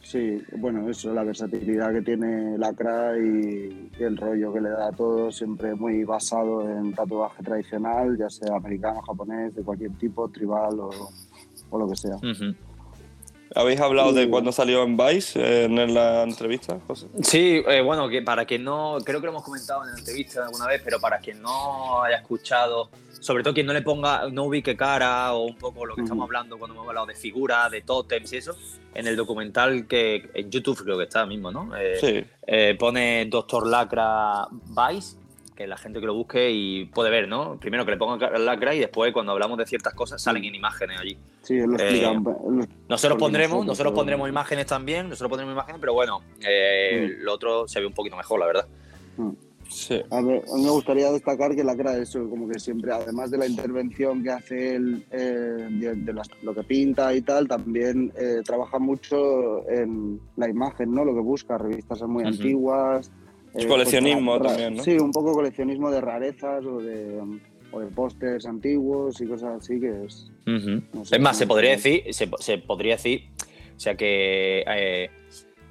Sí, bueno, eso, la versatilidad que tiene Lacra y, y el rollo que le da a todo, siempre muy basado en tatuaje tradicional, ya sea americano, japonés, de cualquier tipo, tribal o, lo que sea. ¿Habéis hablado de Sí. cuándo salió en Vice eh, en la entrevista, José? Sí, eh, bueno, que para quien no, creo que lo hemos comentado en la entrevista alguna vez, pero para quien no haya escuchado, sobre todo quien no le ponga, no ubique cara o un poco lo que estamos hablando cuando hemos hablado de figuras, de tótems y eso, en el documental que en YouTube creo que está mismo, ¿no? Eh, Sí. pone Doctor Lacra Vice, que la gente que lo busque y puede ver, ¿no? Primero que le ponga ca- lacra y después cuando hablamos de ciertas cosas salen en imágenes allí. Sí, él lo Eh, explica. él lo- Nosotros pondremos, nosotros, pondremos imágenes también, nosotros pondremos imágenes, pero bueno, eh, Mm. lo otro se ve un poquito mejor, la verdad. Sí. A, ver, a mí me gustaría destacar que la cara eso, como que siempre, además de la intervención que hace él, eh, de, de las- lo que pinta y tal, también eh, trabaja mucho en la imagen, ¿no? Lo que busca, revistas muy antiguas. Es coleccionismo pues, también, ¿no? Sí, un poco coleccionismo de rarezas o de, o de pósters antiguos y cosas así que es... Ujú. No sé, es más, se podría decir, se, se podría decir, o sea que eh,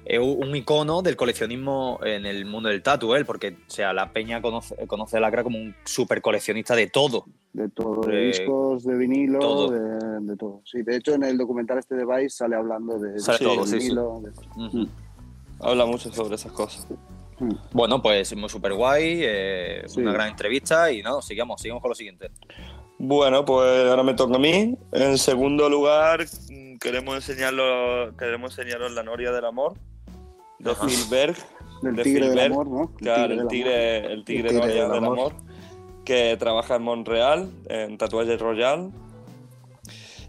es un icono del coleccionismo en el mundo del tatu, él, porque o sea, la peña conoce, conoce a Lacra como un super coleccionista de todo. De todo, de De discos, de vinilo, todo. De, de todo. Sí, de hecho en el documental este de Vice sale hablando de, Sale de todo, sí, sí. vinilo, de- Ujú. Habla mucho sobre esas cosas. Bueno, pues muy super guay, eh, Sí. una gran entrevista y no, sigamos, sigamos con lo siguiente. Bueno, pues ahora me toca a mí. En segundo lugar, mm, queremos enseñarlo, queremos enseñaros la Noria del Amor de Ajá. Phil Berg. del de tigre del Filbert, amor, ¿no? Claro, el del tigre, amor. el tigre, El tigre Noria del del amor. amor, que trabaja en Montreal, en Tatuajes Royal.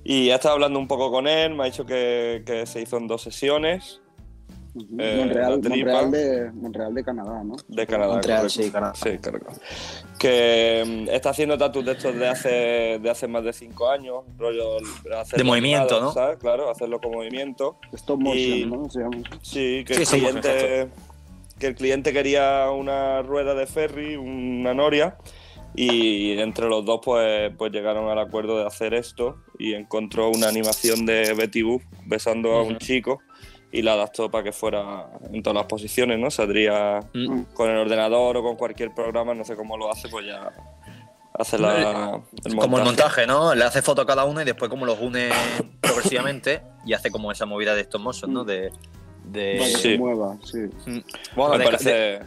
Y he estado hablando un poco con él, me ha dicho que, que se hizo en dos sesiones Ujú. eh, Montreal. Montreal, de, Montreal de Canadá, ¿no? de Canadá. Montreal, correcto. sí, Canadá. Sí, claro. Que mm, está haciendo tatus de estos de hace, de hace más de cinco años, rollo De movimiento, animado, ¿no? ¿sabes? Claro, hacerlo con movimiento. Stop motion, Y- ¿no? Se llama. Sí, que Sí, el cliente que el cliente quería una rueda de ferry, una noria, y entre los dos pues, pues llegaron al acuerdo de hacer esto y encontró una animación de Betty Boop besando a un chico y la adaptó para que fuera en todas las posiciones, ¿no? Saldría Mm. con el ordenador o con cualquier programa, no sé cómo lo hace, pues ya hace la, el Como el montaje. ¿no? Le hace foto a cada uno y después como los une progresivamente y hace como esa movida de stop motion, ¿no? De, de- que Sí. se mueva, sí. Bueno, me de- parece de-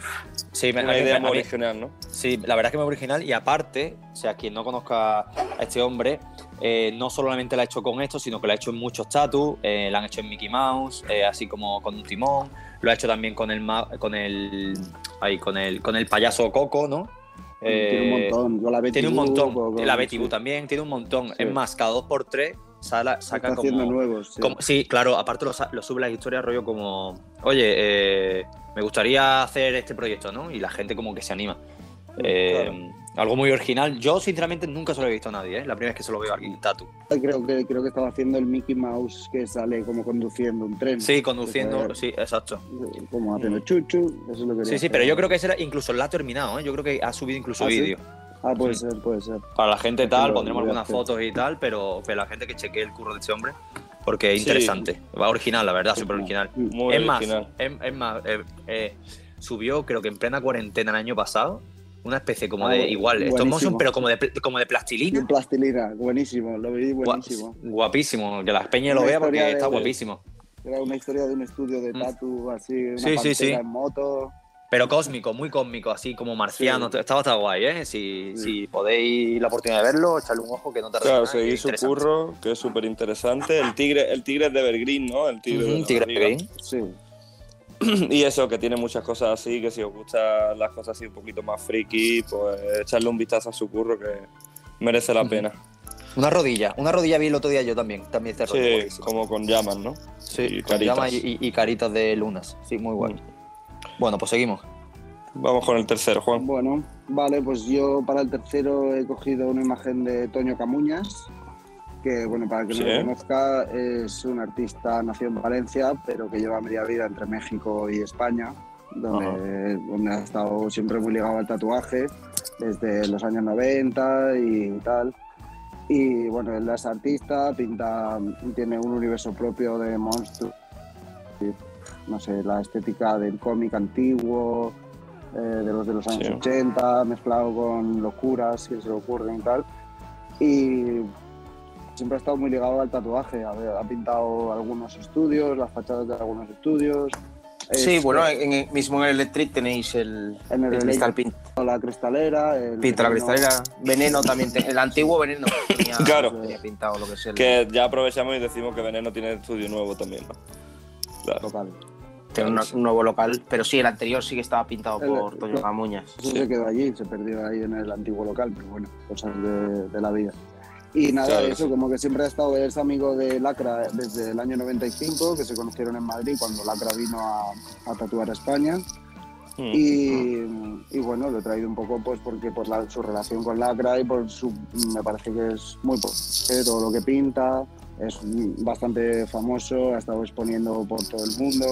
sí, me- una idea a muy original, ¿no? Sí, la verdad es que muy original y aparte, o sea, quien no conozca a este hombre, eh, no solamente lo ha hecho con esto, sino que lo ha hecho en muchos tatus, eh, lo han hecho en Mickey Mouse, eh, así como con un timón, lo ha hecho también con el con el ahí, con el con el payaso Coco, ¿no? tiene un Eh, montón. Con la Betty tiene un montón. la Betty sí. También tiene un montón. Sí. Es más, cada dos por tres sala- saca como, nuevos. Sí. como- sí, claro, aparte lo, sube las historias rollo como, oye, me gustaría hacer este proyecto, ¿no? Y la gente como que se anima. Eh, Algo muy original. Yo, sinceramente, nunca se lo he visto a nadie, ¿eh? La primera vez que se lo veo aquí, Tatu. Creo que, creo que estaba haciendo el Mickey Mouse que sale como conduciendo un tren. Sí, conduciendo, sí, exacto. Como haciendo chuchu. Eso es lo que Sí, sí, hacer. pero yo creo que ese era, incluso lo ha terminado, ¿eh? Yo creo que ha subido incluso ¿Ah, sí? vídeo. Ah, puede Sí. ser, puede ser. Para la gente tal, pondremos a algunas hacer. fotos y tal, pero que la gente que chequee el curro de este hombre, porque es Sí. interesante. Va original, la verdad, súper original. Mm. Muy es más, original. es, es más eh, eh, subió, creo que en plena cuarentena el año pasado, una especie como Ah, de, igual, stop motion, pero como de, pl- como de plastilina. en plastilina, buenísimo, lo vi buenísimo. Guapísimo, que las peñas lo vea porque historia está de- guapísimo. Era una historia de un estudio de Mm. tatu, así, una Sí, sí, sí. en moto. Pero cósmico, muy cósmico, así como marciano. Sí. Estaba, guay, ¿eh? Si, Sí. si podéis la oportunidad de verlo, echarle un ojo que no te Claro, seguir su curro, que es súper interesante. El tigre, el tigre es de Evergreen, ¿no? El tigre de Tigre barriga. Green. Sí. Y eso, que tiene muchas cosas así, que si os gustan las cosas así un poquito más friki, pues echarle un vistazo a su curro que merece la pena. Una rodilla, una rodilla vi el otro día yo también, también este Sí, como con llamas, ¿no? Sí, y con caritas. llamas y, y- y caritas de lunas. Sí, muy guay. Bueno, pues seguimos. Vamos con el tercero, Juan. Bueno, vale, pues yo para el tercero he cogido una imagen de Toño Camuñas, que bueno, para que Sí. no lo conozca, es un artista nacido en Valencia, pero que lleva media vida entre México y España, donde, donde ha estado siempre muy ligado al tatuaje, desde los años 90 y tal. Y bueno, él es artista, pinta, tiene un universo propio de monstruos, no sé, la estética del cómic antiguo, eh, de los de los años Sí. 80, mezclado con locuras que se le ocurren y tal. Y, siempre ha estado muy ligado al tatuaje. A ver, ha pintado algunos estudios, las fachadas de algunos estudios. Sí, Es- bueno, en, en- mismo en el Electric tenéis el, En el el cristal pintado. la cristalera. El Pinta la veneno. cristalera. Veneno también. te- el antiguo veneno tenía, Claro. tenía pintado lo que es el Que ya aprovechamos y decimos que Veneno tiene estudio nuevo también, ¿no? Claro. local. tiene un nuevo local. Pero sí, el anterior sí que estaba pintado El- por Toño Camuñas. Eso se quedó allí, se perdió ahí en el antiguo local, pero bueno, cosas de, de la vida. Y nada, Claro, eso, como que siempre ha estado, es amigo de Lacra desde el año 95, que se conocieron en Madrid cuando Lacra vino a, a tatuar a España. Mm. Y, y bueno, lo he traído un poco pues porque por la- su relación con Lacra y por su, me parece que es muy potente todo lo que pinta, es bastante famoso, ha estado exponiendo por todo el mundo,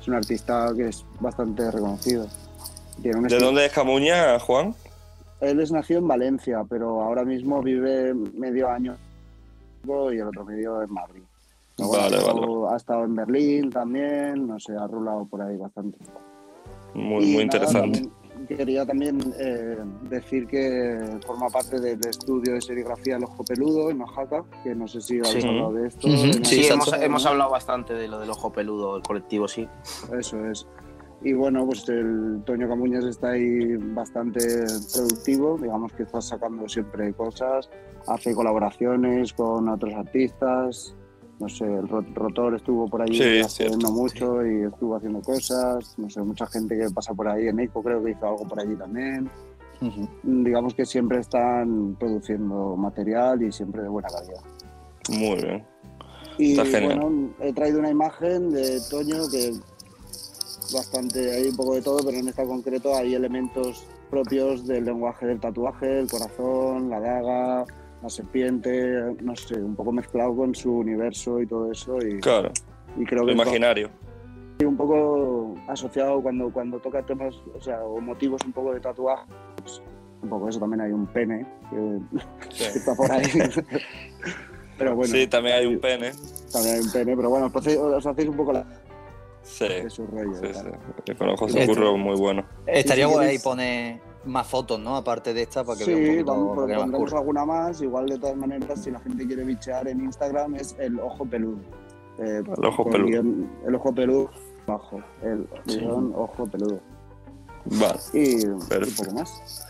es un artista que es bastante reconocido. Tiene un ¿De dónde es Camuña, Juan? Él es nació en Valencia, pero ahora mismo vive medio año y el otro medio en Madrid. Bueno, Vale, ha, estado, ha estado en Berlín también, no sé, ha rulado por ahí bastante. Muy, Y muy nada, interesante. también quería también eh, decir que forma parte del estudio de serigrafía El Ojo Peludo en Oaxaca, que no sé si habéis Sí. hablado de esto. Sí, hemos hablado bastante de lo del ojo peludo, el colectivo, sí. Eso es. Y bueno, pues el Toño Camuñas está ahí bastante productivo, digamos que está sacando siempre cosas, hace colaboraciones con otros artistas, no sé, el Ro- Rotor estuvo por allí Sí, hace cierto. no mucho y estuvo haciendo cosas, no sé, mucha gente que pasa por ahí, en Eco creo que hizo algo por allí también. Digamos que siempre están produciendo material y siempre de buena calidad. Muy bien. Y Está bueno, he traído una imagen de Toño que bastante, hay un poco de todo, pero en esta concreto hay elementos propios del lenguaje del tatuaje, el corazón, la daga, la serpiente, no sé, un poco mezclado con su universo y todo eso. Y, Claro, y creo que imaginario. un poco asociado cuando, cuando toca temas, o sea, o motivos un poco de tatuaje. pues, un poco eso también hay un pene que, que está por ahí. pero bueno, Sí, también hay un pene. también hay un pene, pero bueno, pues, os hacéis un poco la, Sí, de su rollo. sí, sí. Con ojos Este- de curro muy bueno. Estaría guay queréis- poner más fotos, ¿no? Aparte de esta, para que Sí, vea un poquito vamos, lo pero que más pondremos alguna más. Igual, de todas maneras, si la gente quiere bichear en Instagram, es el ojo peludo. Eh, El ojo peludo. guión- el ojo peludo bajo. El Sí. guion ojo peludo. Vale. Y, un poco más.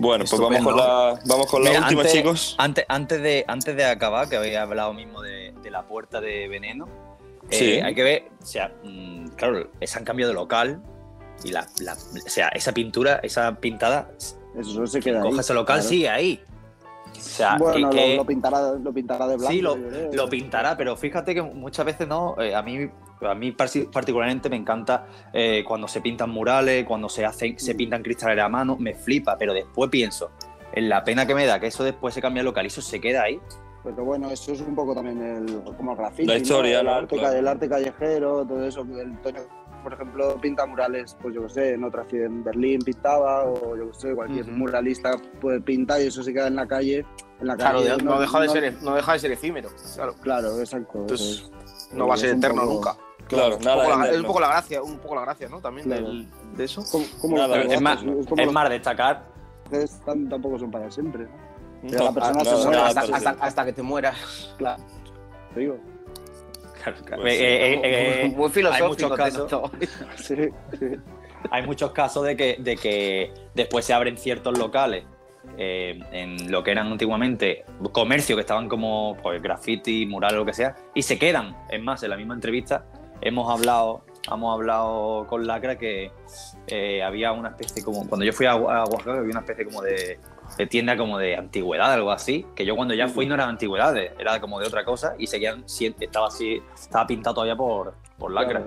Bueno, pues vamos con la, vamos con la Mira, última, antes- chicos. Antes, antes, de, antes de acabar, que habéis hablado mismo de, de la puerta de veneno, eh, Sí. hay que ver, o sea, mm, claro, se han cambiado de local y la, la- o sea, esa pintura, esa pintada, Eso se queda ahí. coge ese local, claro. sigue ahí. O sea, Bueno, que- lo, que- lo pintará, lo pintará de blanco. sí, lo, pintará, pero fíjate que muchas veces no, eh, a mí a mí particularmente me encanta eh, cuando se pintan murales, cuando se hacen, se pintan cristales a mano, me flipa, pero después pienso en la pena que me da que eso después se cambia de local y eso se queda ahí. Pero bueno, eso es un poco también el, como el graffiti. La historia, ¿no? el, ¿no? arte, Claro. el arte callejero, todo eso. El Toño, por ejemplo, pinta murales, pues yo qué sé, en otra ciudad, en Berlín pintaba, o yo qué sé, cualquier muralista puede pintar y eso se queda en la calle. En la Claro, calle, no, deja de ser, no deja de ser efímero. Claro, Claro, exacto. Entonces, es. no va a ser eterno poco- nunca. Claro, nada. la- es un poco la gracia, un poco la gracia, ¿no? También Claro. del- de eso. Como, como Nada, Es más, es es más destacar. tampoco son para siempre. ¿no? No, la persona nada, se muere nada, hasta, que te mueras. Claro. Digo. Claro, claro. Pues sí. Eh, eh, eh, eh, Muy filosófico. hay muchos casos. todo. Sí, sí. hay muchos casos de que, de que después se abren ciertos locales eh, en lo que eran antiguamente comercios que estaban como pues, graffiti, mural, lo que sea, y se quedan. Es más, en la misma entrevista hemos hablado, hemos hablado con Lacra que eh, había una especie como. Cuando yo fui a, a Oaxaca, había una especie como de, de tienda como de antigüedad, algo así, que yo cuando ya fui no eran antigüedades, era como de otra cosa, y seguían, si- estaba así, estaba pintado todavía por, por Lacra.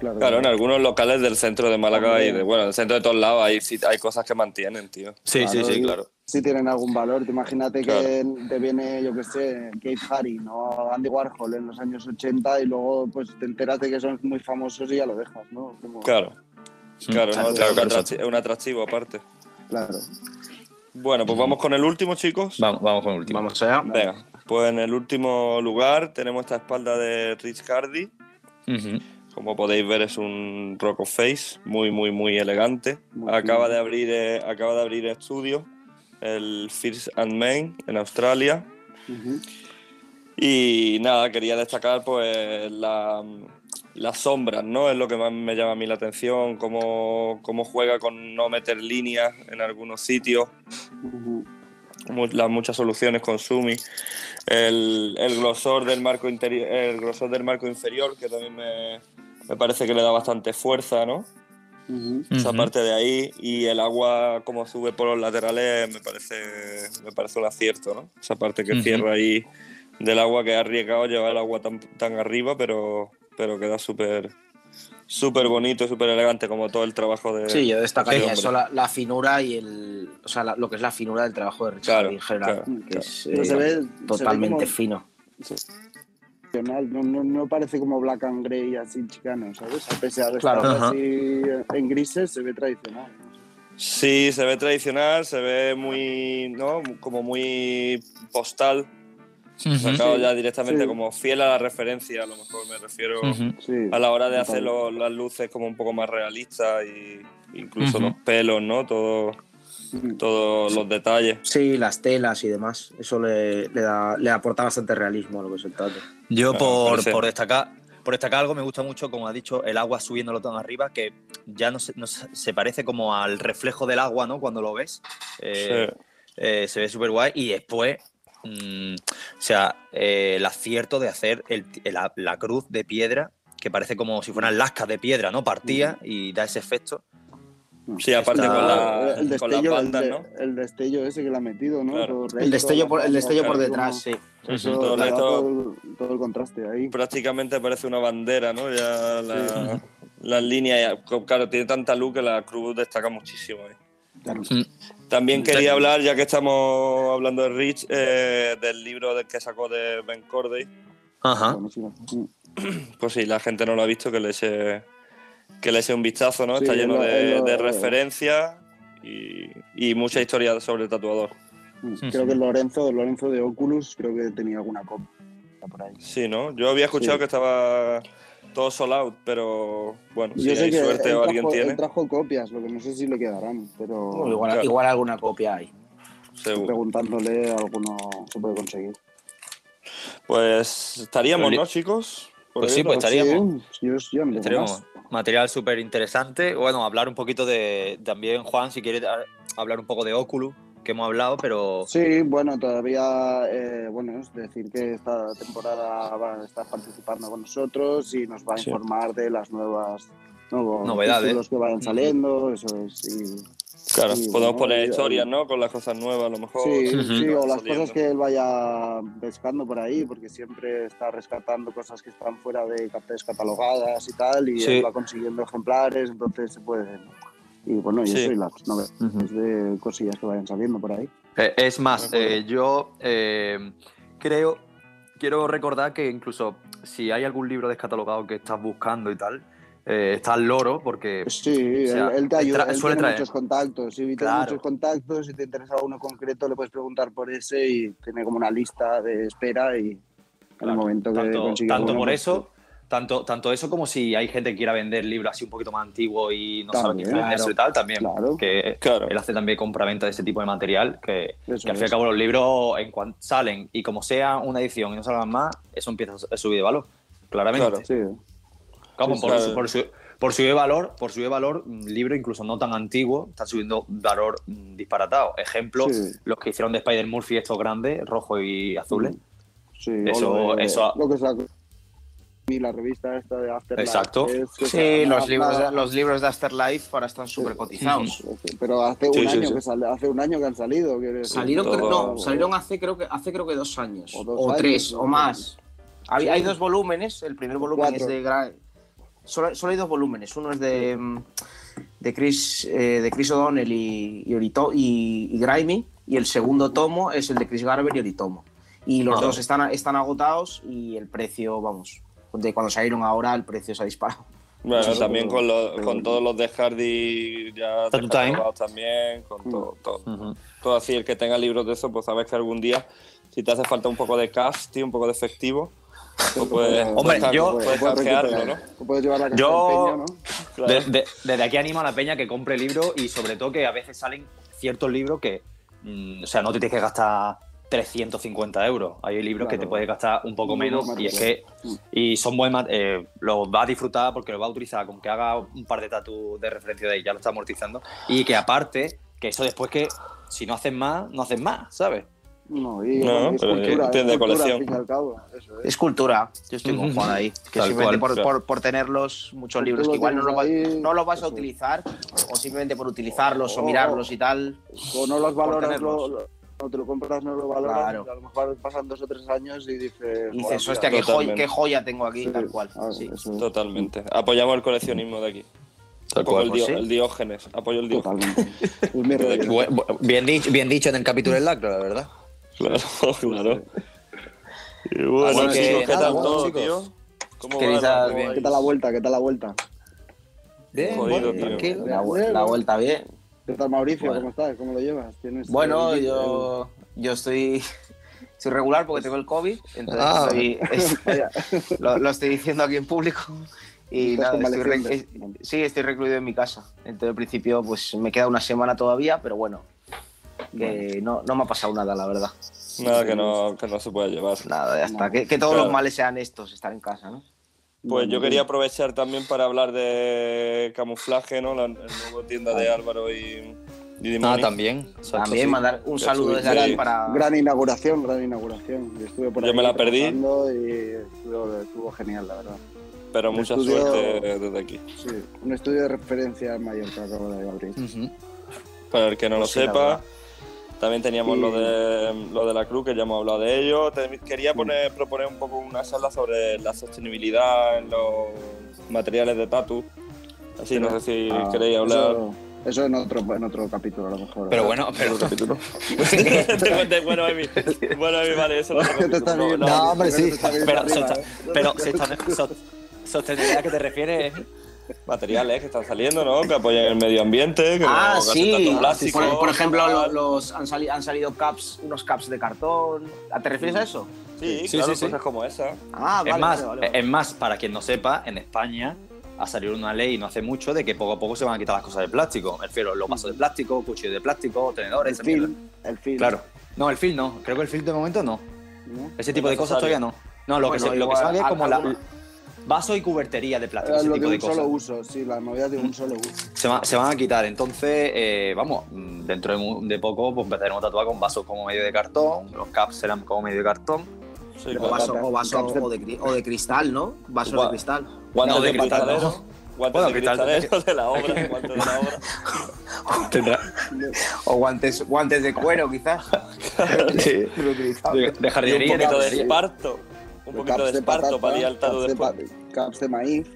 Claro, Claro, en algunos locales del centro de Málaga y También. de, bueno, del centro de todos lados hay, sí- hay cosas que mantienen, tío. Sí, sí, sí, y- claro. Sí tienen algún valor. Te imagínate Claro. que te viene, yo qué sé, Kate Haring o Andy Warhol en los años 80 y luego pues te enteras de que son muy famosos y ya lo dejas, ¿no? Como- Claro, claro, Claro, claro, claro, es un atractivo aparte. Claro. Bueno, pues vamos con el último, chicos. Vamos, vamos con el último. Vamos allá. Venga, pues en el último lugar tenemos esta espalda de Rich Hardy. Como podéis ver es un rock of face, muy muy muy elegante. Muy acaba de abrir eh, acaba de abrir estudio el First and Main en Australia. Y nada, quería destacar pues la- las sombras, ¿no? Es lo que más me llama a mí la atención, cómo, cómo juega con no meter líneas en algunos sitios, las muchas soluciones con Sumi, el, el grosor del marco interior, el grosor del marco inferior, que también me, me parece que le da bastante fuerza, ¿no? Esa parte de ahí y el agua como sube por los laterales me parece me parece un acierto ¿no? esa parte que cierra ahí del agua que ha arriesgado llevar el agua tan, tan arriba pero pero queda súper súper bonito súper elegante como todo el trabajo de Sí, yo destacaría eso, la, la finura y el. O sea, la- lo que es la finura del trabajo de Richard Claro, en general, claro, que claro. es Pero eh, se ve- se ve totalmente como- fino. No, no, no parece como black and grey así chicano, ¿sabes? A pesar de estar así en grises, se ve tradicional. sí se ve tradicional se ve muy no como muy postal sacado ya directamente Sí. como fiel a la referencia a lo mejor me refiero. Sí. a la hora de Total. hacer lo- las luces como un poco más realistas y incluso los pelos, ¿no? Todo, todos los detalles. Sí, las telas y demás. Eso le, le, da, le aporta bastante realismo a lo que es el tato. Yo por, por destacar por destacar algo me gusta mucho, como ha dicho, el agua subiéndolo tan arriba, que ya no se, no se se parece como al reflejo del agua, ¿no? Cuando lo ves. Eh, Sí. eh, se ve súper guay. Y después, mm, o sea, eh, el acierto de hacer el- la, la cruz de piedra, que parece como si fueran lascas de piedra, ¿no? Partía y da ese efecto. Sí, aparte Está- con, la- el con las destello, bandas, el, ¿no? el destello ese que le ha metido, ¿no? Claro. Todo El recto, destello por, el destello por Claro. detrás, sí. Eso Todo le da recto. todo, el, todo el contraste ahí. Prácticamente parece una bandera, ¿no? Ya la- las líneas, ya- claro, tiene tanta luz que la cruz destaca muchísimo. ahí. Mm. También quería hablar, ya que estamos hablando de Rich, eh, del libro del que sacó de Ben Corday. Ajá. Mm. Pues sí, la gente no lo ha visto, que le eche, que le eche un vistazo, ¿no? Sí, Está lleno de, lo- de referencias y, y mucha historia sobre el tatuador. Mm. Creo que Lorenzo, Lorenzo de Oculus, creo que tenía alguna copia por ahí. Sí, ¿no? Yo había escuchado Sí. que estaba todo sold out, pero bueno, si Yo sé hay que suerte él o alguien trajo, tiene, él trajo copias, lo que no sé si le quedarán, pero igual, Claro. igual alguna copia hay. seguro. preguntándole alguno se puede conseguir. Pues estaríamos, Oli- ¿no, chicos? Por Pues sí, pues estaríamos. Sí, yo, yo más. material súper interesante. Bueno, hablar un poquito de. También, Juan, si quieres hablar un poco de Oculus, que hemos hablado, pero. Sí, bueno, todavía, eh, bueno, es decir que esta temporada va a estar participando con nosotros y nos va a Sí. informar de las nuevas nuevos Novedades. títulos que vayan saliendo, eso es. y- Claro, podemos bueno, poner historias, ¿no? Con las cosas nuevas, a lo mejor. Sí, sí, que o las saliendo. cosas que él vaya pescando por ahí, porque siempre está rescatando cosas que están fuera de cartas catalogadas y tal, y Sí. él va consiguiendo ejemplares, entonces se puede. Y bueno, y Sí. eso y las novedades de cosillas que vayan saliendo por ahí. Eh, es más, eh, yo eh, creo, quiero recordar que incluso si hay algún libro descatalogado que estás buscando y tal, eh, está el loro, porque Sí, o sea, él, él te ayuda, él suele tiene traer. muchos contactos, tiene Claro. muchos contactos, si te interesa uno concreto le puedes preguntar por ese y tiene como una lista de espera y en el Claro, momento que tanto, consigue tanto uno, por pues, eso, tanto, tanto eso como si hay gente que quiera vender libros así un poquito más antiguos y no sabe También, qué venderse claro. y tal, también. Claro. Que Claro. él hace también compraventa de ese tipo de material, que, Eso que al fin y al cabo los libros en cuanto salen y como sea una edición y no salgan más, eso empieza a subir de valor, claramente. Claro. Sí, Vamos, Sí, por, su, por, su, por su de valor, por su de valor, mm, libro incluso no tan antiguo, está subiendo valor mm, disparatado. Ejemplo, Sí. los que hicieron de Spider Murphy estos grandes, rojos y azules. sí. Eso- lo, de- eso- lo que y la revista esta de Afterlife. Exacto. es Sí, los libros, de, los libros de Afterlife ahora están súper cotizados. Pero hace un Sí, sí, año sí. que sale- hace un año que han salido. Salieron, creo- no, salieron hace creo que hace creo que dos años. O O, dos años, tres, o más. Hay, hay dos volúmenes. El primer volumen Cuatro. es de Gra- Solo, solo hay dos volúmenes. Uno es de, mm, de Chris, eh, de Chris O'Donnell y, y, Orito- y, y Grimy. Y el segundo tomo es el de Chris Garber y Oritomo. Y los dos están, están agotados y el precio, vamos, de cuando salieron ahora, el precio se ha disparado. Bueno, también con, los- con todos los de Hardy ya también, con todo, todo, Ujú. todo así, el que tenga libros de eso, pues sabes que algún día, si te hace falta un poco de cast, tío, un poco de efectivo, pues puedes, Hombre, puedes, yo- puedes Puedes ¿no? puedes llevar la Yo- empeño, ¿no? Claro. De- de- desde aquí animo a la peña que compre libros y sobre todo que a veces salen ciertos libros que, mm, o sea, no te tienes que gastar 350 euros. Hay libros que te puedes gastar un poco menos y es que Mm. y son buen mat- eh, los va a disfrutar porque los va a utilizar con que haga un par de tatu de referencia de ahí, ya lo está amortizando y que aparte que eso después que si no haces más, no haces más, ¿sabes? No, y No, es pero cultura, es cultura, colección. al fin y al cabo. Eso es. Es cultura. Yo estoy con. Juan ahí. Que Tal simplemente cual, por, por- por tenerlos muchos Tú libros que igual no, lo va- ahí, no los vas a utilizar o simplemente por utilizarlos o O- mirarlos y tal. O no los valoras, tenerlos. lo- lo- no te lo compras, no lo valoras. Claro. y a lo mejor pasan dos o tres años y dices. Y "Joder, dices, hostia, qué, joya, qué joya tengo aquí, Sí, tal cual. ah, Sí. es. Totalmente. Apoyamos el coleccionismo de aquí. Tal Apoyo cual, el, pues dio- sí. el Diógenes. Apoyo el Diógenes. Bien dicho, bien dicho en el capítulo del lacro, la verdad. Claro, claro. Y bueno, Así que chicos, ¿qué nada, tal bueno, todo, chicos. tío? ¿Cómo ¿Qué va? tal? ¿Cómo Bien. vais? ¿Qué tal la vuelta? ¿Qué tal la vuelta? Bien, Jodido, bueno, tío. tranquilo. La, la vuelta bien. ¿Qué tal Mauricio? Bueno. ¿Cómo estás? ¿Cómo lo llevas? ¿Tienes Bueno, el- yo, yo estoy, estoy regular porque tengo el COVID, entonces Ah. estoy- es- lo, lo estoy diciendo aquí en público. Y nada, estoy re- convaleciente. es- sí, estoy recluido en mi casa. Entonces, al principio, pues me queda una semana todavía, pero bueno, que no, no me ha pasado nada, la verdad. Nada que no, que no se pueda llevar. Nada, ya está. Que, que todos Claro. los males sean estos, estar en casa, ¿no? Pues yo quería aprovechar también para hablar de camuflaje, ¿no? La, el nuevo tienda de Álvaro y, y Ah, Dimoni. también. exacto, También sí. mandar un Que saludo desde aquí para. Gran inauguración, gran inauguración. Yo estuve por Yo ahí me la perdí. Y estuvo, estuvo genial, la verdad. Pero Un mucha estudio- suerte desde aquí. Sí, un estudio de referencia en Mallorca acabo de abrir. Para el que no lo sí, la sepa. También teníamos Y- lo de lo de la cruz, que ya hemos hablado de ello. Te- Quería poner, proponer un poco una charla sobre la sostenibilidad en los materiales de tatu. Así, no sé si Ah, queréis hablar. Eso, eso en, otro, en otro capítulo, a lo mejor. Pero bueno, pero. De- de- bueno, Emi, bueno, Emi, vale, eso no no, viendo- no, No, hombre, sí. Pero, arriba, sosta- ¿eh? pero sostenibilidad que te refieres materiales que están saliendo, ¿no? Que apoyan el medio ambiente, que Ah, no sí. tanto plástico, Por, por ejemplo, los, han, sali- han salido caps, unos caps de cartón. ¿Te refieres a eso? Sí, Sí, claro, sí, sí. cosas como esa. Ah, es vale, más, vale, vale, vale. es más, para quien no sepa, en España ha salido una ley no hace mucho de que poco a poco se van a quitar las cosas de plástico. Me refiero los vasos de plástico, cuchillos de plástico, tenedores, El film, el film. Claro. No, el film no. Creo que el film de momento no. ¿no? Ese tipo de Es cosas todavía no. No, lo, Bueno, que, se, lo que sale es como la, alguna- vaso y cubertería de plástico, Era ese lo tipo de de un cosas. solo uso, sí, la movida de un solo uso. Se, va- se van a quitar. Entonces, eh, vamos, mm, dentro de, de poco pues empezaremos a tatuar con vasos como medio de cartón, los caps serán como medio de cartón. Sí, O claro. vaso, o, vaso o, de, cri- o de cristal, ¿no? Vasos Gua- de cristal. Guantes No, de, de cristal, no. Guantes Bueno, de cristal- cristalero de la obra. Guantes de la obra. O guantes, guantes de cuero, quizás. de, de Y un jardinería. poquito de de- esparto. Un poquito Caps de esparto patata, para ir al caps de Caps de maíz.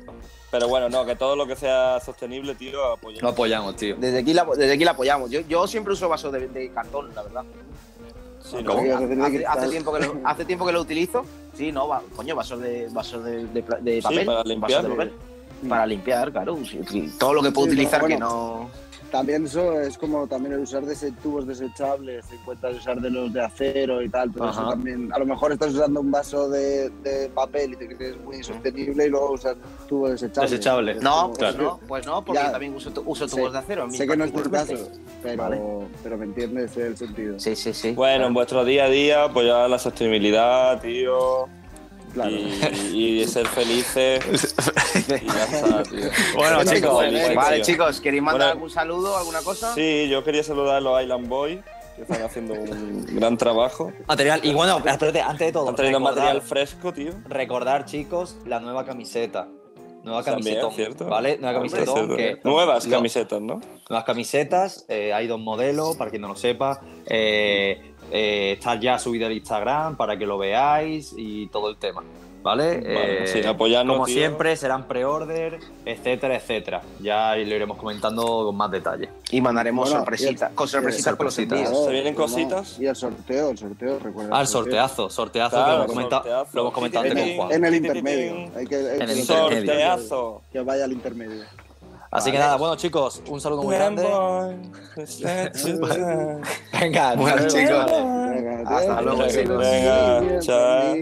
Pero bueno, no, que todo lo que sea sostenible, tío, apoyemos. Lo apoyamos, tío. Desde aquí la, desde aquí la apoyamos. Yo, yo siempre uso vasos de, de cartón, la verdad. Sí, ¿Cómo? ¿no? Hace- tiempo que lo, hace tiempo que lo utilizo. Sí, no, va, coño, vasos de, vasos de, de Sí, papel. para vasos limpiar. de papel. Para limpiar, claro. sí, sí. Todo lo que puedo Sí, utilizar no, que no. También eso es como también el usar de ese tubos desechables, te cuentas usar de los de acero y tal, pero eso también, a lo mejor estás usando un vaso de, de papel y te crees muy sostenible y luego usas tubos desechables. Desechable. Es No, como- pues Claro. no, pues no, porque Ya. yo también uso, tu- uso Sé- tubos de acero. Sé que no es tu caso, pero, Vale. pero me entiendes el sentido. Sí, sí, sí. Bueno, en vuestro día a día, apoyar la sostenibilidad, tío. Claro. Y, y ser felices. y ya está, tío. Bueno, chicos, Vale, tío. chicos, ¿queréis mandar Bueno. algún saludo, alguna cosa? Sí, yo quería saludar a los Island Boys, que están haciendo un gran trabajo. material. Y bueno, espérate, antes de todo, Han traído recordar, material fresco, tío. recordar, chicos, la nueva camiseta. Nueva camiseta, cierto. ¿vale? Nueva camiseta que Nuevas camisetas, ¿no? Nuevas camisetas, eh, hay dos modelos, para quien no lo sepa. Eh, eh, está ya subido al Instagram para que lo veáis y todo el tema. ¿Vale? Vale, Eh, apoyarnos, como tío. siempre, serán pre-order, etcétera, etcétera. Ya lo iremos comentando con más detalle. Y mandaremos Bueno, sorpresitas, con sorpresitas sorpresitas. ¿Se vienen cositas? Y el sorteo, el sorteo, recuerda. Ah, el sorteazo, sorteazo Claro, que lo hemos comentado, sorteazo. lo hemos comentado antes En con Juan. En el intermedio. Hay que, hay En el intermedio. Sorteazo. Que vaya al intermedio. Así que Vale. nada, bueno chicos, un saludo muy grande. Venga, Bueno, hasta chicos. Hasta luego, chicos. Venga, Bien, chao.